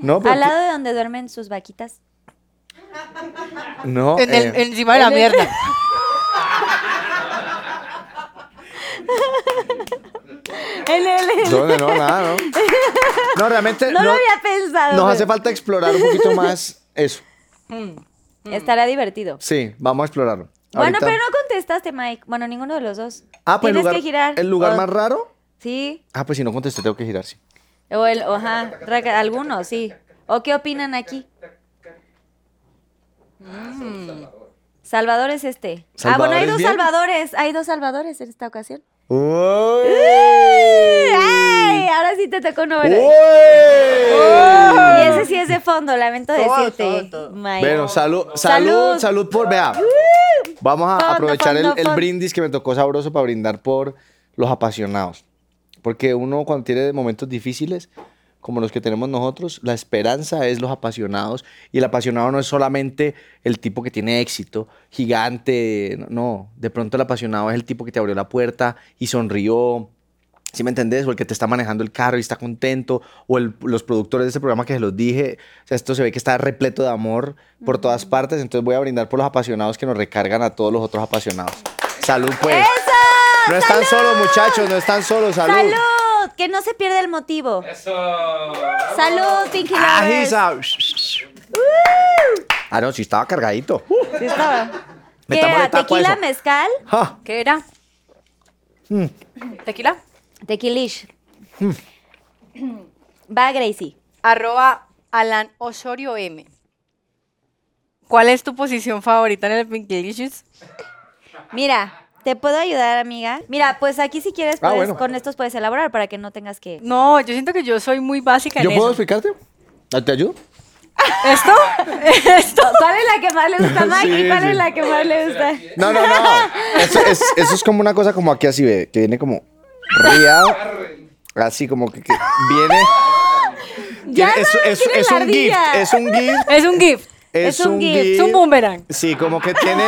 No, pero
Al lado de donde duermen sus vaquitas.
no.
En el-
eh,
encima de la mierda.
En el...
¿Dónde? No, nada, ¿no? No, realmente
No,
no,
lo había pensado.
nos
pero
hace falta explorar un poquito más eso.
Estará divertido.
Sí, vamos a explorarlo.
Bueno,
Ahorita-
pero no contestaste, Mike. Bueno, ninguno de los dos.
Ah, pues el
Tienes
lugar,
que girar.
el lugar
O-
más raro.
Sí.
Ah, pues si no contesté, tengo que girar, sí.
O el, o, ajá, raca- algunos, sí. ¿O qué opinan aquí? Salvador es este. ah, bueno, hay
¿Salvador es
dos
bien?
salvadores. Hay dos salvadores en esta ocasión.
¡Uy!
¡Ay! Ahora sí te tocó uno.
¡Uy!
Y ese sí es de fondo, lamento decirte.
Bueno, salud, salud,
Salud.
salud por, vea. Vamos a
Fondo,
aprovechar el-
fondo,
el,
fondo.
brindis que me tocó sabroso para brindar por los apasionados. Porque uno cuando tiene momentos difíciles, como los que tenemos nosotros, la esperanza es los apasionados. Y el apasionado no es solamente el tipo que tiene éxito, gigante, no. De pronto el apasionado es el tipo que te abrió la puerta y sonrió, ¿Sí me entendés? O el que te está manejando el carro y está contento, o el- los productores de ese programa que se los dije. O sea, esto se ve que está repleto de amor por todas partes. Entonces voy a brindar por los apasionados que nos recargan a todos los otros apasionados. Salud, pues.
¡Eso!
No están solos, muchachos, no están solos. Salud.
¡Salud! Que no se pierda el motivo. ¡Salud, Pinky
Ah,
Lovers!
Isa. Ah, no, sí estaba cargadito.
Sí estaba. ¿Qué era? ¿Tequila,
eso.
mezcal?
Ja.
¿Qué era?
Mm.
¿Tequila?
Tequilish.
Hmm.
Va, Gracie.
Arroba Alan Osorio M. ¿Cuál es tu posición favorita en el Pinkilicious?
Mira, ¿te puedo ayudar, amiga? Mira, pues aquí si quieres,
Ah,
puedes-
bueno.
con estos puedes elaborar para que no tengas que...
No, yo siento que yo soy muy básica
¿Yo
en
puedo
eso.
explicarte? ¿Te ayudo?
¿Esto? ¿Esto?
¿Cuál es la que más le gusta a
Sí,
y cuál
sí.
es la que más le gusta?
No, no, no. Eso es, eso es como una cosa como aquí así, ve, que viene como riado. Así como que, que viene.
Ya
tiene- es,
no,
es- es un gift, es un gift.
Es un gift.
Es,
Es un
un
gift,
gift.
Es un boomerang.
Sí, como que tiene.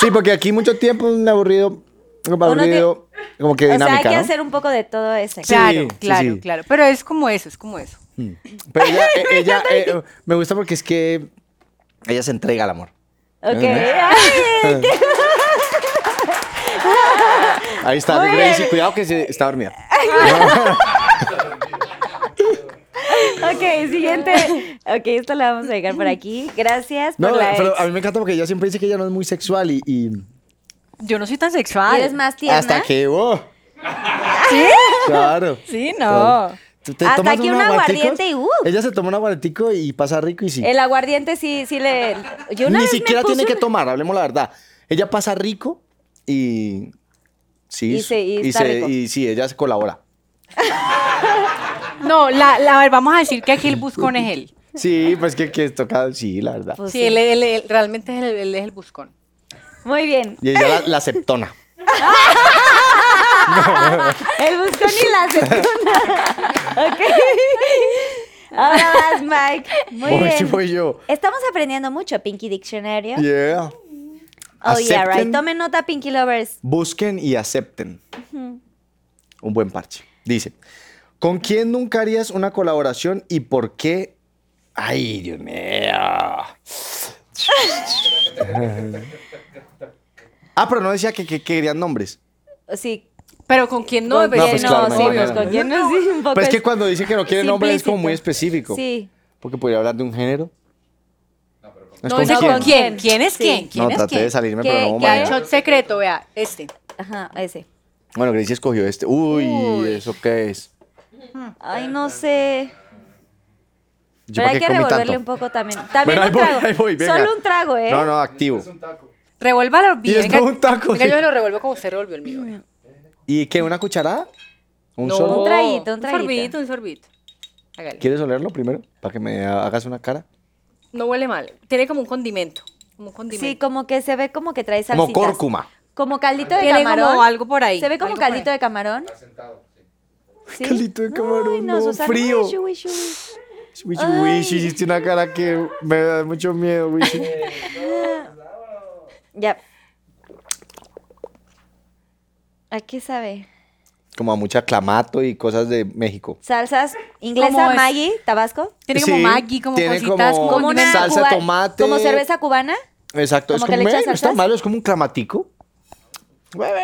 Sí, porque aquí mucho tiempo es un aburrido.
Uno
aburrido. Como que
O sea,
dinámica.
hay que
¿no?
hacer un poco de todo eso.
Sí,
Claro,
sí,
claro,
sí.
claro. Pero es como eso, es como eso.
Pero ella, ella eh, me gusta porque es que ella se entrega al amor.
Ok. Ay,
Ahí está,
Muy
Gracie,
bien.
cuidado que se, está dormida.
ok, siguiente. Ok, esto lo vamos a dejar por aquí. Gracias por
No,
la
pero
ex.
a mí me encanta porque ella siempre dice que ella no es muy sexual y, y
Yo no soy tan
¿Y
sexual.
eres más tierna?
hasta que, oh,
¿Sí?
claro.
Sí, no.
Tú te
Hasta
tomas
aquí
un
aguardiente y, uh.
Ella se toma un aguardico y pasa rico y sí.
El aguardiente sí, sí le... Yo una
Ni siquiera tiene que tomar, hablemos la verdad. Ella pasa rico y sí,
Y se- y
y,
está
se-
rico.
y sí, ella se colabora.
No, la, la, a ver, vamos a decir que aquí el buscón es él.
Sí, pues que, que toca, sí, la verdad.
Pues
Sí,
sí.
él, él- él realmente es el, él es el buscón.
Muy bien.
Y ella la, la aceptona.
El buscón y la aceituna. ok. Ahora vas, Mike. Muy
Voy,
bien.
voy yo.
Estamos aprendiendo mucho, Pinky Dictionario.
Yeah.
Oh, yeah, right. Tomen nota, Pinky Lovers.
Busquen y acepten. Un buen parche. Dice, ¿con quién nunca harías una colaboración y por qué? Ay, Dios mío. ah, pero no decía que, que- que querían nombres.
Sí.
Pero con quién no, Bebé?
No, pues claro,
no,
no,
sí,
no,
pues
no.
con quién no, sí, un poco
Pero es que cuando dice que no quiere nombre es como muy específico.
Sí.
Porque podría hablar de un género. No, es
No,
con
dice
quién.
con quién. ¿Quién es
Sí.
quién? ¿Quién
No,
es
traté
quién?
de salirme,
¿Qué-
pero no
qué?
Shot secreto, vea, este.
Ajá, ese.
Bueno, Gracie escogió este. Uy,
Uy.
¿eso qué es?
Ay, no sé.
Yo
Pero hay que revolverle
tanto.
un poco también. También
Bueno, ahí
un
voy,
trago.
ahí voy, venga.
Solo un trago, ¿eh?
No, no, activo.
Revuélvalo bien.
Y es
venga,
no un taco,
venga,
sí.
yo lo revuelvo como usted revolvió el mío.
¿Y qué? ¿Una cucharada? ¿Un
No,
solo?
Un traguito, un traguito.
sorbito, un sorbito. Hágale.
¿Quieres olerlo primero? Para que me hagas una cara.
No huele mal. Tiene como un condimento. Como un condimento.
Sí, como que se ve como que trae salsitas.
Como cúrcuma.
Como caldito de
Tiene
camarón.
como algo por ahí.
Se ve como caldito de camarón. ¿Sí?
Caldito de camarón,
Ay,
no,
Susana,
frío.
wishy, wishy.
Wishi,
Ay.
Wishi, hiciste una cara que me da mucho miedo, Wishi.
Ya. ¿A qué sabe?
Como a mucha clamato y cosas de México.
Salsas inglesa. Maggi, Tabasco.
Tiene como
Sí,
Maggi, como
tiene
cositas.
como-
Como una
salsa de tomate.
Como cerveza cubana.
Exacto, es
¿Como que
como,
le echas
eh, no está
salsas?
malo, es como un clamatico.
Muy rico.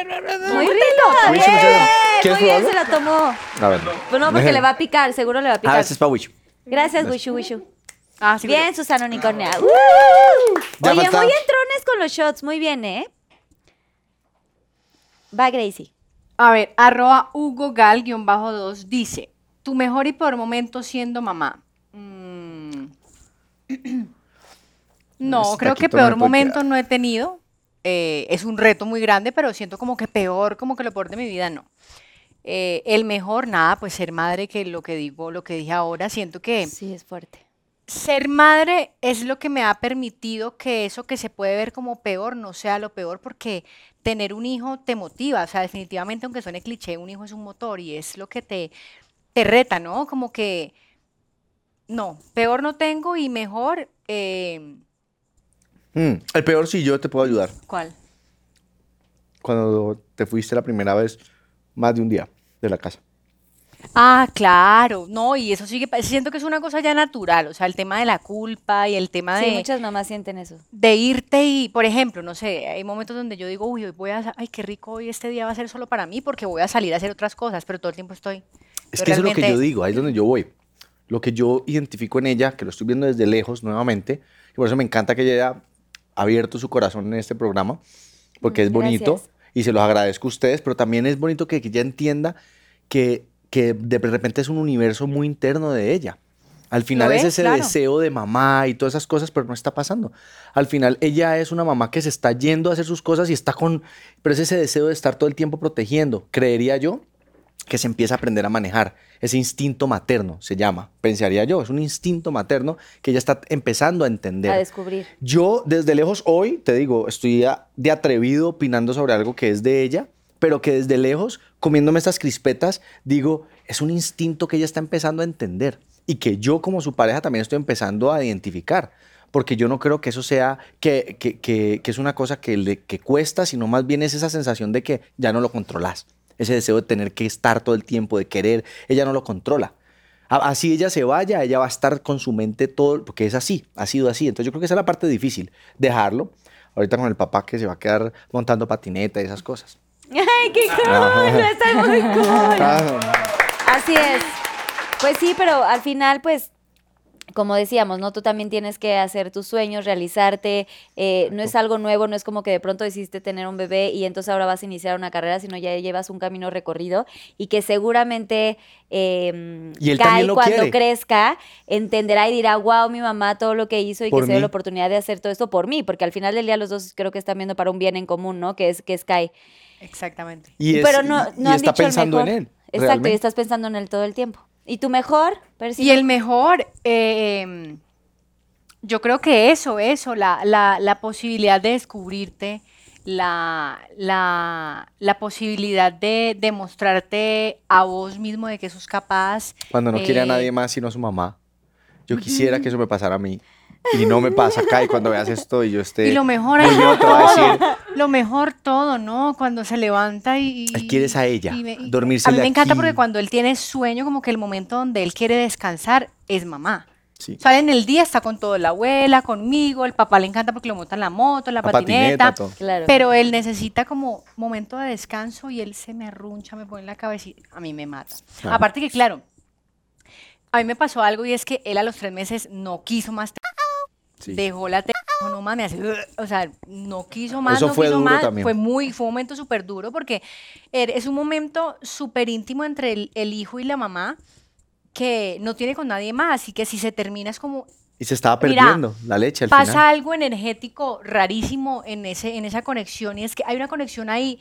Wishi,
¡Bien!
muchas gracias. ¿Quieres
Muy bien, se la tomó.
A ver.
Pues no, porque le va a picar, seguro le va a picar.
Ah, este es para Wishi.
Gracias, Wishu Wishu.
Ah, sí,
Bien, Susana Unicornia. ¡Uh! Oye, muy entrones con los shots, muy bien, ¿eh? Va, Gracie.
A ver, arroba Hugo Gal, guion bajo 2, dice, tu mejor y peor momento siendo mamá. Mm. No, creo que peor momento no he tenido. Eh, es un reto muy grande, pero siento como que peor, como que lo peor de mi vida, no. Eh, el mejor, nada, pues ser madre, que lo que digo, lo que dije ahora, siento que
Sí, es fuerte.
ser madre es lo que me ha permitido que eso que se puede ver como peor no sea lo peor porque tener un hijo te motiva, o sea, definitivamente aunque suene cliché, un hijo es un motor y es lo que te, te reta, ¿no? Como que, no, peor no tengo y mejor, eh,
Mm, el peor si yo te puedo ayudar.
¿cuál?
Cuando te fuiste la primera vez, más de un día de la casa.
Ah, claro, no, y eso sigue, siento que es una cosa ya natural, o sea, el tema de la culpa y el tema
Sí,
de...
muchas mamás sienten eso.
de irte y, por ejemplo, no sé, hay momentos donde yo digo, uy, hoy voy a, ay, qué rico hoy este día va a ser solo para mí porque voy a salir a hacer otras cosas, pero todo el tiempo estoy.
Es que eso es lo que yo digo, ahí es donde yo voy. Lo que yo identifico en ella, que lo estoy viendo desde lejos nuevamente, y por eso me encanta que ella haya abierto su corazón en este programa, porque
Mm,
es bonito
gracias.
Y se los agradezco a ustedes, pero también es bonito que, ella entienda que, que de repente es un universo muy interno de ella. Al final es
es,
ese
claro.
deseo de mamá y todas esas cosas, pero no está pasando. Al final ella es una mamá que se está yendo a hacer sus cosas y está con, pero es ese deseo de estar todo el tiempo protegiendo, creería yo, que se empieza a aprender a manejar. Ese instinto materno se llama, pensaría yo. Es un instinto materno que ella está empezando a entender.
A descubrir.
Yo desde lejos hoy, te digo, estoy de atrevido opinando sobre algo que es de ella, pero que desde lejos, comiéndome estas crispetas, digo, es un instinto que ella está empezando a entender y que yo como su pareja también estoy empezando a identificar. Porque yo no creo que eso sea, que, que- que- que es una cosa que, le, que cuesta, sino más bien es esa sensación de que ya no lo controlas. Ese deseo de tener que estar todo el tiempo, de querer, ella no lo controla. Así ella se vaya, ella va a estar con su mente todo, porque es así, ha sido así. Entonces yo creo que esa es la parte difícil, dejarlo. Ahorita con el papá que se va a quedar montando patineta y esas cosas.
¡Ay, qué cool! Está muy cool. Así es. Pues sí, pero al final, pues, como decíamos, ¿no? Tú también tienes que hacer tus sueños, realizarte. eh, no es algo nuevo, no es como que de pronto decidiste tener un bebé y entonces ahora vas a iniciar una carrera, sino ya llevas un camino recorrido y que seguramente eh,
Y él
Kai, cuando
quiere.
crezca entenderá y dirá, wow, mi mamá todo lo que hizo y
Por
que se dio la oportunidad de hacer todo esto por mí, porque al final del día los dos creo que están viendo para un bien en común, ¿no? Que es, que es Kai.
Exactamente.
Y, es-
Pero no,
y
han
está
dicho el
pensando en él.
Exacto, y estás pensando en él todo el tiempo. ¿Y tu mejor? Percy?
Y el mejor, eh, Yo creo que eso, eso, la, la, la posibilidad de descubrirte, la, la, la posibilidad de demostrarte a vos mismo de que sos capaz.
Cuando no quiere a
eh,
nadie más sino a su mamá. Yo quisiera que eso me pasara a mí. Y no me pasa acá. Y cuando veas esto y yo esté.
Y lo mejor
te a decir,
lo mejor todo, ¿no? Cuando se levanta y...
Quieres a ella,
y y-
dormirse
A mí me encanta
aquí.
porque cuando él tiene sueño, como que el momento donde él quiere descansar es mamá.
Sí.
Sale en el día, está con todo, la abuela, conmigo, el papá le encanta porque lo monta en la moto, en la,
La
patineta,
patineta.
Claro.
pero él necesita como momento de descanso y él se me arruncha, me pone en la cabeza y a mí me mata.
Claro.
Aparte que, claro, a mí me pasó algo y es que él a los tres meses no quiso más
Sí.
dejó la no mames, así, o sea, no quiso más,
Eso
no
fue
quiso
duro
más,
también.
fue muy, fue un momento súper duro porque er- es un momento súper íntimo entre el, el hijo y la mamá que no tiene con nadie más y que si se termina es como
Y se estaba
Mira,
perdiendo la leche al
pasa
final.
algo energético rarísimo en, ese, en esa conexión y es que hay una conexión ahí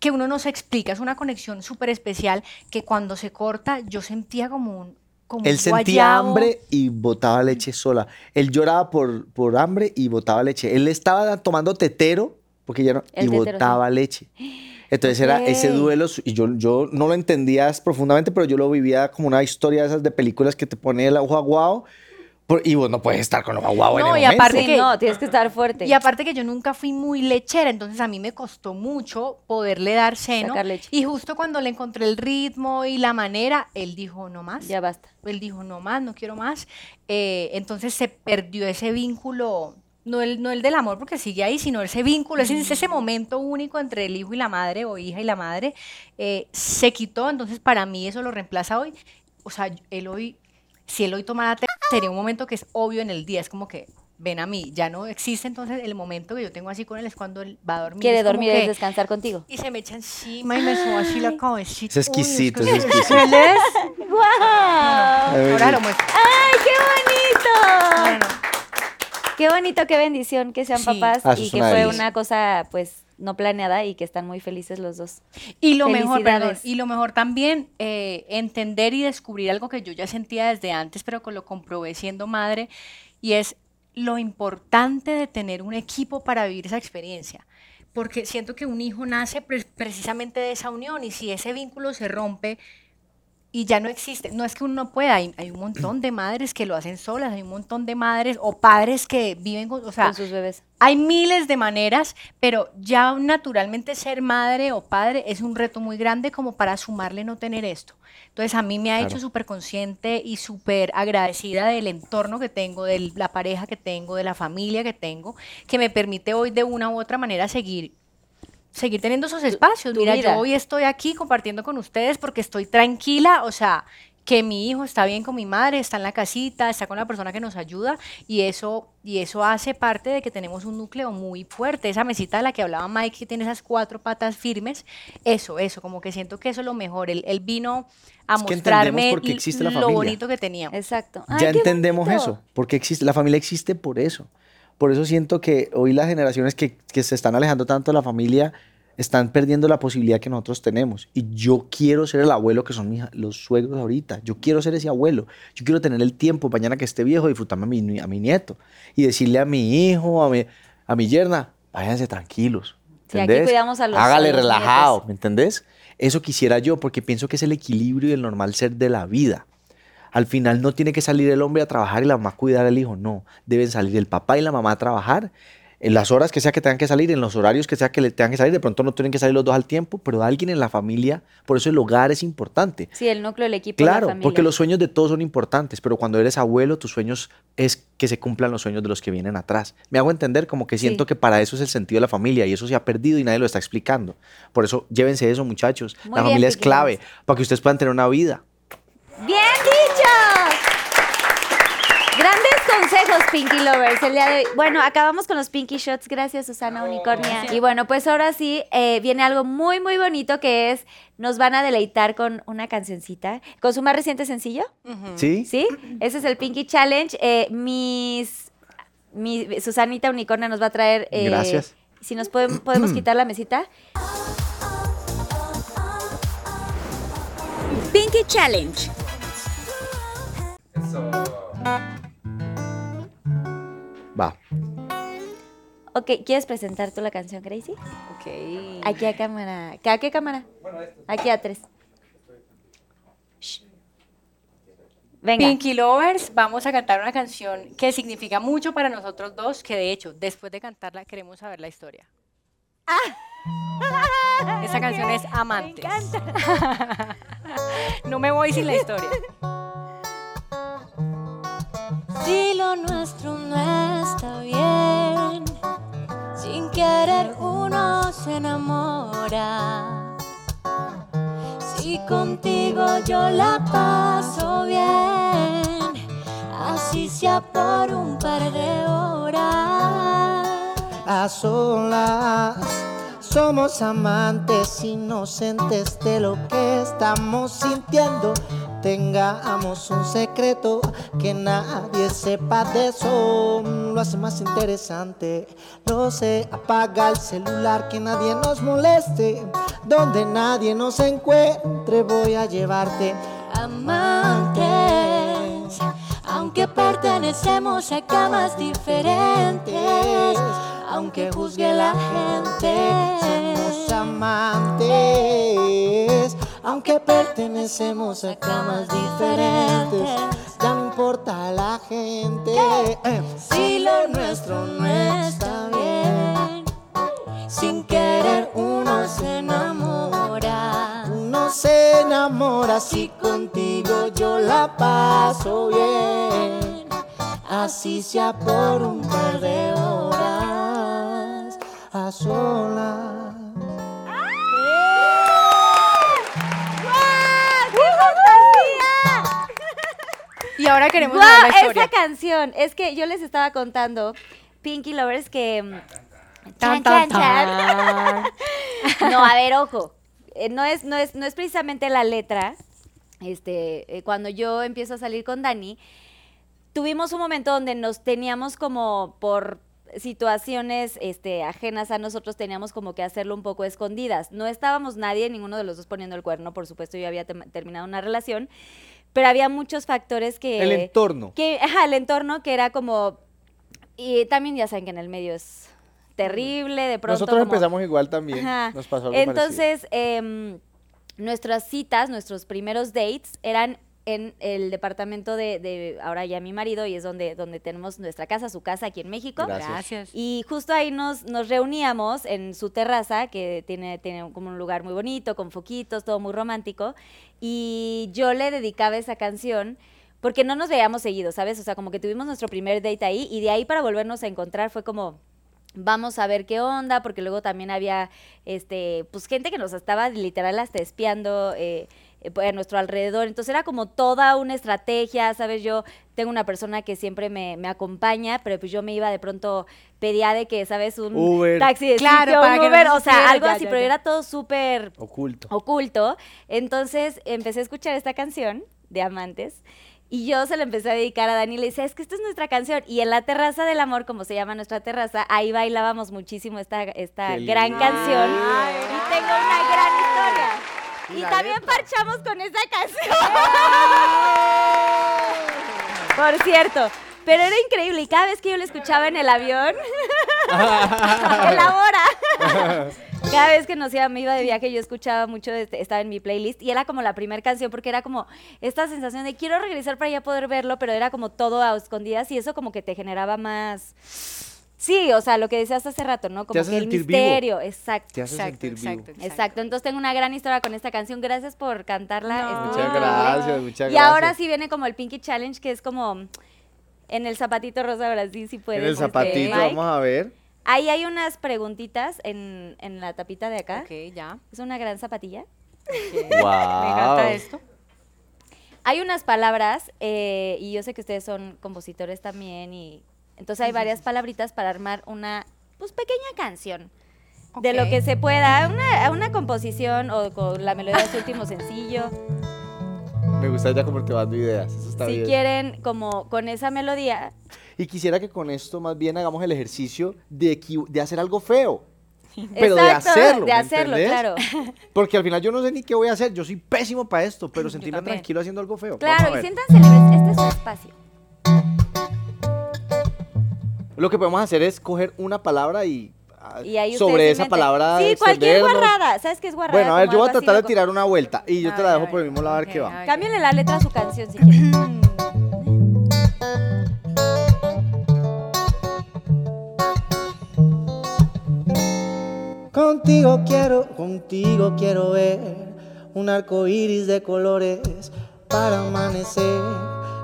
que uno no se explica, es una conexión súper especial que cuando se corta yo sentía como un... Como
Él sentía
guayabo.
hambre y botaba leche sola. Él lloraba por, por hambre y botaba leche. Él estaba tomando tetero porque ya no,
El
y
tetero,
botaba leche. Entonces era ese duelo y yo, yo no lo entendía profundamente, pero yo lo vivía como una historia de esas de películas que te pone el ojo aguado y vos no puedes estar con ojo aguado en
No,
el
y
momento.
aparte que-
no, tienes que estar fuerte.
Y aparte que yo nunca fui muy lechera, entonces a mí me costó mucho poderle dar seno.
Sacar leche.
Y justo cuando le encontré el ritmo y la manera, él dijo, no más.
Ya basta.
Él dijo, no más, no quiero más. Eh, entonces se perdió ese vínculo, no el, no el del amor porque sigue ahí, sino ese vínculo, ese, ese momento único entre el hijo y la madre o hija y la madre, eh, se quitó. Entonces para mí eso lo reemplaza hoy. O sea, él hoy, si él hoy tomara té, sería un momento que es obvio en el día, es como que... Ven a mí, ya no existe entonces el momento que yo tengo así con él es cuando él va a dormir.
Quiere
es
dormir, es descansar contigo.
y se me echa encima y me subo así la cabecita.
Es
Uy,
exquisito,
que
es exquisito.
¿Él es?
¡Guau!
Ahora lo muestro.
¡Ay, qué bonito!
Bueno,
Qué bonito, qué bendición que sean
Sí.
papás
Ah,
y que
una
fue una cosa pues no planeada y que están muy felices los dos.
Y lo mejor, perdón, y lo mejor también, eh, entender y descubrir algo que yo ya sentía desde antes, pero que lo comprobé siendo madre, y es lo importante de tener un equipo para vivir esa experiencia. Porque siento que un hijo nace pre- precisamente de esa unión, y si ese vínculo se rompe y ya no existe, no es que uno no pueda, hay, hay un montón de madres que lo hacen solas, hay un montón de madres o padres que viven con, o sea,
con sus bebés.
hay miles de maneras, pero ya naturalmente ser madre o padre es un reto muy grande como para sumarle no tener esto. Entonces a mí me ha hecho súper consciente y súper agradecida del entorno que tengo, de la pareja que tengo, de la familia que tengo, que me permite hoy de una u otra manera seguir seguir teniendo esos espacios.
tu
Mira,
vida.
yo hoy estoy aquí compartiendo con ustedes porque estoy tranquila, o sea, que mi hijo está bien con mi madre, está en la casita, está con la persona que nos ayuda y eso y eso hace parte de que tenemos un núcleo muy fuerte. Esa mesita de la que hablaba Mike que tiene esas cuatro patas firmes, eso, eso, como que siento que eso es lo mejor. Él, él vino a
Es que
mostrarme lo
familia.
bonito que teníamos.
Exacto. Ay,
ya entendemos
bonito.
eso, porque existe, la familia existe por eso. Por eso siento que hoy las generaciones que, que se están alejando tanto de la familia están perdiendo la posibilidad que nosotros tenemos. Y yo quiero ser el abuelo que son mis- los suegros ahorita. Yo quiero ser ese abuelo. Yo quiero tener el tiempo mañana que esté viejo, disfrutarme a mi, a mi nieto. Y decirle a mi hijo, a mi, a mi yerna, váyanse tranquilos.
Sí, aquí cuidamos a los-
Hágale relajado,
nietos.
¿me entendés? Eso quisiera yo, porque pienso que es el equilibrio y el normal ser de la vida. Al final no tiene que salir el hombre a trabajar y la mamá a cuidar al hijo, no. Deben salir el papá y la mamá a trabajar en las horas que sea que tengan que salir, en los horarios que sea que le tengan que salir. De pronto no tienen que salir los dos al tiempo, pero alguien en la familia, por eso el hogar es importante.
Sí, el núcleo, el equipo, la
Claro,
familia.
porque los sueños de todos son importantes, pero cuando eres abuelo, tus sueños es que se cumplan los sueños de los que vienen atrás. Me hago entender como que siento
Sí.
que para eso es el sentido de la familia y eso se ha perdido y nadie lo está explicando. Por eso llévense eso, muchachos.
Muy
la
bien,
familia es clave para que ustedes puedan tener una vida.
¡Bien dicho! Grandes consejos, Pinky Lovers, el día de hoy. Bueno, acabamos con los Pinky Shots. Gracias, Susana Unicornia. Y bueno, pues ahora sí, eh, viene algo muy, muy bonito que es, nos van a deleitar con una cancioncita. Con su más reciente sencillo,
¿Sí?
¿sí? Ese es el Pinky Challenge. Eh, mis, mi, Susanita Unicornia nos va a traer... eh,
Gracias.
Si nos podemos, podemos quitar la mesita. Pinky Challenge.
Va.
Ok, ¿quieres presentar tú la canción, Crazy?
Ok.
Aquí a cámara. ¿A qué cámara? Aquí a tres. Shh. Venga.
Pinky Lovers, vamos a cantar una canción que significa mucho para nosotros dos, que de hecho, después de cantarla, queremos saber la historia. Esa canción es Amantes.
Me encanta.
No me voy sin la historia.
Si lo nuestro no está bien, sin querer uno se enamora. Si contigo yo la paso bien, así sea por un par de horas.
a solas. Somos amantes inocentes de lo que estamos sintiendo. Tengamos un secreto que nadie sepa de eso. Lo hace más interesante. No sé, apaga el celular que nadie nos moleste. Donde nadie nos encuentre, voy a llevarte.
Amantes, aunque pertenecemos a camas diferentes, aunque juzgue la gente.
Somos amantes, aunque pertenecemos a camas diferentes, ya no importa la gente. Eh,
Si lo nuestro no está bien, sin querer uno se enamora.
Uno se enamora si contigo yo la paso bien, así sea por un par de horas a solas.
Y ahora queremos
¡Guau!
saber la historia.
Esa canción. Es que yo les estaba contando, Pinky Lovers, que. mm,
Tan,
chan,
tan,
chan, chan. No, a ver, ojo. eh, no, es, no, es, no es precisamente la letra. Este, eh, cuando yo empiezo a salir con Dani, tuvimos un momento donde nos teníamos como por situaciones este, ajenas a nosotros, teníamos como que hacerlo un poco escondidas. No estábamos nadie, ninguno de los dos poniendo el cuerno, por supuesto, yo había terminado una relación, pero había muchos factores que...
El entorno.
Que, ajá, el entorno que era como... Y también ya saben que en el medio es terrible, de pronto...
Nosotros
como-
empezamos igual también.
Ajá.
Nos pasó algo.
Entonces, em, nuestras citas, nuestros primeros dates eran en el departamento de, de ahora ya mi marido y es donde, donde tenemos nuestra casa, su casa aquí en México.
Gracias.
Y justo ahí nos, nos reuníamos en su terraza, que tiene, tiene como un lugar muy bonito, con foquitos, todo muy romántico. Y yo le dedicaba esa canción porque no nos veíamos seguidos, ¿sabes? O sea, como que tuvimos nuestro primer date ahí y de ahí para volvernos a encontrar fue como, vamos a ver qué onda, porque luego también había, este, pues gente que nos estaba literal hasta espiando eh, a nuestro alrededor. Entonces era como toda una estrategia, ¿sabes? Yo tengo una persona que siempre me, me acompaña, pero pues yo me iba de pronto, pedía de que, ¿sabes? Un
Uber.
taxi de
Claro,
sitio,
para
un
que no
Uber,
se
o sea, algo
ya,
así,
ya,
pero
ya.
era todo súper
Oculto.
oculto. Entonces empecé a escuchar esta canción de Amantes y yo se la empecé a dedicar a Dani y le decía, es que esta es nuestra canción. Y en la terraza del amor, como se llama nuestra terraza, ahí bailábamos muchísimo esta, esta gran canción. y tengo una gran historia.
¿Y
Y
la
también
letra?
parchamos con esa canción. Por cierto. Pero era increíble y cada vez que yo lo escuchaba en el avión, elabora. Cada vez que nos iba, me iba de viaje, yo escuchaba mucho, este, estaba en mi playlist y era como la primera canción porque era como esta sensación de quiero regresar para ya poder verlo, pero era como todo a escondidas y eso como que te generaba más... Sí, o sea, lo que decías hace rato, ¿no? Como
hace
que el
sentir vivo.
misterio, exacto.
Te hace
Exacto,
sentir vivo.
exacto.
Exacto, entonces tengo una gran historia con esta canción. Gracias por cantarla.
No.
Muchas gracias, muchas
Y ahora
gracias.
sí viene como el Pinky Challenge, que es como en el zapatito rosa Brasil, si puedes.
En el
este,
zapatito, vamos a ver.
Ahí hay unas preguntitas en, en la tapita de acá.
Ok, ya.
Es una gran zapatilla.
Guau.
Me encanta esto.
Hay unas palabras, eh, y yo sé que ustedes son compositores también, y entonces hay varias palabritas para armar una pues pequeña canción. De lo que se pueda, una, una composición o con la melodía de su último sencillo.
Me gusta ya como dando ideas. Eso está
si
bien.
quieren, como con esa melodía,
Y quisiera que con esto más bien hagamos el ejercicio de, de hacer algo feo. Pero de
Exacto,
hacerlo.
de
¿me
hacerlo, claro.
Porque al final yo no sé ni qué voy a hacer. Yo soy pésimo para esto, pero sentirme tranquilo haciendo algo feo.
Claro, y siéntanse libres, este es su espacio.
Lo que podemos hacer es coger una palabra y, ah,
Y ahí
sobre esa palabra.
Sí, cualquier guarrada. ¿Sabes qué es guarrada?
Bueno, a ver, yo voy a tratar de tirar una vuelta y yo
A
te la
ver,
dejo por el mismo lado a ver qué va.
Cámbiale la letra a su canción si quieres.
Contigo quiero, contigo quiero ver un arco iris de colores para amanecer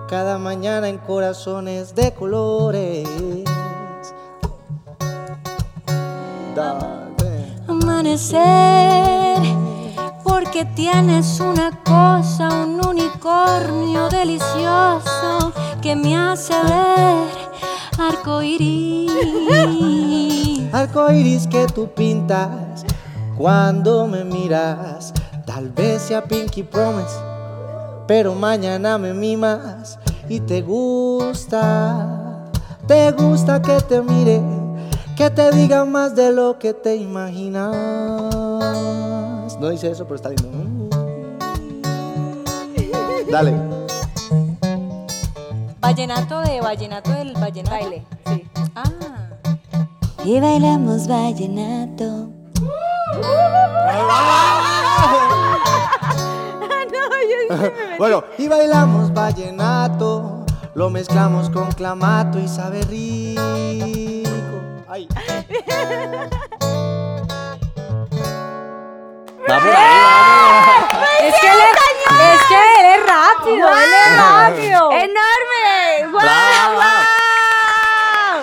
cada mañana en corazones de colores.
Amanecer, porque tienes una cosa, un unicornio delicioso que me hace ver arco iris.
Arco iris que tú pintas cuando me miras. Tal vez sea Pinky Promise, pero mañana me mimas y te gusta. Te gusta que te mire, que te diga más de lo que te imaginas. No dice eso, pero está lindo. Dale.
Vallenato de vallenato del vallenato.
Baile, sí.
Ah.
Y bailamos vallenato.
Bueno, y bailamos vallenato, lo mezclamos con clamato y sabe rico. Ay.
Va por ahí,
Es que él es, es que él es rápido, él es rápido.
¡Enorme! ¡Guau!
Bravo.
guau!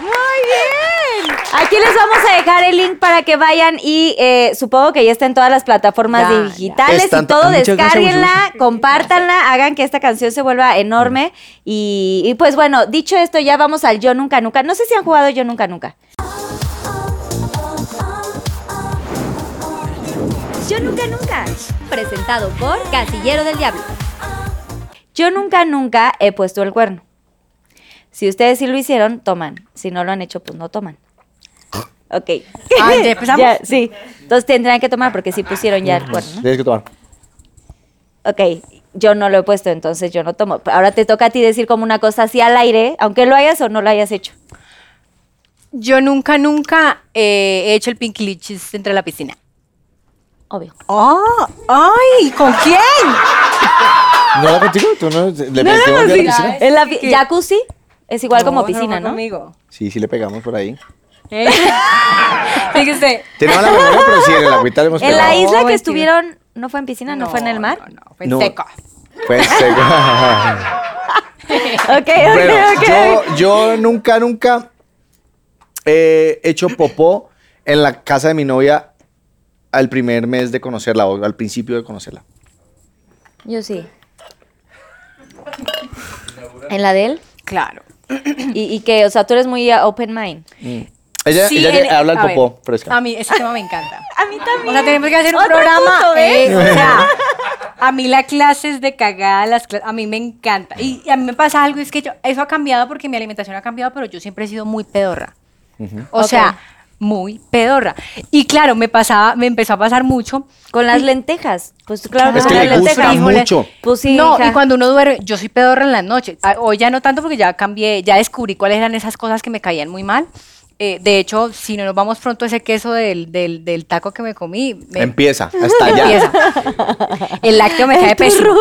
Muy bien. Aquí les vamos a dejar el link para que vayan y eh, supongo que ya está en todas las plataformas
Ya,
digitales y todo. Descárguenla, compártanla, hagan que esta canción se vuelva enorme. Y, y pues bueno, dicho esto, ya vamos al Yo Nunca Nunca. No sé si han jugado Yo Nunca Nunca. Yo Nunca Nunca, presentado por Casillero del Diablo. Yo nunca, nunca he puesto el cuerno. Si ustedes sí lo hicieron, toman. Si no lo han hecho, pues no toman. Ok.
Ah, ¿ya empezamos?
Ya, sí. Entonces tendrán que tomar porque sí pusieron ya el cuerno. ¿no?
Tienes que tomar.
Ok, yo no lo he puesto, entonces yo no tomo. Ahora te toca a ti decir como una cosa así al aire, aunque lo hayas o no lo hayas hecho.
Yo nunca, nunca eh, he hecho el pinky lichis entre la piscina.
Obvio.
¡Ah! ¡Ay! ¿Con quién?
¿No era contigo? ¿Tú no le
No,
metiste
no,
a la piscina?
En la jacuzzi es igual como
No,
piscina,
fue
¿no?
conmigo.
Sí, sí le pegamos por ahí.
¿Eh? Fíjese.
Tiene mala memoria, pero sí, en el agüita le hemos
En la isla que estuvieron, ¿no fue en piscina? ¿No, fue en el mar?
No, no, fue
No.
seco.
Fue en seco.
Ok, ok,
Bueno,
ok.
yo, yo nunca, nunca he hecho popó en la casa de mi novia al primer mes de conocerla o al principio de conocerla.
Yo sí. ¿En la de él?
Claro.
¿Y, y que, o sea, tú eres muy open mind?
Ella,
Sí,
ella
en-
habla el
a ver,
popó fresca.
A mí ese tema me encanta.
A mí también.
O sea, tenemos que hacer un
Otro
programa.
punto, ¿ves?
eh, o sea, a mí las clases de cagada, las cla- a mí me encanta. Y, y a mí me pasa algo, es que yo, eso ha cambiado porque mi alimentación ha cambiado, pero yo siempre he sido muy pedorra. O
Ok.
sea, muy pedorra. Y claro, me pasaba, me empezó a pasar mucho.
Con las lentejas. Pues claro
Es
con
que
las
le gusta
lentejas.
Mucho.
Pues sí,
no,
hija.
y cuando uno duerme, yo soy pedorra en las noches. Ah, Hoy ya no tanto porque ya cambié, ya descubrí cuáles eran esas cosas que me caían muy mal. Eh, de hecho, si no nos vamos pronto, ese queso del, del, del taco que me comí. me-
Empieza, hasta allá.
empieza. El lácteo me cae pésimo.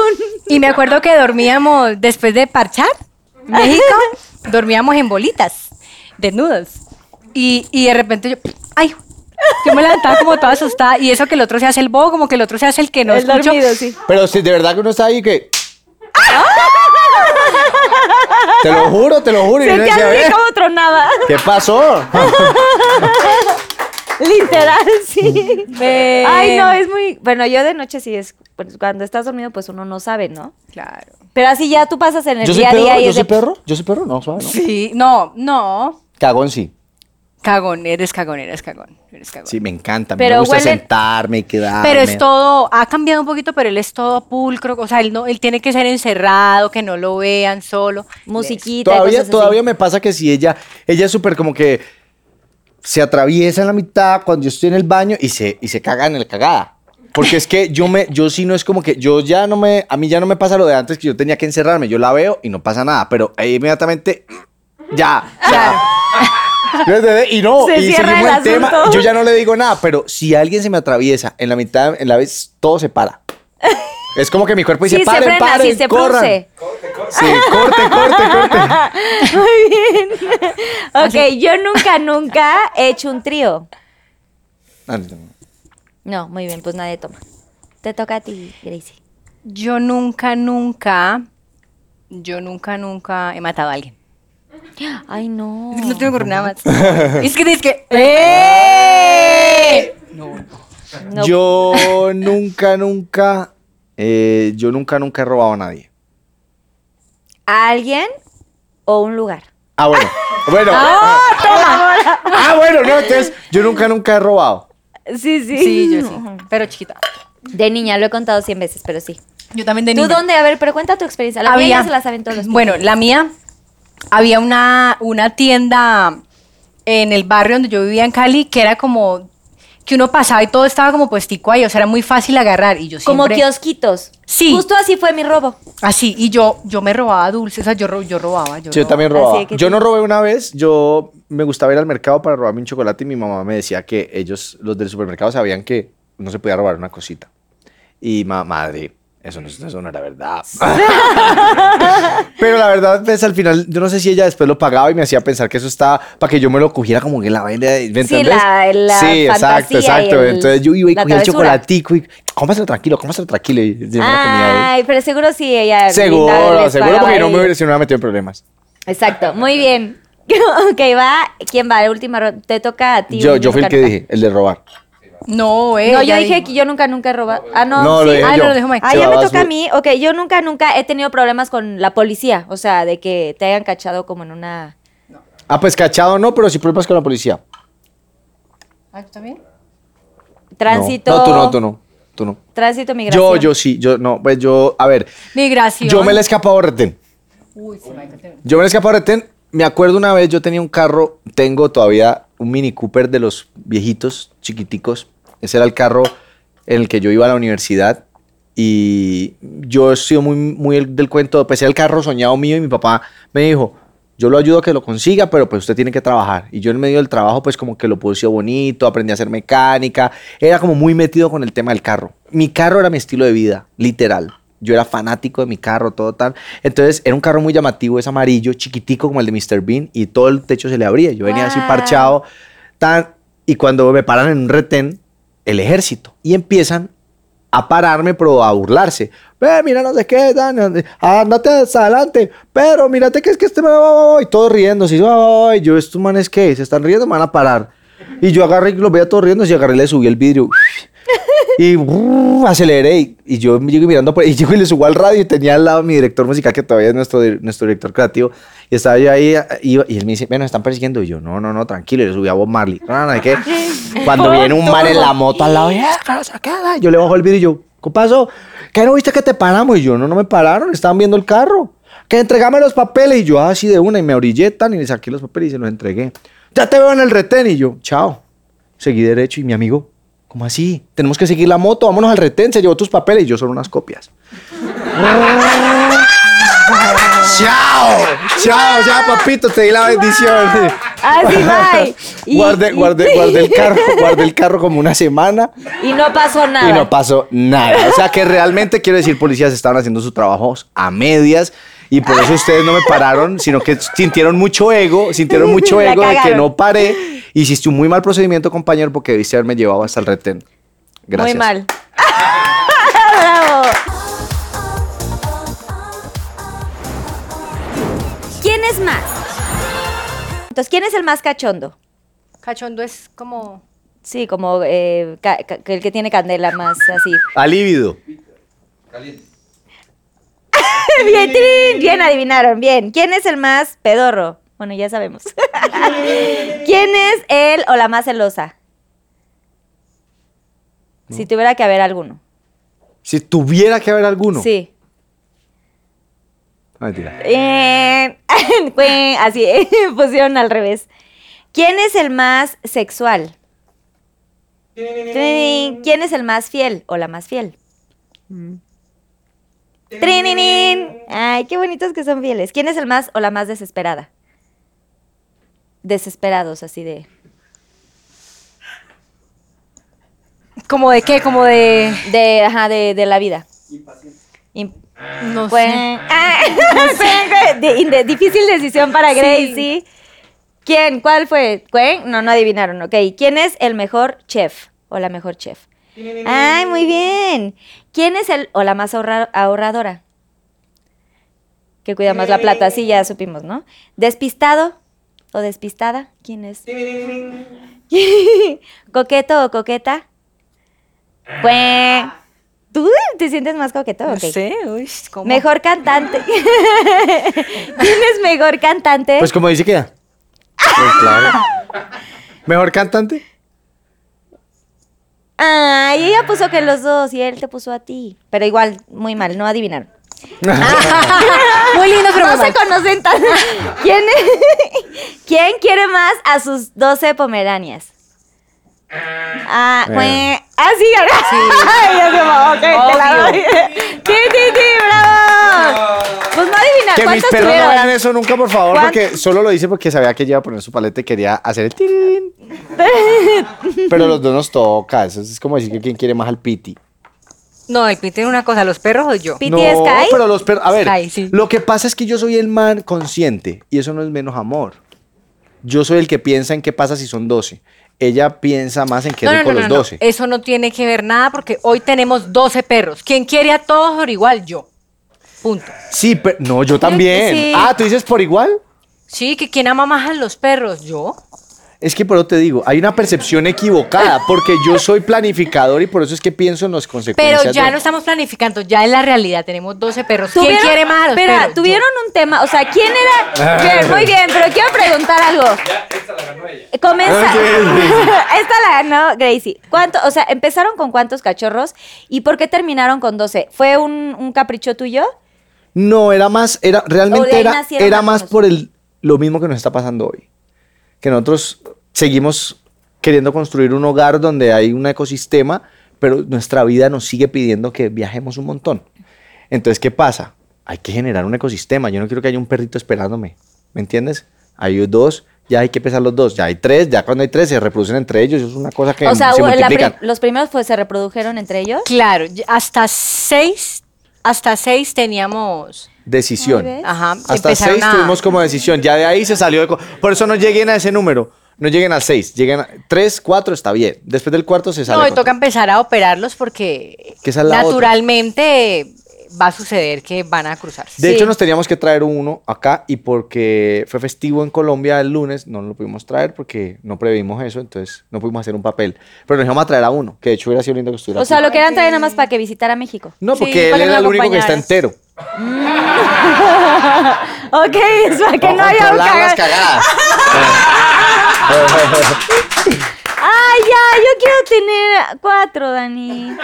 Y me acuerdo que dormíamos, después de parchar, México, dormíamos en bolitas, desnudos. Y, y de repente yo, ay, yo me levantaba como toda asustada. Y eso que el otro se hace el bobo, como que el otro se hace el que no
El
escucho.
dormido, sí.
Pero si de verdad que uno está ahí que... Te lo juro, te lo juro. Y
Se
decía,
hace
"Ve,
como tronada.
¿Qué pasó?
Literal, sí. Ay, no, es muy. Bueno, yo de noche sí es. pues, cuando estás dormido, pues uno no sabe, ¿no?
Claro.
Pero así ya tú pasas en el
¿Yo soy
día a
perro?
día y
¿Yo soy
de.
perro? ¿Yo soy perro? No, suave, ¿no?
Sí, no, no.
Cagón sí.
Cagón, eres cagón, eres cagón, eres cagón.
Sí, me encanta.
Pero
me gusta
huelen-
sentarme y quedarme.
Pero es todo, ha cambiado un poquito, pero él es todo pulcro, o sea, él no, él tiene que ser encerrado, que no lo vean solo.
Musiquita y
Todavía,
cosas así.
todavía me pasa que si ella, ella es súper como que se atraviesa en la mitad cuando yo estoy en el baño y se, y se caga en el cagada. Porque es que yo me, yo sí no es como que, yo ya no me, a mí ya no me pasa lo de antes que yo tenía que encerrarme, yo la veo y no pasa nada, pero ahí inmediatamente Ya.
Claro.
Y no,
Se
y seguimos
el
el tema. Yo ya no le digo nada, pero si alguien se me atraviesa en la mitad, en la vez, todo se para. Es como que mi cuerpo dice,
Sí, se
paren,
frena,
paren,
sí, se
corran.
produce.
Sí, corte, corte, corte.
Muy bien. Ok, yo nunca, nunca he hecho un trío.
Ah. No,
muy bien, pues nadie toma. Te toca a ti, Gracie.
Yo nunca, nunca, yo nunca, nunca he matado a alguien.
Ay, no.
No tengo nada más. es que es que. ¡Eh!
No.
Yo nunca, nunca, eh, yo nunca, nunca he robado a nadie.
¿A alguien o un lugar?
Ah, bueno. Bueno. Ah, bueno, no, entonces yo nunca, nunca he robado.
Sí, sí.
Sí, yo sí. Pero chiquita.
De niña, lo he contado 100 veces, pero sí.
Yo también de
¿Tú
niña.
dónde? A ver, pero cuenta tu experiencia. La mía ya se la saben todos.
Bueno, la mía, había una, una tienda en el barrio donde yo vivía en Cali que era como que uno pasaba y todo estaba como puestico ahí, o sea, era muy fácil agarrar y yo
Como
siempre...
kiosquitos.
Sí.
Justo así fue mi robo.
Así, y yo, yo me robaba dulces, o sea, yo, ro- yo robaba. Yo,
Sí, Yo
robaba.
también robaba. Yo no robé una vez, yo me gustaba ir al mercado para robarme un chocolate y mi mamá me decía que ellos, los del supermercado, sabían que no se podía robar una cosita. Y ma- madre, eso no, eso no era verdad. Pero la verdad, pues al final, yo no sé si ella después lo pagaba y me hacía pensar que eso estaba para que yo me lo cogiera como que la vaina. ¿Me
Sí, la- la
sí, exacto,
fantasía y
exacto.
el-
Entonces yo iba y cogía el chocolatico y cómaselo tranquilo, cómaselo tranquilo. Y yo me.
Ay, pero seguro sí ella.
Seguro, seguro porque no me hubiera, si no me hubiera metido en problemas.
Exacto, muy bien. ok, va. ¿Quién va? La última ronda. Te toca a ti.
Yo,
un
yo fui el que dije, el de robar.
No, eh.
No, yo dije
dijo.
que yo nunca, nunca he robado. Ah, no,
No,
sí.
lo
Ah,
yo.
no, lo dijo Mike.
Ah, ya me toca a mí. Ok, yo nunca, nunca he tenido problemas con la policía. O sea, de que te hayan cachado como en una.
Ah, pues cachado no, pero sí problemas con la policía.
Ah, ¿tú también?
Tránsito.
No, no, tú no, tú no. Tú no.
Tránsito, migración.
Yo, yo sí, yo no. Pues yo, a ver,
Migración.
yo me le he escapado de retén.
Uy, sí, te-
Yo me le he escapado de retén. Me acuerdo una vez, yo tenía un carro, tengo todavía un Mini Cooper de los viejitos, chiquiticos. Ese era el carro en el que yo iba a la universidad. Y yo he sido muy, muy el- del cuento, pues era el carro soñado mío y mi papá me dijo, yo lo ayudo a que lo consiga, pero pues usted tiene que trabajar. Y yo en medio del trabajo pues como que lo puse bonito, aprendí a hacer mecánica, era como muy metido con el tema del carro. Mi carro era mi estilo de vida, literal. Yo era fanático de mi carro, todo tal. Entonces era un carro muy llamativo, es amarillo, chiquitico como el de Mr. Bean y todo el techo se le abría. Yo venía así parchado, tan, y cuando me paran en un retén, el ejército, y empiezan a pararme, pero a burlarse. Ve, mira, no sé qué, andate hacia adelante, pero mírate que es que este me va, y todos riendo, y ay, yo, estos manes que se están riendo, me van a parar. Y yo agarré y los veía todos riendo, y agarré y le subí el vidrio. Y brrr, aceleré y, y yo llego mirando por, y llego y le subo al radio y tenía al lado mi director musical que todavía es nuestro, nuestro director creativo y estaba yo ahí y, y él me dice, bueno, están persiguiendo y yo, no, no, no, tranquilo, y le subí a Bob Marley. No, no, que cuando viene un man en la moto al lado, "Ah, sacada", yo le bajo el vidrio y yo, ¿qué pasó? ¿Qué no viste que te paramos? Y yo, no, no me pararon, estaban viendo el carro. Que entregame los papeles y yo así de una y me orillé tan y le saqué los papeles y se los entregué. Ya te veo en el retén y yo, chao. Seguí derecho y mi amigo, ¿cómo así? Tenemos que seguir la moto, vámonos al retén, se llevó tus papeles y yo solo unas copias. ¡Chao! ¡Chao! Ya, papito, te di la bendición.
Así va.
Guardé, guardé, guardé el carro, guardé el carro como una semana
Y no pasó nada.
y no pasó nada. O sea que realmente quiero decir, policías estaban haciendo sus trabajos a medias y por eso ustedes no me pararon, sino que sintieron mucho ego, sintieron mucho ego de que no paré. Hiciste un muy mal procedimiento, compañero, porque debiste haberme llevado hasta el retén. Gracias.
Muy mal. Bravo. ¿Quién es más? Entonces, ¿quién es el más cachondo?
Cachondo es como.
Sí, como eh, ca- ca- el que tiene candela más así.
Alívido.
bien, trin, bien adivinaron, bien. ¿Quién es el más pedorro? Bueno, ya sabemos. ¿Quién es el o la más celosa? Si tuviera que haber alguno.
Si tuviera que haber alguno.
Sí.
Ah, mentira.
Eh, así, pusieron al revés. ¿Quién es el más sexual? ¿Quién es el más fiel o la más fiel? Trininin. Ay, qué bonitos que son fieles. ¿Quién es el más o la más desesperada? Desesperados, así de...
¿Como de qué? Como de...
De, ajá, de, de la vida. Im-
No
Pues,
sé.
ah, de- de- difícil decisión para
Sí.
Gracie. ¿ Quién? ¿Cuál fue? ¿Gwen? No, no adivinaron. Ok. ¿Quién es el mejor chef o la mejor chef? Ay, muy bien. ¿Quién es el o la más ahorra- ahorradora? Que cuida más la plata, sí, ya supimos, ¿no? ¿Despistado o despistada? ¿Quién es? ¿Coqueto o coqueta? Pues, ¿tú te sientes más coqueto?
No
Ok.
sé, uy, ¿cómo?
Mejor cantante. ¿Quién es mejor cantante?
Pues como dice queda. Pues claro. ¿Mejor cantante?
Ay, ella puso que los dos y él te puso a ti. Pero igual, muy mal, no adivinaron.
Muy lindo, pero
no se conocen tan. ¿Quién, ¿Quién quiere más a sus 12 pomeranias? Ah,
Eh.
Ah, sí, ganó. Ay, yo como, ok, te la doy. Sí, sí, sí, bravo. Pues no adivina,
Que mis
¿cuántos
perros no
tuvieron?
vean eso nunca, por favor,
¿Cuán-
porque solo lo hice porque sabía que ella iba a poner su paleta y quería hacer el tirín. Pero los dos nos toca, eso es como decir que quién quiere más al piti.
No, el Pete tiene una cosa, ¿los perros o yo?
Piti
no,
Sky.
pero los perros, a ver,
Sky, sí.
lo que pasa es que yo soy el man consciente y eso no es menos amor. Yo soy el que piensa en qué pasa si son 12. Ella piensa más en qué
No, no,
rico
no, no,
los
no.
12.
Eso no tiene que ver nada porque hoy tenemos 12 perros. ¿Quién quiere a todos por igual? Yo. Punto.
Sí, pero no, yo también.
sí.
Ah, ¿tú dices por igual?
Sí, que quién ama más a los perros, yo.
Es que por eso te digo, hay una percepción equivocada, porque yo soy planificador y por eso es que pienso en las consecuencias.
Pero ya
de-
no estamos planificando, ya es la realidad. Tenemos 12 perros. ¿Quién
¿Tuvieron-
quiere más
Espera, tuvieron un tema, o sea, ¿quién era? Bien, muy bien, pero quiero preguntar algo. Comienza. esta la ganó Gracie. ¿Cuánto, o sea, empezaron con cuántos cachorros y por qué terminaron con 12? ¿Fue un, un capricho tuyo?
No, era más, era, realmente
ahí
era, era más por el, lo mismo que nos está pasando hoy. Que nosotros seguimos queriendo construir un hogar donde hay un ecosistema, pero nuestra vida nos sigue pidiendo que viajemos un montón. Entonces, ¿qué pasa? Hay que generar un ecosistema. Yo no quiero que haya un perrito esperándome. ¿Me entiendes? Hay dos, ya hay que pesar los dos. Ya hay tres, ya cuando hay tres se reproducen entre ellos. Eso es una cosa que
O sea,
se
la pri-
multiplican.
los primeros pues se reprodujeron entre ellos.
Claro, hasta seis, hasta seis teníamos.
Decisión.
Ajá,
Hasta seis
a-
tuvimos como decisión. Ya de ahí se salió de... co- Por eso no lleguen a ese número. No lleguen al seis. Lleguen a... Tres, cuatro, está bien. Después del cuarto se sale.
No, y toca
todo.
empezar a operarlos porque
Que es otra.
naturalmente va a suceder que van a cruzarse.
De
Sí.
hecho, nos teníamos que traer uno acá y porque fue festivo en Colombia el lunes, no lo pudimos traer porque no previmos eso, entonces no pudimos hacer un papel. Pero nos íbamos a traer a uno, que de hecho hubiera sido lindo que estuviera
O sea,
aquí.
lo querían traer nada más para que visitara México.
No,
Sí,
porque él era el único que está entero.
ok, es para que no haya un
las
caga-
cagadas.
Ay, ya, yo quiero tener cuatro, Dani.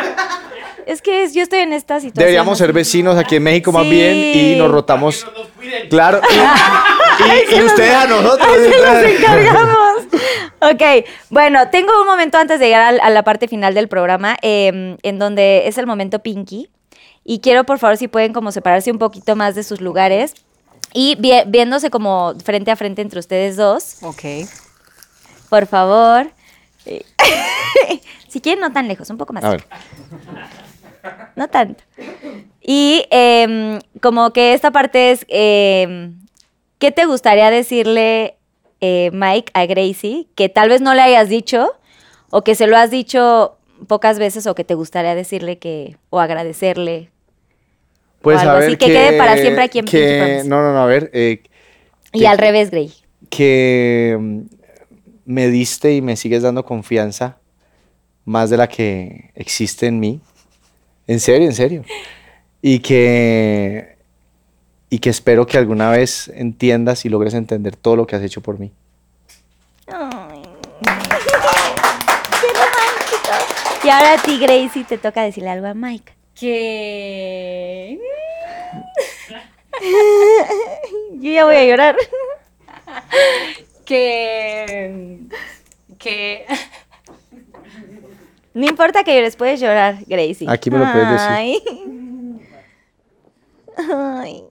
Es que es- yo estoy en esta situación.
Deberíamos ser vecinos aquí en México más
Sí.
bien y nos rotamos. Claro. Y, y- y ustedes a nosotros.
Los encargamos. ok, bueno, tengo un momento antes de llegar al- a, la parte final del programa, eh, en donde es el momento Pinky. Y quiero, por favor, si pueden como separarse un poquito más de sus lugares y vi- viéndose como frente a frente entre ustedes dos.
Ok.
Por favor. Eh, si quieren, no tan lejos, un poco más.
A ver.
No tanto. Y em, como que esta parte es, em, ¿qué te gustaría decirle, eh, Mike, a Gracie, que tal vez no le hayas dicho o que se lo has dicho pocas veces o que te gustaría decirle que, o agradecerle?
Pues
algo
a
así, que quede para siempre aquí en Pinky
que,
Promise.
No, no, no, a ver. eh,
Y
que-
al revés, Gray.
que mm, me diste y me sigues dando confianza más de la que existe en mí. En serio, en serio. Y que, y que espero que alguna vez entiendas y logres entender todo lo que has hecho por mí.
Ay. Qué romántico. Y ahora a ti, Gracie, te toca decirle algo a Mike.
Que.
Yo ya voy a llorar.
Que. Que.
No importa que llores, puedes llorar, Gracie.
Aquí me lo puedes decir.
Ay. Ay.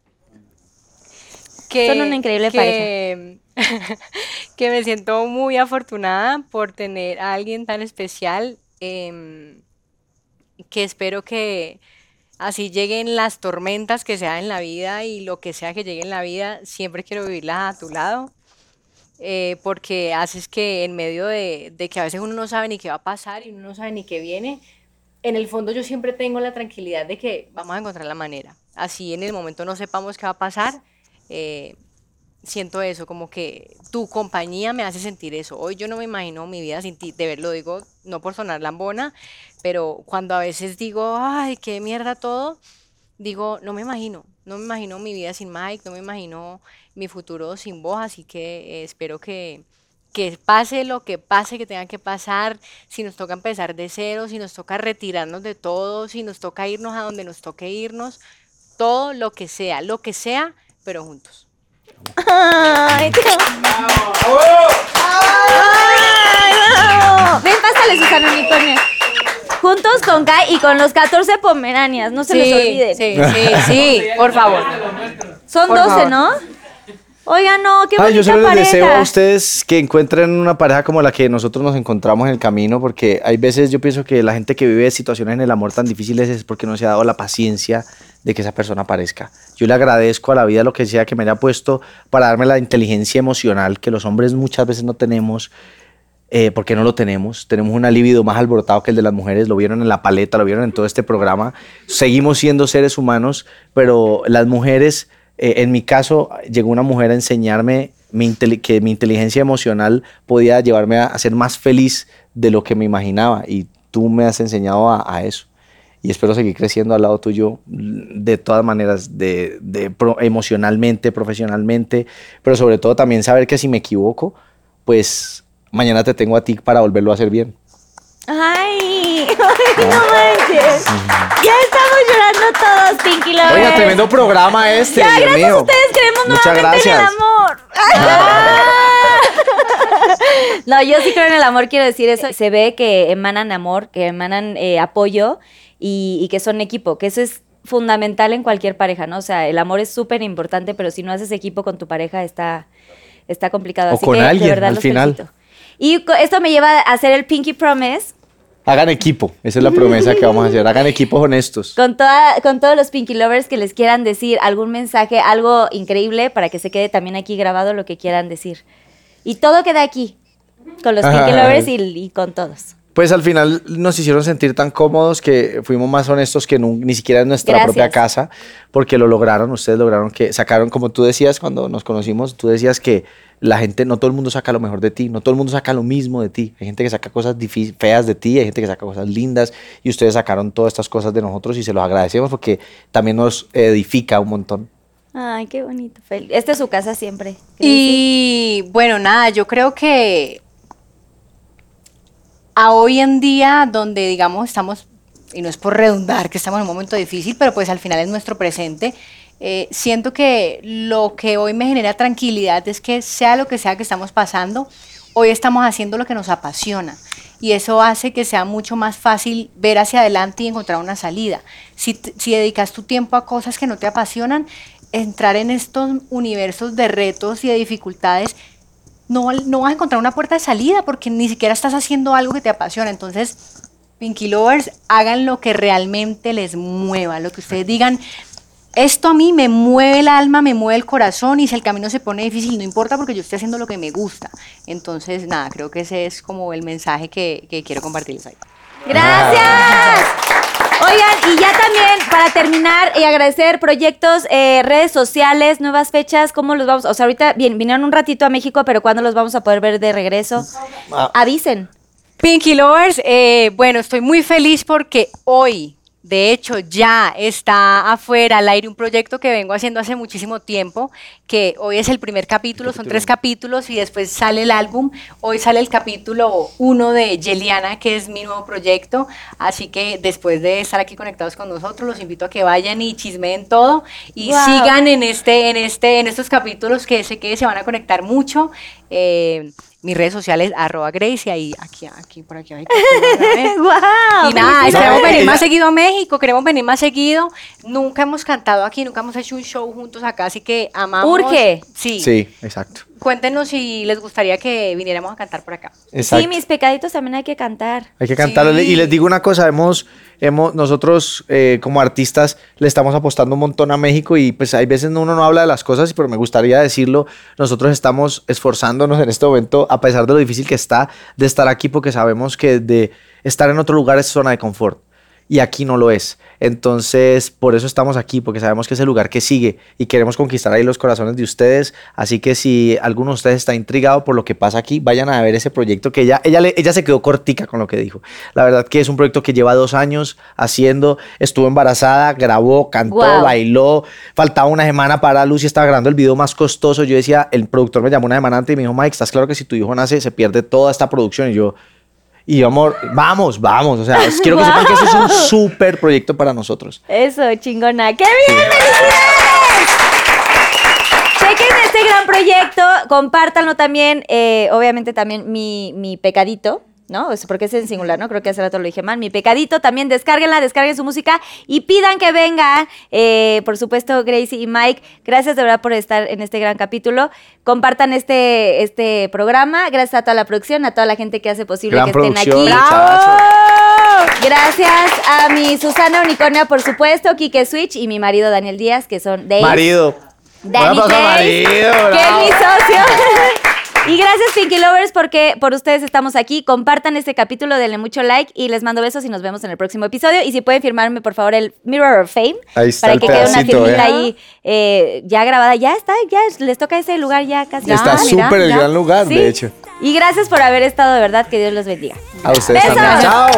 que
Son una increíble
que, que me siento muy afortunada por tener a alguien tan especial, em, que espero que así lleguen las tormentas que sea en la vida y lo que sea que llegue en la vida, siempre quiero vivirlas a tu lado, eh, porque haces que en medio de, de que a veces uno no sabe ni qué va a pasar y uno no sabe ni qué viene, en el fondo yo siempre tengo la tranquilidad de que vamos a encontrar la manera. Así en el momento no sepamos qué va a pasar, eh, siento eso, como que tu compañía me hace sentir eso. Hoy yo no me imagino mi vida sin ti, de ver, lo digo no por sonar lambona, pero cuando a veces digo, ay, qué mierda todo, digo, no me imagino, no me imagino mi vida sin Mike, no me imagino mi futuro sin vos, así que eh, espero que, que pase lo que pase, que tenga que pasar, si nos toca empezar de cero, si nos toca retirarnos de todo, si nos toca irnos a donde nos toque irnos, todo lo que sea, lo que sea, pero juntos.
Ay, Ay, bravo. Ven, pásale, Susana Unicornio. Juntos con Kai y con los 14 pomeranias, no se les olviden.
sí, sí, sí, por favor.
Son
Por
12,
favor.
¿no? Oigan, no, qué
Ay,
bonita
yo solo les
pareja.
deseo a ustedes que encuentren una pareja como la que nosotros nos encontramos en el camino, porque hay veces yo pienso que la gente que vive situaciones en el amor tan difíciles es porque no se ha dado la paciencia de que esa persona aparezca. Yo le agradezco a la vida lo que sea que me haya puesto para darme la inteligencia emocional que los hombres muchas veces no tenemos. Eh, porque no lo tenemos. Tenemos un libido más alborotado que el de las mujeres. Lo vieron en la paleta, lo vieron en todo este programa. Seguimos siendo seres humanos, pero las mujeres, eh, en mi caso, llegó una mujer a enseñarme mi que mi inteligencia emocional podía llevarme a, a ser más feliz de lo que me imaginaba. Y tú me has enseñado a, a eso. Y espero seguir creciendo al lado tuyo de todas maneras, de, de pro- emocionalmente, profesionalmente, pero sobre todo también saber que si me equivoco, pues mañana te tengo a ti para volverlo a hacer bien.
Ay, ay, no manches. Ya estamos llorando todos, Pinky Lovers.
Oiga, tremendo programa este,
Ya,
Dios
gracias
mío.
a ustedes creemos
Muchas
nuevamente en el
gracias.
amor. no, yo sí creo en el amor, quiero decir eso. Se ve que emanan amor, que emanan eh, apoyo y, y que son equipo, que eso es fundamental en cualquier pareja, ¿no? O sea, el amor es súper importante, pero si no haces equipo con tu pareja está, está complicado.
O
Así
con
que, de
alguien,
verdad,
al
los
final.
felicito. Y esto me lleva a hacer el Pinky Promise
Hagan equipo, esa es la promesa que vamos a hacer. Hagan equipos honestos.
Con, toda, con todos los Pinky Lovers que les quieran decir algún mensaje, algo increíble para que se quede también aquí grabado lo que quieran decir. Y todo queda aquí, con los Pinky. Lovers y, y con todos.
Pues al final nos hicieron sentir tan cómodos que fuimos más honestos que ni siquiera en nuestra
Gracias.
propia casa, porque lo lograron, ustedes lograron que sacaron, como tú decías cuando nos conocimos, tú decías que la gente, no todo el mundo saca lo mejor de ti, no todo el mundo saca lo mismo de ti. Hay gente que saca cosas feas de ti, hay gente que saca cosas lindas, y ustedes sacaron todas estas cosas de nosotros y se los agradecemos porque también nos edifica un montón.
Ay, qué bonito. Esta es su casa siempre.
Y bueno, nada, yo creo que a hoy en día, donde digamos estamos, y no es por redundar que estamos en un momento difícil, pero pues al final es nuestro presente, eh, siento que lo que hoy me genera tranquilidad es que sea lo que sea que estamos pasando, hoy estamos haciendo lo que nos apasiona. Y eso hace que sea mucho más fácil ver hacia adelante y encontrar una salida. Si, si dedicas tu tiempo a cosas que no te apasionan, entrar en estos universos de retos y de dificultades no, no vas a encontrar una puerta de salida porque ni siquiera estás haciendo algo que te apasiona. Entonces, Pinky Lovers, hagan lo que realmente les mueva, lo que ustedes digan. Esto a mí me mueve el alma, me mueve el corazón y si el camino se pone difícil, no importa porque yo estoy haciendo lo que me gusta. Entonces, nada, creo que ese es como el mensaje que, que quiero compartirles hoy.
Gracias. Oigan, y ya también para terminar y agradecer proyectos, eh, redes sociales, nuevas fechas, ¿cómo los vamos? O sea, ahorita bien, vinieron un ratito a México, pero ¿cuándo los vamos a poder ver de regreso?
Ah.
Avisen.
Pinky Lovers, eh, bueno, estoy muy feliz porque hoy, de hecho, ya está afuera al aire un proyecto que vengo haciendo hace muchísimo tiempo, que hoy es el primer capítulo, son tres capítulos y después sale el álbum. Hoy sale el capítulo uno de Yeliana, que es mi nuevo proyecto, así que después de estar aquí conectados con nosotros, los invito a que vayan y chismeen todo y
Wow.
sigan en este, en este, en estos capítulos que sé que se van a conectar mucho. Eh, mis redes sociales, arroba Grace, y ahí, aquí, aquí, por aquí, abajito, ustedes van a ver.
¡Wow!
Y nada, queremos venir
Ella-
más seguido a México, queremos venir más seguido. Nunca hemos cantado aquí, nunca hemos hecho un show juntos acá, así que amamos.
Urge.
Sí.
Sí, exacto.
Cuéntenos si les gustaría que viniéramos a cantar por acá.
Exacto.
Sí, mis pecaditos también hay que cantar.
Hay que cantarlo.
Sí.
Y les digo una cosa, hemos, hemos nosotros eh, como artistas le estamos apostando un montón a México y pues hay veces uno no habla de las cosas, pero me gustaría decirlo, nosotros estamos esforzándonos en este momento, a pesar de lo difícil que está, de estar aquí porque sabemos que de estar en otro lugar es zona de confort. Y aquí no lo es. Entonces, por eso estamos aquí, porque sabemos que es el lugar que sigue y queremos conquistar ahí los corazones de ustedes. Así que si alguno de ustedes está intrigado por lo que pasa aquí, vayan a ver ese proyecto que ella, ella, ella se quedó cortica con lo que dijo. La verdad que es un proyecto que lleva dos años haciendo, estuvo embarazada, grabó, cantó, bailó, faltaba una semana para Lucy, estaba grabando el video más costoso. Yo decía, el productor me llamó una semana antes y me dijo, Mike, ¿estás claro que si tu hijo nace se pierde toda esta producción? Y yo... Y amor, vamos, vamos. O sea, quiero que sepan que eso es un súper proyecto para nosotros.
Eso, chingona. ¡Qué bien! Chequen este gran proyecto, compártanlo también, eh, obviamente también mi, mi pecadito, ¿no? Es porque es en singular, ¿no? Creo que hace rato lo dije mal. Mi pecadito, también descárguenla, descarguen su música y pidan que vengan. Eh, por supuesto, Gracie y Mike, gracias de verdad por estar en este gran capítulo. Compartan este, este programa. Gracias a toda la producción, a toda la gente que hace posible
Gran
que estén aquí. Gracias a mi Susana Unicornia, por supuesto, Kike Switch y mi marido Daniel Díaz, que son de
Marido. Marido,
que es mi socio. Y gracias Pinky Lovers porque por ustedes estamos aquí. Compartan este capítulo, denle mucho like y les mando besos y nos vemos en el próximo episodio. Y si pueden firmarme por favor el Mirror of Fame
Ahí está
para
el
que quede una firmita
¿eh?
ahí eh, ya grabada. Ya está, ya les toca ese lugar ya casi.
Está
Ah,
súper el gran lugar,
Sí.
de hecho.
Y gracias por haber estado de verdad. Que Dios los bendiga.
A ustedes. Chao.